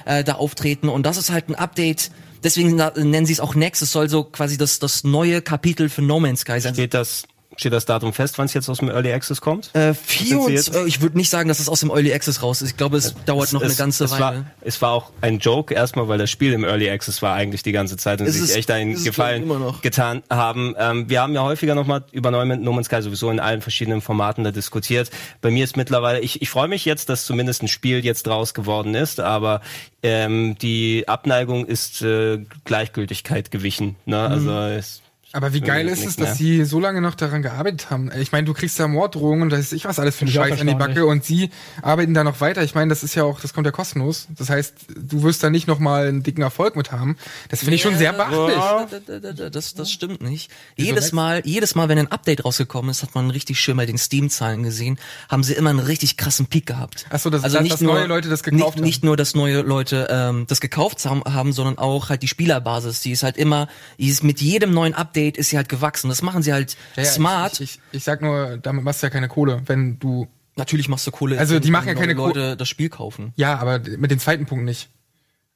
Speaker 1: äh, da auftreten. Und das ist halt ein Update. Deswegen nennen sie es auch Next. Es soll so quasi das, das neue Kapitel für No Man's Sky sein.
Speaker 2: Steht das, steht das Datum fest, wann es jetzt aus dem Early Access kommt?
Speaker 1: Äh,
Speaker 2: Sind
Speaker 1: vier und,
Speaker 2: Sie jetzt-
Speaker 1: äh, ich würde nicht sagen, dass es aus dem Early Access raus ist. Ich glaube, es dauert noch eine ganze
Speaker 2: es
Speaker 1: Weile.
Speaker 2: War, es war auch ein Joke erstmal, weil das Spiel im Early Access war eigentlich die ganze Zeit und
Speaker 1: Es
Speaker 2: sich
Speaker 1: ist-
Speaker 2: echt einen
Speaker 1: es
Speaker 2: Gefallen getan haben. Ähm, wir haben ja häufiger nochmal über No Man- No Man's Sky sowieso in allen verschiedenen Formaten da diskutiert. Bei mir ist mittlerweile, ich, ich freue mich jetzt, dass zumindest ein Spiel jetzt draus geworden ist, aber ähm, die Abneigung ist äh, Gleichgültigkeit gewichen. Ne? Also es,
Speaker 4: Aber wie geil
Speaker 2: Äh,
Speaker 4: ist es,
Speaker 2: nicht
Speaker 4: dass sie so lange noch daran gearbeitet haben? Ich meine, du kriegst da Morddrohungen und das ist ich was alles für einen Scheiß an die. Backe und sie arbeiten da noch weiter. Ich meine, das ist ja auch, das kommt ja kostenlos. Das heißt, du wirst da nicht noch mal einen dicken Erfolg mit haben. Das finde ich schon sehr beachtlich.
Speaker 1: Da, da, da, da, Das, das stimmt nicht. Jedes Mal, jedes Mal, wenn ein Update rausgekommen ist, hat man richtig schön bei den Steam-Zahlen gesehen, haben sie immer einen richtig krassen Peak gehabt. Also
Speaker 4: Ach so, das- dass- dass neue Leute das gekauft
Speaker 1: nicht,
Speaker 4: haben.
Speaker 1: Nicht nur, dass neue Leute ähm, das gekauft haben, haben, sondern auch halt die Spielerbasis. Die ist halt immer, die ist mit jedem neuen Update ist sie halt gewachsen. Das machen sie halt
Speaker 4: Ja,
Speaker 1: smart.
Speaker 4: Ich, ich, ich sag nur, damit machst du ja keine Kohle, wenn du.
Speaker 1: Natürlich machst du Kohle.
Speaker 4: Also, die machen ja keine
Speaker 1: Leute das Spiel kaufen.
Speaker 4: Ja, aber mit dem zweiten Punkt nicht.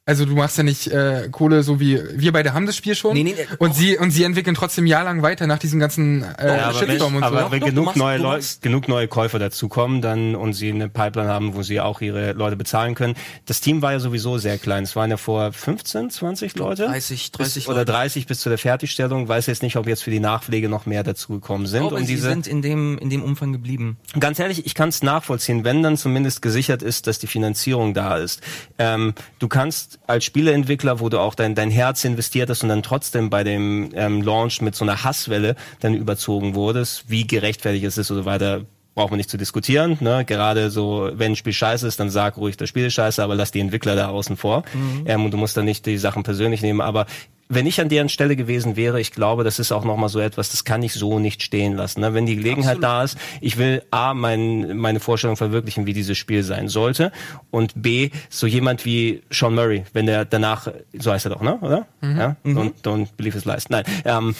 Speaker 4: Also du machst ja nicht äh, Kohle so wie wir beide haben das Spiel schon
Speaker 1: Nee, nee, nee,
Speaker 4: und sie und sie entwickeln trotzdem jahrelang weiter nach diesem ganzen äh,
Speaker 2: Ja, aber wenn,
Speaker 4: Shitstorm und so.
Speaker 2: aber wenn
Speaker 1: doch,
Speaker 2: genug,
Speaker 1: machst-
Speaker 2: neue Leute, genug neue Käufer dazukommen dann und sie eine Pipeline haben, wo sie auch ihre Leute bezahlen können. Das Team war ja sowieso sehr klein. Es waren ja vor 15, 20 Leute.
Speaker 1: 30, 30
Speaker 2: bis, oder
Speaker 1: Leute.
Speaker 2: 30 bis zu der Fertigstellung. Weiß jetzt nicht, ob jetzt für die Nachpflege noch mehr dazugekommen sind.
Speaker 1: Glaube,
Speaker 2: um
Speaker 1: sie
Speaker 2: diese
Speaker 1: sind in dem, in dem Umfang geblieben.
Speaker 2: Ganz ehrlich, ich kann es nachvollziehen, wenn dann zumindest gesichert ist, dass die Finanzierung da ist. Ähm, du kannst als Spieleentwickler, wo du auch dein, dein Herz investiert hast und dann trotzdem bei dem ähm, Launch mit so einer Hasswelle dann überzogen wurdest, wie gerechtfertigt es ist und so weiter, braucht man nicht zu diskutieren. Ne? Gerade so, wenn ein Spiel scheiße ist, dann sag ruhig, das Spiel ist scheiße, aber lass die Entwickler da außen vor. Ähm, und du musst dann nicht die Sachen persönlich nehmen. Aber wenn ich an deren Stelle gewesen wäre, ich glaube, das ist auch nochmal so etwas, das kann ich so nicht stehen lassen. Ne? Wenn die Gelegenheit da ist, ich will A, mein, meine Vorstellung verwirklichen, wie dieses Spiel sein sollte und B, so jemand wie Sean Murray, wenn der danach, so heißt er doch, ne? oder? Ja? Don't, don't believe his lies. Nein. Ähm,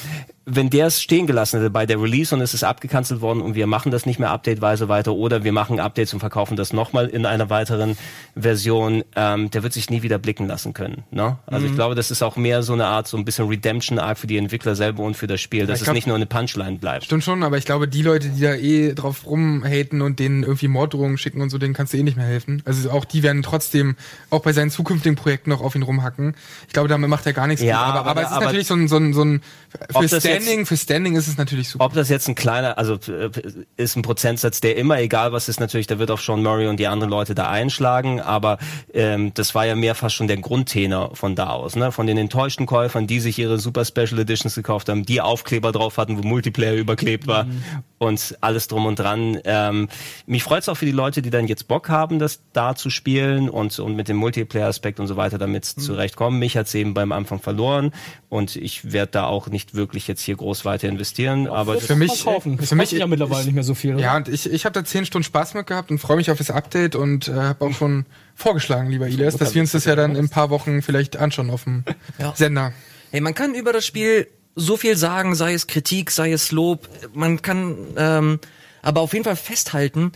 Speaker 2: wenn der es stehen gelassen hätte bei der Release und es ist abgekanzelt worden und wir machen das nicht mehr updateweise weiter oder wir machen Updates und verkaufen das nochmal in einer weiteren Version, ähm, der wird sich nie wieder blicken lassen können. Ne? Also ich glaube, das ist auch mehr so eine Art, so ein bisschen Redemption-Arc für die Entwickler selber und für das Spiel, dass
Speaker 4: ich
Speaker 2: es
Speaker 4: glaub-
Speaker 2: nicht nur eine Punchline bleibt.
Speaker 4: Stimmt schon, aber ich glaube, die Leute, die da eh drauf rumhaten und denen irgendwie Morddrohungen schicken und so, denen kannst du eh nicht mehr helfen. Also auch die werden trotzdem auch bei seinen zukünftigen Projekten noch auf ihn rumhacken. Ich glaube, damit macht er gar nichts.
Speaker 2: Ja,
Speaker 4: aber,
Speaker 2: aber-
Speaker 4: aber es ist
Speaker 2: aber-
Speaker 4: natürlich so ein, so ein, so ein für
Speaker 2: das jetzt-
Speaker 4: Standing, für Standing ist es natürlich super.
Speaker 2: Ob das jetzt ein kleiner, also ist ein Prozentsatz, der immer, egal was ist, natürlich, der wird auf Sean Murray und die anderen Leute da einschlagen, aber ähm, das war ja mehr fast schon der Grundtenor von da aus, ne? Von den enttäuschten Käufern, die sich ihre Super Special Editions gekauft haben, die Aufkleber drauf hatten, wo Multiplayer überklebt war und alles drum und dran. Ähm, mich freut's auch für die Leute, die dann jetzt Bock haben, das da zu spielen und, und mit dem Multiplayer-Aspekt und so weiter damit zurechtkommen. Mich hat's eben beim Anfang verloren und ich werde da auch nicht wirklich jetzt hier groß weiter investieren. Aber
Speaker 3: Das
Speaker 4: Für mich-
Speaker 3: kaufen. Das
Speaker 4: für mich-
Speaker 3: ja mittlerweile nicht mehr so viel. Oder?
Speaker 4: Ja, und ich, ich habe da zehn Stunden Spaß mit gehabt und freue mich auf das Update und äh, habe auch schon vorgeschlagen, lieber Elias, dass wir uns das ja dann in ein paar Wochen vielleicht anschauen auf dem
Speaker 1: Ja.
Speaker 4: Sender.
Speaker 1: Hey, man kann über das Spiel so viel sagen, sei es Kritik, sei es Lob. Man kann ähm, aber auf jeden Fall festhalten,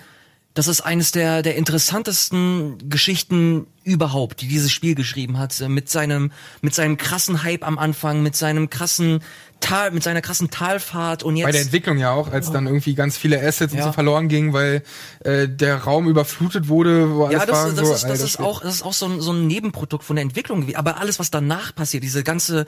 Speaker 1: dass es eines der, der interessantesten Geschichten überhaupt, die dieses Spiel geschrieben hat, äh, mit seinem, mit seinem krassen Hype am Anfang, mit seinem krassen Tal, mit seiner krassen Talfahrt und jetzt.
Speaker 4: Bei der Entwicklung ja auch, als dann irgendwie ganz viele Assets und
Speaker 1: Ja.
Speaker 4: so verloren gingen, weil äh, der Raum überflutet wurde, wo alles
Speaker 1: Ja, das,
Speaker 4: war.
Speaker 1: das,
Speaker 4: so,
Speaker 1: ist, das ist auch, das ist auch so ein, so ein Nebenprodukt von der Entwicklung. Aber alles, was danach passiert, diese ganze,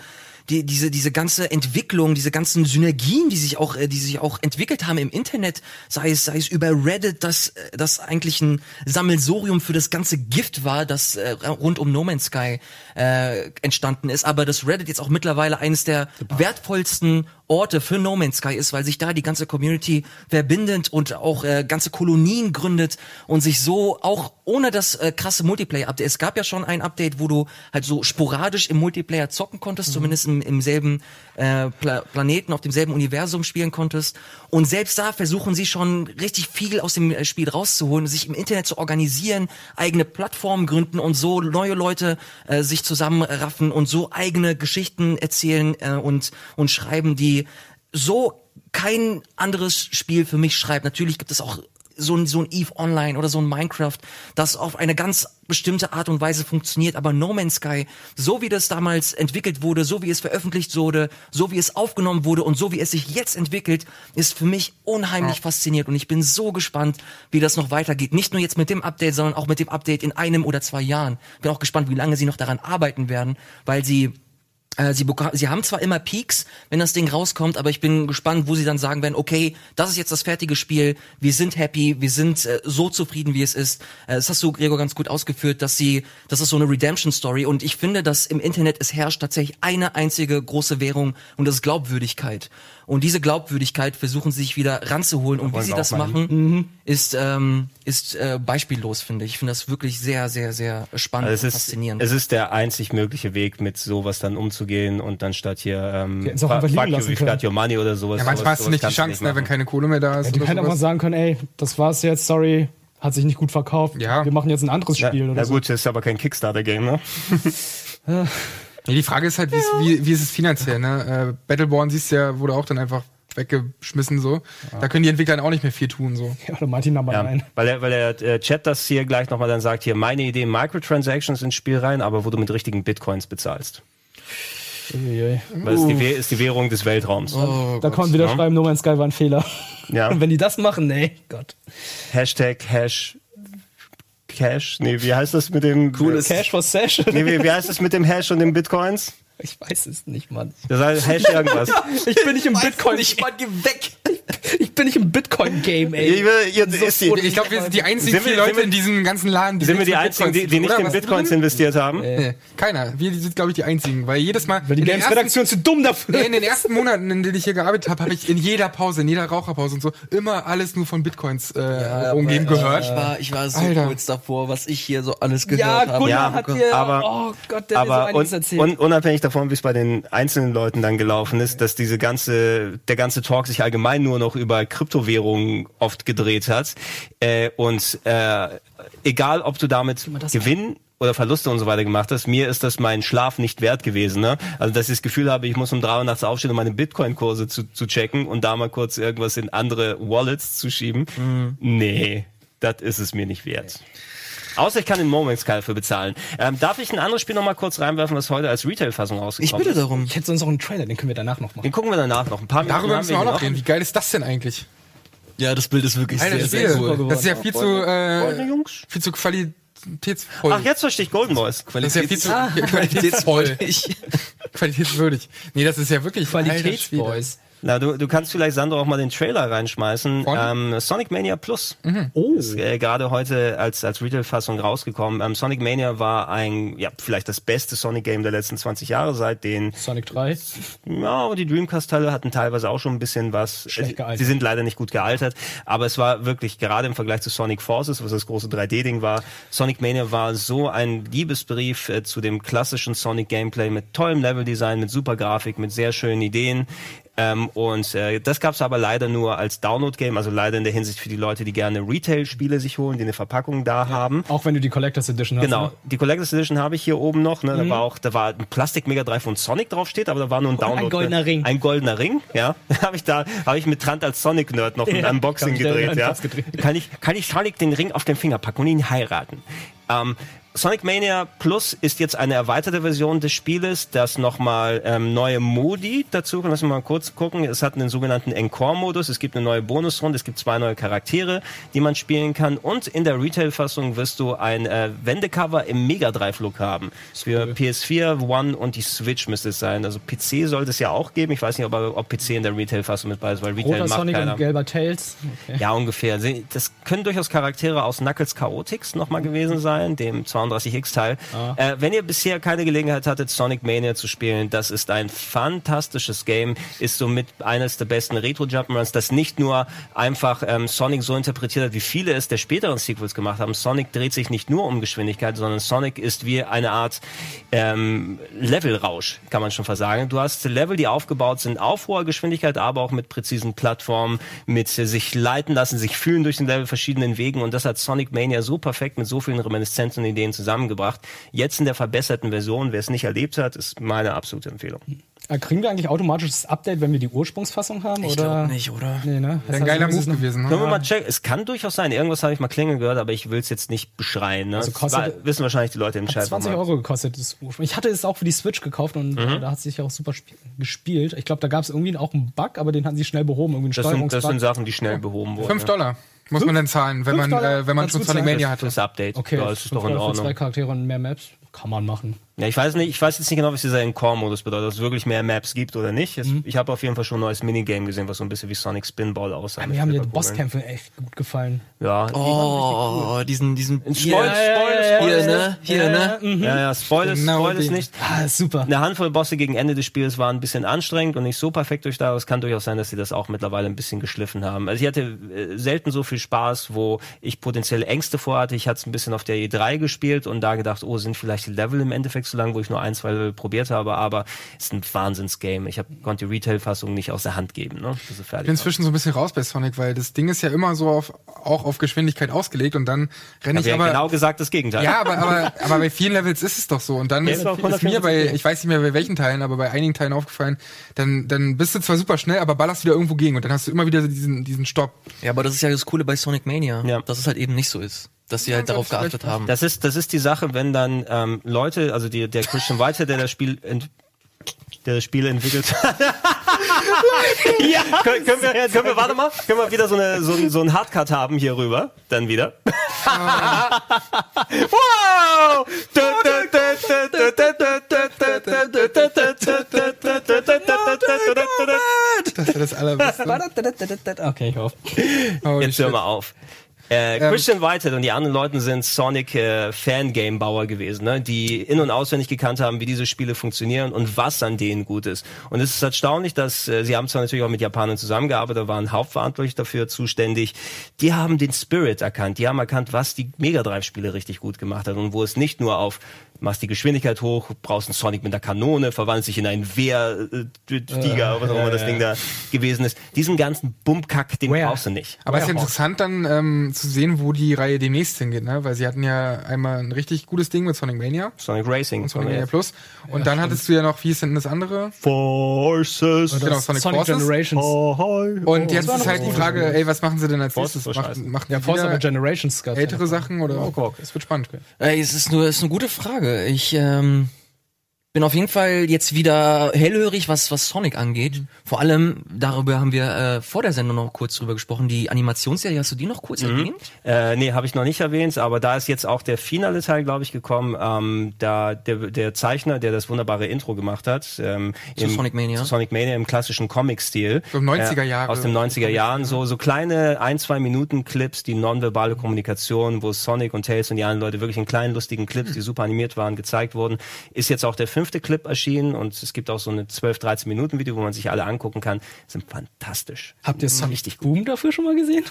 Speaker 1: die, diese, diese ganze Entwicklung, diese ganzen Synergien, die sich auch, äh, die sich auch entwickelt haben im Internet, sei es, sei es über Reddit, das, äh, das eigentlich ein Sammelsorium für das ganze Gift war, das äh, rund um No Man's Sky äh, entstanden ist. Aber das Reddit jetzt auch mittlerweile eines der wertvollsten Orte für No Man's Sky ist, weil sich da die ganze Community verbindet und auch äh, ganze Kolonien gründet und sich so auch ohne das äh, krasse Multiplayer-Update. Es gab ja schon ein Update, wo du halt so sporadisch im Multiplayer zocken konntest, zumindest im, im selben äh, Pla Planeten, auf demselben Universum spielen konntest. Und selbst da versuchen sie schon richtig viel aus dem äh, Spiel rauszuholen, sich im Internet zu organisieren, eigene Plattformen gründen und so neue Leute äh, sich zusammenraffen und so eigene Geschichten erzählen äh, und, und schreiben, die so kein anderes Spiel für mich schreibt. Natürlich gibt es auch so ein, so ein Eve Online oder so ein Minecraft, das auf eine ganz bestimmte Art und Weise funktioniert, aber No Man's Sky, so wie das damals entwickelt wurde, so wie es veröffentlicht wurde, so wie es aufgenommen wurde und so wie es sich jetzt entwickelt, ist für mich unheimlich faszinierend und ich bin so gespannt, wie das noch weitergeht. Nicht nur jetzt mit dem Update, sondern auch mit dem Update in einem oder zwei Jahren. Bin auch gespannt, wie lange sie noch daran arbeiten werden, weil sie Sie, beka- sie haben zwar immer Peaks, wenn das Ding rauskommt, aber ich bin gespannt, wo sie dann sagen werden, okay, das ist jetzt das fertige Spiel, wir sind happy, wir sind äh, so zufrieden, wie es ist. Äh, das hast du, Gregor, ganz gut ausgeführt, dass sie, das ist so eine Redemption-Story und ich finde, dass im Internet es herrscht tatsächlich eine einzige große Währung und das ist Glaubwürdigkeit. Und diese Glaubwürdigkeit versuchen sie sich wieder ranzuholen und wie sie das
Speaker 2: auch mal
Speaker 1: machen, ist, ähm, ist äh, beispiellos, finde ich. Ich finde das wirklich sehr, sehr, sehr spannend
Speaker 2: Also es
Speaker 1: und
Speaker 2: ist,
Speaker 1: faszinierend.
Speaker 2: es ist der einzig mögliche Weg, mit sowas dann umzugehen und dann statt hier ähm,
Speaker 3: hätten auch liegen
Speaker 2: fuck you,
Speaker 3: können.
Speaker 2: your money oder sowas.
Speaker 4: Ja, manchmal
Speaker 2: sowas,
Speaker 4: hast du nicht die Chance, ne, wenn
Speaker 2: machen.
Speaker 4: keine Kohle mehr da ist.
Speaker 3: Ja, die können einfach
Speaker 4: sowas.
Speaker 3: sagen können, ey, das war's jetzt, sorry, hat sich nicht gut verkauft.
Speaker 4: Ja.
Speaker 3: Wir machen jetzt ein anderes
Speaker 2: Ja,
Speaker 3: Spiel
Speaker 2: na
Speaker 3: oder so.
Speaker 2: gut, das ist aber kein Kickstarter-Game, ne? [laughs] [laughs]
Speaker 4: Ja, die Frage ist halt, wie, ist, wie, wie ist es finanziell, ne? Äh, Battleborn siehst du ja, wurde auch dann einfach weggeschmissen so. Da können die Entwickler dann auch nicht mehr viel tun so.
Speaker 3: Ja, oder Martin da mal
Speaker 2: Ja,
Speaker 3: rein.
Speaker 2: weil der, weil der äh, Chat das hier gleich nochmal dann sagt, hier meine Idee, Microtransactions ins Spiel rein, aber wo du mit richtigen Bitcoins bezahlst.
Speaker 3: Uiuiui.
Speaker 2: Weil es die, ist die Währung des Weltraums.
Speaker 3: da kann man wieder
Speaker 2: ja.
Speaker 3: schreiben, No Man's Sky war ein Fehler.
Speaker 2: Ja.
Speaker 3: Und [laughs] wenn die das machen, nee, Gott.
Speaker 2: Hashtag Hash Cash. Nee, wie heißt das mit dem
Speaker 1: Cooles-
Speaker 3: Cash for Sash.
Speaker 2: Nee, wie, wie heißt das mit dem Hash und den Bitcoins?
Speaker 3: Ich weiß es nicht, Mann.
Speaker 2: Das heißt Hash irgendwas.
Speaker 3: Ich bin nicht im Bitcoin.
Speaker 1: nicht mal geh weg.
Speaker 3: Ich bin nicht im Bitcoin-Game, ey.
Speaker 2: Ihr, ihr, ist die,
Speaker 4: Ich glaube, wir sind die einzigen
Speaker 2: Sind wir-
Speaker 4: vier Leute
Speaker 2: wir-
Speaker 4: in diesem ganzen Laden, die
Speaker 2: sind wir die einzigen, die, die nicht in Bitcoins
Speaker 4: drin?
Speaker 2: investiert haben?
Speaker 4: Nee, keiner. Wir sind, glaube ich, die einzigen, weil jedes Mal
Speaker 3: Weil die Games-Redaktion zu dumm dafür
Speaker 4: Nee, in den ersten Monaten, in denen ich hier gearbeitet habe, habe ich in jeder Pause, in jeder Raucherpause und so, immer alles nur von Bitcoins äh, umgeben gehört.
Speaker 1: Ich war, ich war so
Speaker 4: Alter.
Speaker 1: kurz davor, was ich hier so alles gehört
Speaker 3: Ja,
Speaker 1: habe.
Speaker 3: Gunnar
Speaker 2: Ja,
Speaker 3: hat dir,
Speaker 2: aber-
Speaker 3: oh Gott, der hat mir so
Speaker 2: Aber
Speaker 3: einiges erzählt.
Speaker 2: un, unabhängig davon, wie es bei den einzelnen Leuten dann gelaufen ist, dass diese ganze, der ganze Talk sich allgemein nur noch über Kryptowährungen oft gedreht hat. Äh, und äh, egal, ob du damit Gewinn oder Verluste und so weiter gemacht hast, mir ist das mein Schlaf nicht wert gewesen. Ne? Also dass ich das Gefühl habe, ich muss um drei Uhr nachts aufstehen, um meine Bitcoin-Kurse zu, zu checken und da mal kurz irgendwas in andere Wallets zu schieben. Nee, das ist es mir nicht wert. Außer ich kann den Moment Sky dafür bezahlen. Ähm, darf ich ein anderes Spiel noch mal kurz reinwerfen, was heute als Retail-Fassung
Speaker 1: Ich
Speaker 2: rausgekommen
Speaker 1: bitte
Speaker 2: ist?
Speaker 1: darum.
Speaker 3: ich hätte sonst noch einen Trailer, den können wir danach noch machen.
Speaker 2: Den gucken wir danach noch. Ein paar Minuten
Speaker 4: Darüber
Speaker 2: haben
Speaker 4: müssen wir auch noch reden. Wie geil ist das denn eigentlich?
Speaker 1: Ja, das Bild ist wirklich
Speaker 4: Alter,
Speaker 1: sehr,
Speaker 4: das,
Speaker 1: sehr
Speaker 4: Spiel,
Speaker 1: cool.
Speaker 4: das ist ja viel zu, äh,
Speaker 2: Jungs.
Speaker 4: viel zu qualitätsvoll.
Speaker 2: Ach, jetzt verstehe ich Golden Boys.
Speaker 4: das ist ja viel zu
Speaker 1: Ah,
Speaker 4: qualitätsvoll. [laughs]
Speaker 1: Ich, [laughs]
Speaker 4: Qualitätswürdig. Nee, das ist ja wirklich.
Speaker 3: Qualitätsboys.
Speaker 2: Na, du, du kannst vielleicht, Sandro, auch mal den Trailer reinschmeißen.
Speaker 4: Von?
Speaker 2: Ähm, Sonic Mania Plus.
Speaker 3: Oh.
Speaker 2: Ist äh, gerade heute als, als Retail-Fassung rausgekommen. Ähm, Sonic Mania war ein, ja, vielleicht das beste Sonic-Game der letzten 20 Jahre, seit den
Speaker 3: Sonic 3.
Speaker 2: Ja, und die Dreamcast-Teile hatten teilweise auch schon ein bisschen was.
Speaker 3: Schlecht gealtert.
Speaker 2: Sie sind leider nicht gut gealtert, aber es war wirklich gerade im Vergleich zu Sonic Forces, was das große 3D-Ding war, Sonic Mania war so ein Liebesbrief äh, zu dem klassischen Sonic-Gameplay mit tollem Level-Design, mit super Grafik, mit sehr schönen Ideen. Ähm, und äh, das gab's aber leider nur als Download-Game, also leider in der Hinsicht für die Leute, die gerne Retail-Spiele sich holen, die eine Verpackung da haben.
Speaker 3: Auch wenn du die Collectors Edition hast.
Speaker 2: Genau,
Speaker 3: ne?
Speaker 2: die Collectors Edition habe ich hier oben noch. Ne? Da war auch, da war ein Plastik Mega Drive von Sonic draufsteht, aber da war nur ein Download.
Speaker 3: ein goldener Ring.
Speaker 2: Ein goldener Ring, ja. [laughs] habe ich da, habe ich mit Trant als Sonic Nerd noch [laughs] ein
Speaker 3: Ja,
Speaker 2: Unboxing gedreht, ja.
Speaker 3: Gedreht.
Speaker 2: Kann ich, kann ich Sonic den Ring auf den Finger packen und ihn heiraten? Ähm, Sonic Mania Plus ist jetzt eine erweiterte Version des Spieles, das nochmal ähm, neue Modi dazu, lass mich mal kurz gucken. Es hat einen sogenannten Encore-Modus, es gibt eine neue Bonusrunde, es gibt zwei neue Charaktere, die man spielen kann und in der Retail-Fassung wirst du ein äh, Wendecover im Mega Drive-Look haben. Für PS4, One und die Switch müsste es sein. Also PC sollte es ja auch geben. Ich weiß nicht, ob, ob PC in der Retail-Fassung mit bei ist, weil Retail
Speaker 3: Roter
Speaker 2: macht
Speaker 3: Sonic
Speaker 2: keiner.
Speaker 3: und gelber Tails. Okay.
Speaker 2: Ja, ungefähr. Das können durchaus Charaktere aus Knuckles Chaotix nochmal gewesen sein, dem 32X-Teil. Äh, wenn ihr bisher keine Gelegenheit hattet, Sonic Mania zu spielen, das ist ein fantastisches Game, ist somit eines der besten Retro-Jump'n'Runs, das nicht nur einfach ähm, Sonic so interpretiert hat, wie viele es der späteren Sequels gemacht haben. Sonic dreht sich nicht nur um Geschwindigkeit, sondern Sonic ist wie eine Art ähm, Levelrausch, kann man schon fast sagen. Du hast Level, die aufgebaut sind auf hoher Geschwindigkeit, aber auch mit präzisen Plattformen, mit sich leiten lassen, sich fühlen durch den Level verschiedenen Wegen und das hat Sonic Mania so perfekt mit so vielen Reminiszenzen und Ideen zusammengebracht. Jetzt in der verbesserten Version, wer es nicht erlebt hat, ist meine absolute Empfehlung.
Speaker 3: Äh, Kriegen wir eigentlich automatisch das Update, wenn wir die Ursprungsfassung haben?
Speaker 1: Ich
Speaker 3: oder?
Speaker 1: glaube nicht, oder?
Speaker 3: Nee, ne?
Speaker 4: Wäre ein geiler Move gewesen.
Speaker 2: Können wir
Speaker 4: Ne?
Speaker 2: mal checken. Es kann durchaus sein. Irgendwas habe ich mal klingeln gehört, aber ich will es jetzt nicht beschreien. Ne?
Speaker 3: Also
Speaker 2: Das
Speaker 3: kostet-
Speaker 2: war- wissen wahrscheinlich die Leute im Chat.
Speaker 3: 20
Speaker 2: nochmal.
Speaker 3: Euro gekostet das Ursprung. Ich hatte es auch für die Switch gekauft und
Speaker 2: Mhm.
Speaker 3: äh, da hat sich auch super sp gespielt. Ich glaube, da gab es irgendwie auch einen Bug, aber den hatten sie schnell behoben. Irgendwie einen
Speaker 2: Das sind, das sind Sachen, die schnell behoben wurden.
Speaker 4: Fünf Dollar muss man dann zahlen, wenn man, äh, wenn man schon Sonic
Speaker 3: zahlen.
Speaker 4: Mania hatte.
Speaker 2: Das Update.
Speaker 3: Okay,
Speaker 2: Ja, das ist doch in
Speaker 3: für zwei
Speaker 2: Ordnung.
Speaker 3: Charaktere und mehr Maps. Kann man machen.
Speaker 2: Ja, ich weiß nicht, ich weiß jetzt nicht genau, was dieser Encore-Modus bedeutet, ob es wirklich mehr Maps gibt oder nicht. Es,
Speaker 3: Mhm.
Speaker 2: Ich habe auf jeden Fall schon ein neues Minigame gesehen, was so ein bisschen wie Sonic Spinball aussah.
Speaker 3: Mir haben die Bosskämpfe echt gut gefallen.
Speaker 2: Ja, die-
Speaker 1: Oh, diesen, diesen.
Speaker 2: Spoil,
Speaker 1: Hier,
Speaker 2: Spoil, Spoil,
Speaker 1: hier,
Speaker 2: ist
Speaker 1: ne? Hier, ne?
Speaker 3: Mhm.
Speaker 2: Ja, ja, Spoil ist,
Speaker 4: Genau
Speaker 2: Spoil ist nicht.
Speaker 3: Ah, super.
Speaker 2: Eine Handvoll Bosse gegen Ende des Spiels waren ein bisschen anstrengend und nicht so perfekt durchdacht, aber es kann durchaus sein, dass sie das auch mittlerweile ein bisschen geschliffen haben. Also ich hatte äh, selten so viel Spaß, wo ich potenziell Ängste vorhatte. Ich hatte es ein bisschen auf der E3 gespielt und da gedacht, oh, sind vielleicht die Level im Endeffekt so lang, wo ich nur ein, zwei Level probiert habe, aber es ist ein Wahnsinnsgame. Ich hab, konnte die Retail-Fassung nicht aus der Hand geben, ne?
Speaker 4: Ich bin inzwischen so ein bisschen raus bei Sonic, weil das Ding ist ja immer so auf, auch auf Geschwindigkeit ausgelegt und dann renne ich
Speaker 2: ja
Speaker 4: aber.
Speaker 2: genau gesagt das Gegenteil.
Speaker 4: Ja, aber, aber, [laughs] aber bei vielen Levels ist es doch so. Und dann
Speaker 2: Ja,
Speaker 4: ist,
Speaker 2: ist
Speaker 4: mir
Speaker 2: 150
Speaker 4: bei, ich weiß nicht mehr bei welchen Teilen, aber bei einigen Teilen aufgefallen, dann, dann bist du zwar super schnell, aber ballerst wieder irgendwo gegen und dann hast du immer wieder diesen, diesen Stopp.
Speaker 1: Ja, aber das ist ja das Coole bei Sonic Mania,
Speaker 2: Ja.
Speaker 1: dass es halt eben nicht so ist. Dass sie halt darauf geachtet haben.
Speaker 2: Das ist, das ist die Sache, wenn dann ähm, Leute, also die, der Christian Whitehead, der das Spiel ent, der das Spiel entwickelt hat. ja, können, können, wir, können wir, warte mal, können wir wieder so, eine, so, ein, so ein Hardcut haben hier rüber, dann wieder. wow!
Speaker 4: Das ist das Allerbeste.
Speaker 3: Okay, ich hoffe.
Speaker 2: Jetzt hör mal auf. Äh, Christian Whitehead und die anderen Leute sind Sonic äh, gewesen, ne? die in- und auswendig gekannt haben, wie diese Spiele funktionieren und was an denen gut ist. Und es ist erstaunlich, dass äh, sie haben zwar natürlich auch mit Japanern zusammengearbeitet, waren hauptverantwortlich dafür zuständig. Die haben den Spirit erkannt, die haben erkannt, was die Mega Drive-Spiele richtig gut gemacht hat und wo es nicht nur auf machst die Geschwindigkeit hoch, brauchst einen Sonic mit einer Kanone, verwandelt sich in einen Wehrtiger, was auch immer das Ding da gewesen ist. Diesen ganzen Bummkack, den
Speaker 3: Where?
Speaker 2: brauchst du nicht.
Speaker 4: Aber es ist ja interessant dann ähm, zu sehen, wo die Reihe demnächst hingeht, ne? Weil sie hatten ja einmal ein richtig gutes Ding mit Sonic Mania
Speaker 2: Sonic Racing.
Speaker 4: und Sonic Mania Plus. Und dann hattest du ja noch, wie ist denn das andere?
Speaker 2: Forces.
Speaker 4: Genau, Sonic, Forces.
Speaker 3: Generations.
Speaker 4: Und jetzt
Speaker 3: war
Speaker 4: ist halt die
Speaker 3: was
Speaker 4: Frage, ey, was machen sie denn als
Speaker 2: Forces
Speaker 4: nächstes? Machen, machen
Speaker 3: Ja,
Speaker 4: die
Speaker 3: Force of Generations
Speaker 4: ältere
Speaker 3: ja.
Speaker 4: Sachen oder?
Speaker 2: Oh,
Speaker 4: Es wird spannend.
Speaker 1: Ey, es ist nur, es ist eine gute Frage. Ich ähm, bin auf jeden Fall jetzt wieder hellhörig, was was Sonic angeht. Vor allem darüber haben wir äh, vor der Sendung noch kurz drüber gesprochen. Die Animationsserie, hast du die noch kurz erwähnt?
Speaker 2: Äh, nee, habe ich noch nicht erwähnt, aber da ist jetzt auch der finale Teil, glaube ich, gekommen. Ähm, da der, der Zeichner, der das wunderbare Intro gemacht hat, ähm,
Speaker 1: Zu
Speaker 2: im,
Speaker 1: Sonic Mania?
Speaker 2: zu Sonic Mania im klassischen Comic-Stil.
Speaker 4: So 90er Jahre.
Speaker 2: Aus den 90er Jahren, so, so kleine ein, zwei Minuten Clips, die nonverbale Kommunikation, wo Sonic und Tails und die anderen Leute wirklich in kleinen, lustigen Clips, die super animiert waren, gezeigt wurden. Ist jetzt auch der fünfte Clip erschienen und es gibt auch so eine 12, 13 Minuten Video, wo man sich alle angucken kann. Sind fantastisch.
Speaker 3: Habt ihr Sonic
Speaker 2: Richtig gut.
Speaker 3: Boom dafür schon mal gesehen?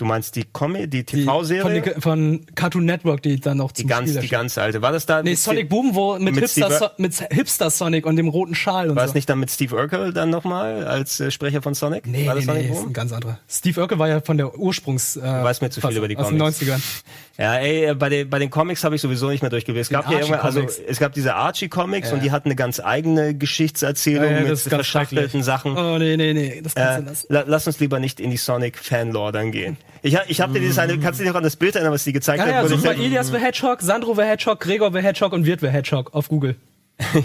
Speaker 2: Du meinst die Comedy, die
Speaker 3: Die, von,
Speaker 2: TV-Serie?
Speaker 3: den- von Cartoon Network, die dann noch
Speaker 2: Die
Speaker 3: zum
Speaker 2: ganz,
Speaker 3: Spiel
Speaker 2: die ganz alte. War das da?
Speaker 3: Nee,
Speaker 2: mit
Speaker 3: Sonic Boom, wo mit,
Speaker 2: mit
Speaker 3: Hipster, so mit Hipster Sonic und dem roten Schal und
Speaker 2: War
Speaker 3: so.
Speaker 2: es nicht dann mit Steve Urkel dann nochmal als äh, Sprecher von Sonic?
Speaker 3: Nee,
Speaker 2: war
Speaker 3: nee,
Speaker 2: das
Speaker 3: nee,
Speaker 2: Sonic
Speaker 3: ist
Speaker 2: Boom?
Speaker 3: ein ganz anderer. Steve Urkel war ja von der Ursprungs... Äh, du
Speaker 2: weißt mir zu viel über die
Speaker 3: Aus den
Speaker 2: Comics.
Speaker 3: 90ern. [laughs]
Speaker 2: Ja, ey, äh, bei den, bei den Comics habe ich sowieso nicht mehr durchgelesen. Es gab ja irgendwann, also es gab diese Archie-Comics und die hatten eine ganz eigene Geschichtserzählung
Speaker 3: Ja, ja,
Speaker 2: mit
Speaker 3: ist ganz
Speaker 2: verschachtelten. Sachen.
Speaker 3: Oh, nee, nee, nee, das kannst
Speaker 2: Äh,
Speaker 3: du lassen.
Speaker 2: la, lass uns lieber nicht in die Sonic-Fanlore dann gehen. [laughs] Ich, ich habe dir dieses eine, kannst du dich noch an das Bild erinnern, was die gezeigt
Speaker 3: Ja,
Speaker 2: hat?
Speaker 3: ja, such mal Elias the Hedgehog, Sandro the Hedgehog, Gregor the Hedgehog und Wirt the Hedgehog auf Google.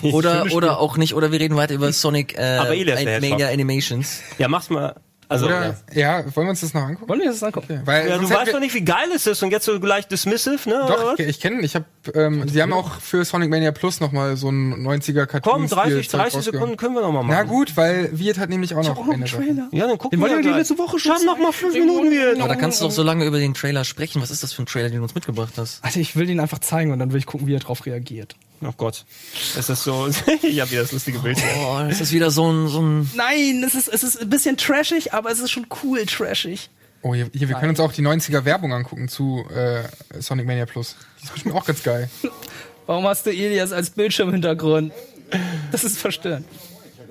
Speaker 1: Oder, oder auch nicht, oder wir reden weiter über Sonic äh. Mania Animations.
Speaker 2: Ja, mach's mal. Also, ja.
Speaker 4: Oder, ja, wollen wir uns das noch angucken?
Speaker 3: Wollen wir das angucken?
Speaker 4: Weil
Speaker 2: Ja, du weißt
Speaker 4: wir-
Speaker 2: doch nicht, wie geil es ist und jetzt so gleich dismissive, ne? oder
Speaker 4: Doch,
Speaker 2: was?
Speaker 4: ich, ich kenne, ich habe, ähm, sie haben auch für Sonic Mania Plus nochmal so ein 90er Cartoon.
Speaker 2: Komm, 30, 30 Sekunden können wir noch mal machen.
Speaker 4: Na gut, weil Wirt hat nämlich auch noch eine Sache.
Speaker 2: Ja, dann gucken
Speaker 3: Den
Speaker 2: wir
Speaker 3: ich die
Speaker 2: gleich.
Speaker 3: letzte Woche schon
Speaker 2: noch mal fünf Minuten wieder.
Speaker 1: Aber da kannst du doch so lange über den Trailer sprechen. Was ist das für ein Trailer, den du uns mitgebracht hast?
Speaker 3: Alter, ich will den einfach zeigen und dann will ich gucken, wie er drauf reagiert.
Speaker 2: Oh Gott. Es ist so, [laughs] ich habe wieder das lustige Bild hier.
Speaker 1: Oh, das ist wieder so ein, so ein
Speaker 3: Nein, es ist, es ist ein bisschen trashig, aber es ist schon cool trashig.
Speaker 4: Oh, hier, hier, wir können uns auch die 90er Werbung angucken zu äh, Sonic Mania Plus. Die ist bestimmt auch ganz geil. [laughs]
Speaker 3: Warum hast du Elias als Bildschirmhintergrund? Das ist verstörend.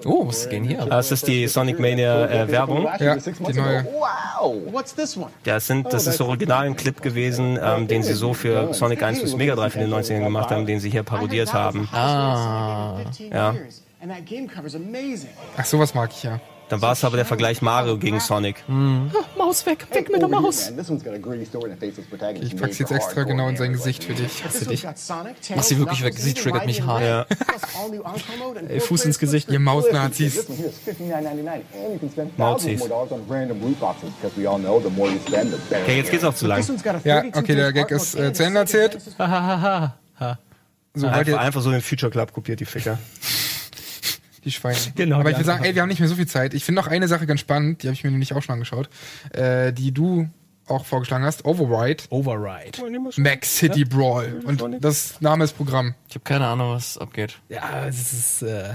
Speaker 1: Oh, was geht hier ab?
Speaker 2: Das ist die Sonic Mania äh, Werbung.
Speaker 4: Ja, die neue.
Speaker 5: Wow, what's this one?
Speaker 2: Ja, es sind, das ist so original ein Clip gewesen, ähm, den sie so für Sonic 1 fürs Mega Drive in den 90ern gemacht haben, den sie hier parodiert haben.
Speaker 1: Ah.
Speaker 2: Ja.
Speaker 4: Ach, sowas mag ich ja.
Speaker 2: Dann war es aber der Vergleich Mario gegen Sonic.
Speaker 3: Maus weg, weg mit der Maus.
Speaker 5: Faceless protagonist.
Speaker 4: Ich pack's jetzt extra genau in sein Gesicht für dich.
Speaker 5: Got Sonic,
Speaker 1: Mach sie wirklich weg, sie triggert mich hart.
Speaker 2: Ja.
Speaker 3: Ey, Fuß ins Gesicht.
Speaker 4: Ihr Mausnazis.
Speaker 5: This one here is $59.99 and you can spend
Speaker 2: Mauzis. Okay, jetzt geht's auch zu lang.
Speaker 4: Ja,
Speaker 5: 32
Speaker 4: okay, der Gag ist äh, zu Ende
Speaker 5: a second
Speaker 4: erzählt.
Speaker 5: genesis
Speaker 3: Hahaha.
Speaker 4: So,
Speaker 2: Einfach,
Speaker 4: ihr
Speaker 2: einfach so den Future Club kopiert, die Ficker. [laughs]
Speaker 4: die Schweine. [laughs]
Speaker 3: Genau,
Speaker 4: Aber ich will sagen, ey, wir haben nicht mehr so viel Zeit. Ich finde noch eine Sache ganz spannend, die habe ich mir nämlich auch schon angeschaut, äh, die du auch vorgeschlagen hast. Override.
Speaker 3: Override.
Speaker 4: Max City Brawl. Und das Name ist Programm.
Speaker 1: Ich habe keine Ahnung, was abgeht.
Speaker 3: Ja, es ist, äh,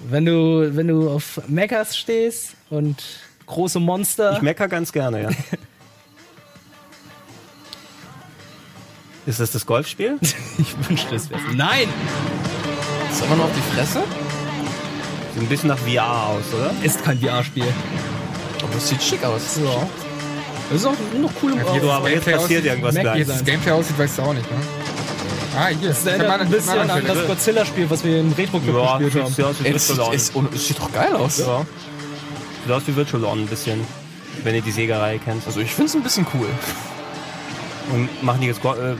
Speaker 3: wenn du, wenn du auf Mechas stehst und große Monster.
Speaker 2: Ich mecker ganz gerne, ja. [laughs] Ist das das Golfspiel?
Speaker 3: ich wünschte, es wäre Nein!
Speaker 1: Ist aber noch auf die Fresse?
Speaker 2: Sieht ein bisschen nach VR aus, oder?
Speaker 3: Ist kein VR-Spiel.
Speaker 1: Aber es sieht schick aus.
Speaker 3: Ja. Das ist auch noch cool im
Speaker 4: Ja,
Speaker 3: Auge.
Speaker 2: So, aber jetzt passiert irgendwas
Speaker 3: Mac
Speaker 2: gleich.
Speaker 4: Wie das Gameplay aussieht, weißt du auch nicht, ne? Ah, hier.
Speaker 3: Das erinnert ein bisschen an das Godzilla-Spiel, was wir im Retro
Speaker 2: Ja,
Speaker 3: gespielt haben.
Speaker 2: wie
Speaker 1: Ey, das sieht,
Speaker 2: Virtual On.
Speaker 1: es, und es sieht doch geil aus.
Speaker 2: Ja. Sieht aus wie Virtual On ein bisschen. Wenn ihr die Sega-Reihe kennt.
Speaker 1: Also ich find's ein bisschen cool.
Speaker 2: Und machen die jetzt Go äh,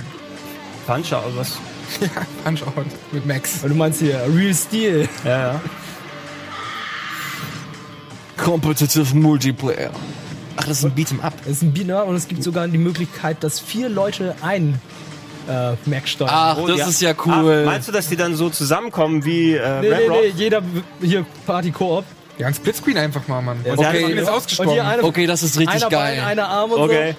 Speaker 2: Puncher oder was? [laughs]
Speaker 4: Punch-Out mit Max.
Speaker 3: Und du meinst hier Real Steel.
Speaker 2: Ja, ja.
Speaker 1: Competitive Multiplayer. Ach, das ist ein Beat'em Up.
Speaker 3: Das ist ein Biner und es gibt sogar die Möglichkeit, dass vier Leute ein äh, Mac steuern.
Speaker 1: Ach,
Speaker 2: Oh,
Speaker 1: das
Speaker 2: ja.
Speaker 1: ist ja cool.
Speaker 2: Ah, meinst du, dass die dann so zusammenkommen wie äh,
Speaker 3: nee, nee, nee, jeder hier Party Koop.
Speaker 4: Ja, ein Splitscreen einfach mal, Mann.
Speaker 2: Ja,
Speaker 4: Okay,
Speaker 3: Und
Speaker 4: ausgesprochen.
Speaker 3: hier eine,
Speaker 1: okay, das ist richtig
Speaker 3: einer
Speaker 1: geil.
Speaker 3: Bein, einer Arm und
Speaker 2: Okay.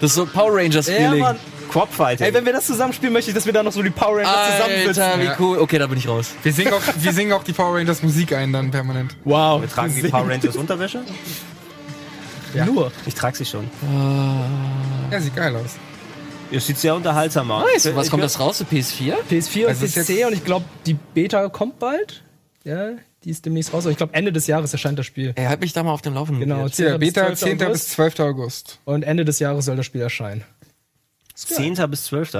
Speaker 1: Das ist so Power Rangers
Speaker 3: so. Ja,
Speaker 1: Feeling.
Speaker 3: Mann.
Speaker 2: Crop Fighting.
Speaker 3: Ey, wenn wir das zusammenspielen, möchte ich, dass wir da noch so die Power Rangers zusammensitzen.
Speaker 1: Alter, wie
Speaker 4: Ja.
Speaker 1: cool. Okay, da bin ich raus.
Speaker 4: Wir singen, auch, wir singen auch die Power Rangers Musik ein dann permanent.
Speaker 3: Wow.
Speaker 2: wir tragen die Power Rangers Unterwäsche?
Speaker 3: Nur.
Speaker 2: Ich trage sie schon.
Speaker 4: Ja, sieht geil aus.
Speaker 2: Es sieht sehr unterhaltsam aus.
Speaker 1: Nice. Was
Speaker 2: Ich-
Speaker 1: kommt das raus? Für PS4?
Speaker 3: PS4 und
Speaker 4: Also ist
Speaker 3: PC und ich glaube, die Beta kommt bald. Ja, die ist demnächst raus. Aber ich glaube, Ende des Jahres erscheint das Spiel.
Speaker 1: Ey, halt mich da mal auf dem Laufenden.
Speaker 3: Genau,
Speaker 1: Jetzt.
Speaker 3: 10.
Speaker 4: Ja,
Speaker 3: bis
Speaker 4: Beta
Speaker 3: 12.
Speaker 4: 10.
Speaker 3: August.
Speaker 4: bis 12. August.
Speaker 3: Und Ende des Jahres soll das Spiel erscheinen.
Speaker 2: 10. bis 12.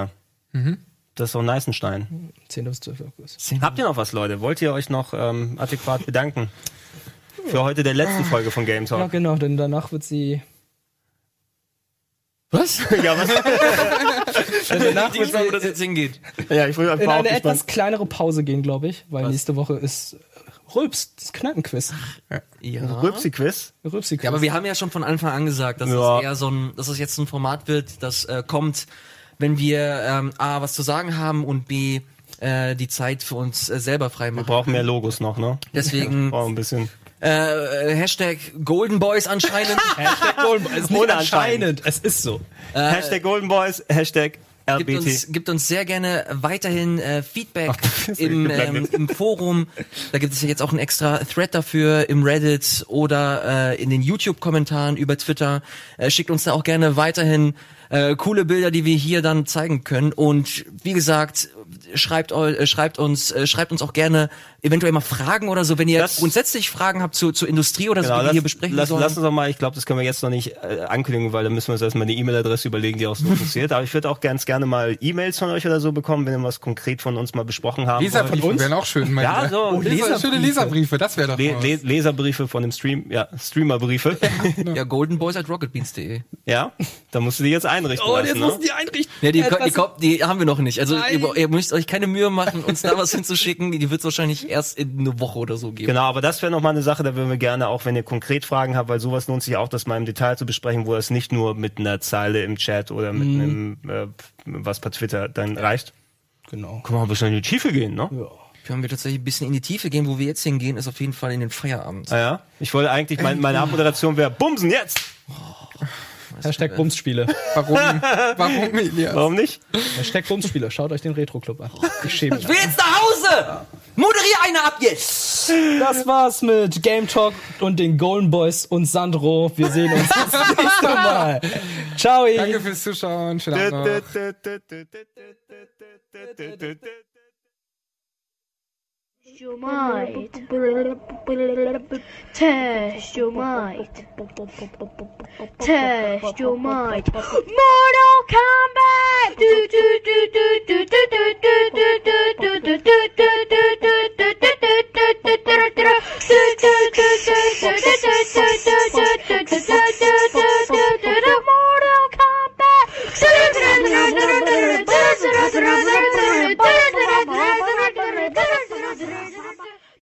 Speaker 2: Das ist so Neißenstein.
Speaker 3: 10. bis 12. August.
Speaker 2: Habt ihr noch was, Leute? Wollt ihr euch noch ähm, adäquat bedanken? Für heute der letzten Folge von Game
Speaker 3: Ja,
Speaker 2: Talk.
Speaker 3: genau, denn danach wird sie.
Speaker 1: Was? [laughs]
Speaker 2: Ja, was? [laughs]
Speaker 3: Danach
Speaker 1: Ich
Speaker 3: wird
Speaker 1: nicht, wo das jetzt hingeht.
Speaker 2: ja ich will
Speaker 3: in
Speaker 2: einfach
Speaker 3: eine
Speaker 2: auch
Speaker 3: etwas kleinere Pause gehen, glaube ich, weil nächste Woche ist Rülps, das Kneipenquiz.
Speaker 1: Ja.
Speaker 2: Rübsi-Quiz.
Speaker 3: Rülpsi-Quiz.
Speaker 1: Ja, aber wir haben ja schon von Anfang an gesagt, dass
Speaker 2: Ja.
Speaker 1: es eher so ein, dass es jetzt ein Format wird, das äh, kommt, wenn wir ähm, A, was zu sagen haben und B, äh, die Zeit für uns äh, selber frei
Speaker 2: Wir brauchen mehr Logos noch, ne?
Speaker 1: Deswegen [laughs]
Speaker 2: Oh, ein bisschen.
Speaker 1: äh, Hashtag Golden Boys anscheinend. [laughs]
Speaker 3: Hashtag Golden Boy. Es ist nicht anscheinend, es ist so.
Speaker 2: Hashtag Golden Boys, Hashtag
Speaker 1: Gibt
Speaker 2: RBT.
Speaker 1: uns, gibt uns sehr gerne weiterhin äh, Feedback [laughs]
Speaker 2: das
Speaker 1: im, ähm, im Forum. Da gibt es ja jetzt auch einen extra Thread dafür im Reddit oder äh, in den YouTube-Kommentaren über Twitter. Äh, schickt uns da auch gerne weiterhin äh, coole Bilder, die wir hier dann zeigen können. Und wie gesagt, schreibt, eu- äh, schreibt uns, äh, schreibt uns auch gerne eventuell mal Fragen oder so, wenn ihr
Speaker 2: Das-
Speaker 1: grundsätzlich Fragen habt zur, zur Industrie oder so,
Speaker 2: Genau,
Speaker 1: die wir hier besprechen
Speaker 2: lass,
Speaker 1: sollen.
Speaker 2: lass uns doch mal, ich glaube, das können wir jetzt noch nicht äh, ankündigen, weil da müssen wir uns erstmal eine E-Mail-Adresse überlegen, die auch so [laughs] interessiert. Aber ich würde auch ganz gerne mal E-Mails von euch oder so bekommen, wenn ihr was konkret von uns mal besprochen haben wollt.
Speaker 4: Leserbriefe wären auch schön. meine
Speaker 2: Ja, so,
Speaker 4: oh, Leser,
Speaker 3: Leserbriefe.
Speaker 4: schöne Leserbriefe, das wäre doch
Speaker 2: Le Le
Speaker 4: was.
Speaker 2: Leserbriefe von dem Stream, ja, Streamerbriefe. [laughs]
Speaker 1: ja, goldenboys at rocketbeans.de.
Speaker 2: ja, da musst du die jetzt einrichten
Speaker 3: Oh,
Speaker 2: lassen,
Speaker 3: jetzt
Speaker 2: ne?
Speaker 3: müssen die einrichten.
Speaker 1: Ja, die, die, kommt- die haben wir noch nicht. Also ihr, ihr müsst euch keine Mühe machen, uns da was [laughs] hinzuschicken. Die wird es wahrscheinlich erst in eine Woche oder so geben.
Speaker 2: Genau, aber das wäre nochmal eine Sache, da würden wir gerne, auch wenn ihr konkret Fragen habt, weil sowas lohnt sich auch, das mal im Detail zu besprechen, wo es nicht nur mit einer Zeile im Chat oder mit einem, äh, was per Twitter dann reicht.
Speaker 3: Genau.
Speaker 2: Kann man ein bisschen in die Tiefe gehen, ne?
Speaker 1: Können wir tatsächlich ein bisschen in die Tiefe gehen. Wo wir jetzt hingehen, ist auf jeden Fall in den Feierabend.
Speaker 2: Ah ja, ich wollte eigentlich, mein, meine Abmoderation wäre Bumsen jetzt!
Speaker 3: Hashtag Bumsspiele.
Speaker 4: Warum? Warum, Elias?
Speaker 2: Warum nicht?
Speaker 3: Hashtag Bumsspiele. Schaut euch den Retro-Club an. Ich schäme mich.
Speaker 1: Ich will jetzt nach Hause! Moderier eine ab jetzt!
Speaker 3: Das war's mit Game Talk und den Golden Boys und Sandro. Wir sehen uns das nächste Mal. Ciao.
Speaker 4: Danke fürs Zuschauen. Schönen Abend noch.
Speaker 8: Test your mind. Test your mind. Test your might. Mortal Kombat! Do, do, do, do, do, do, do, do, do, do, do, do, do, do, Mortal Kombat!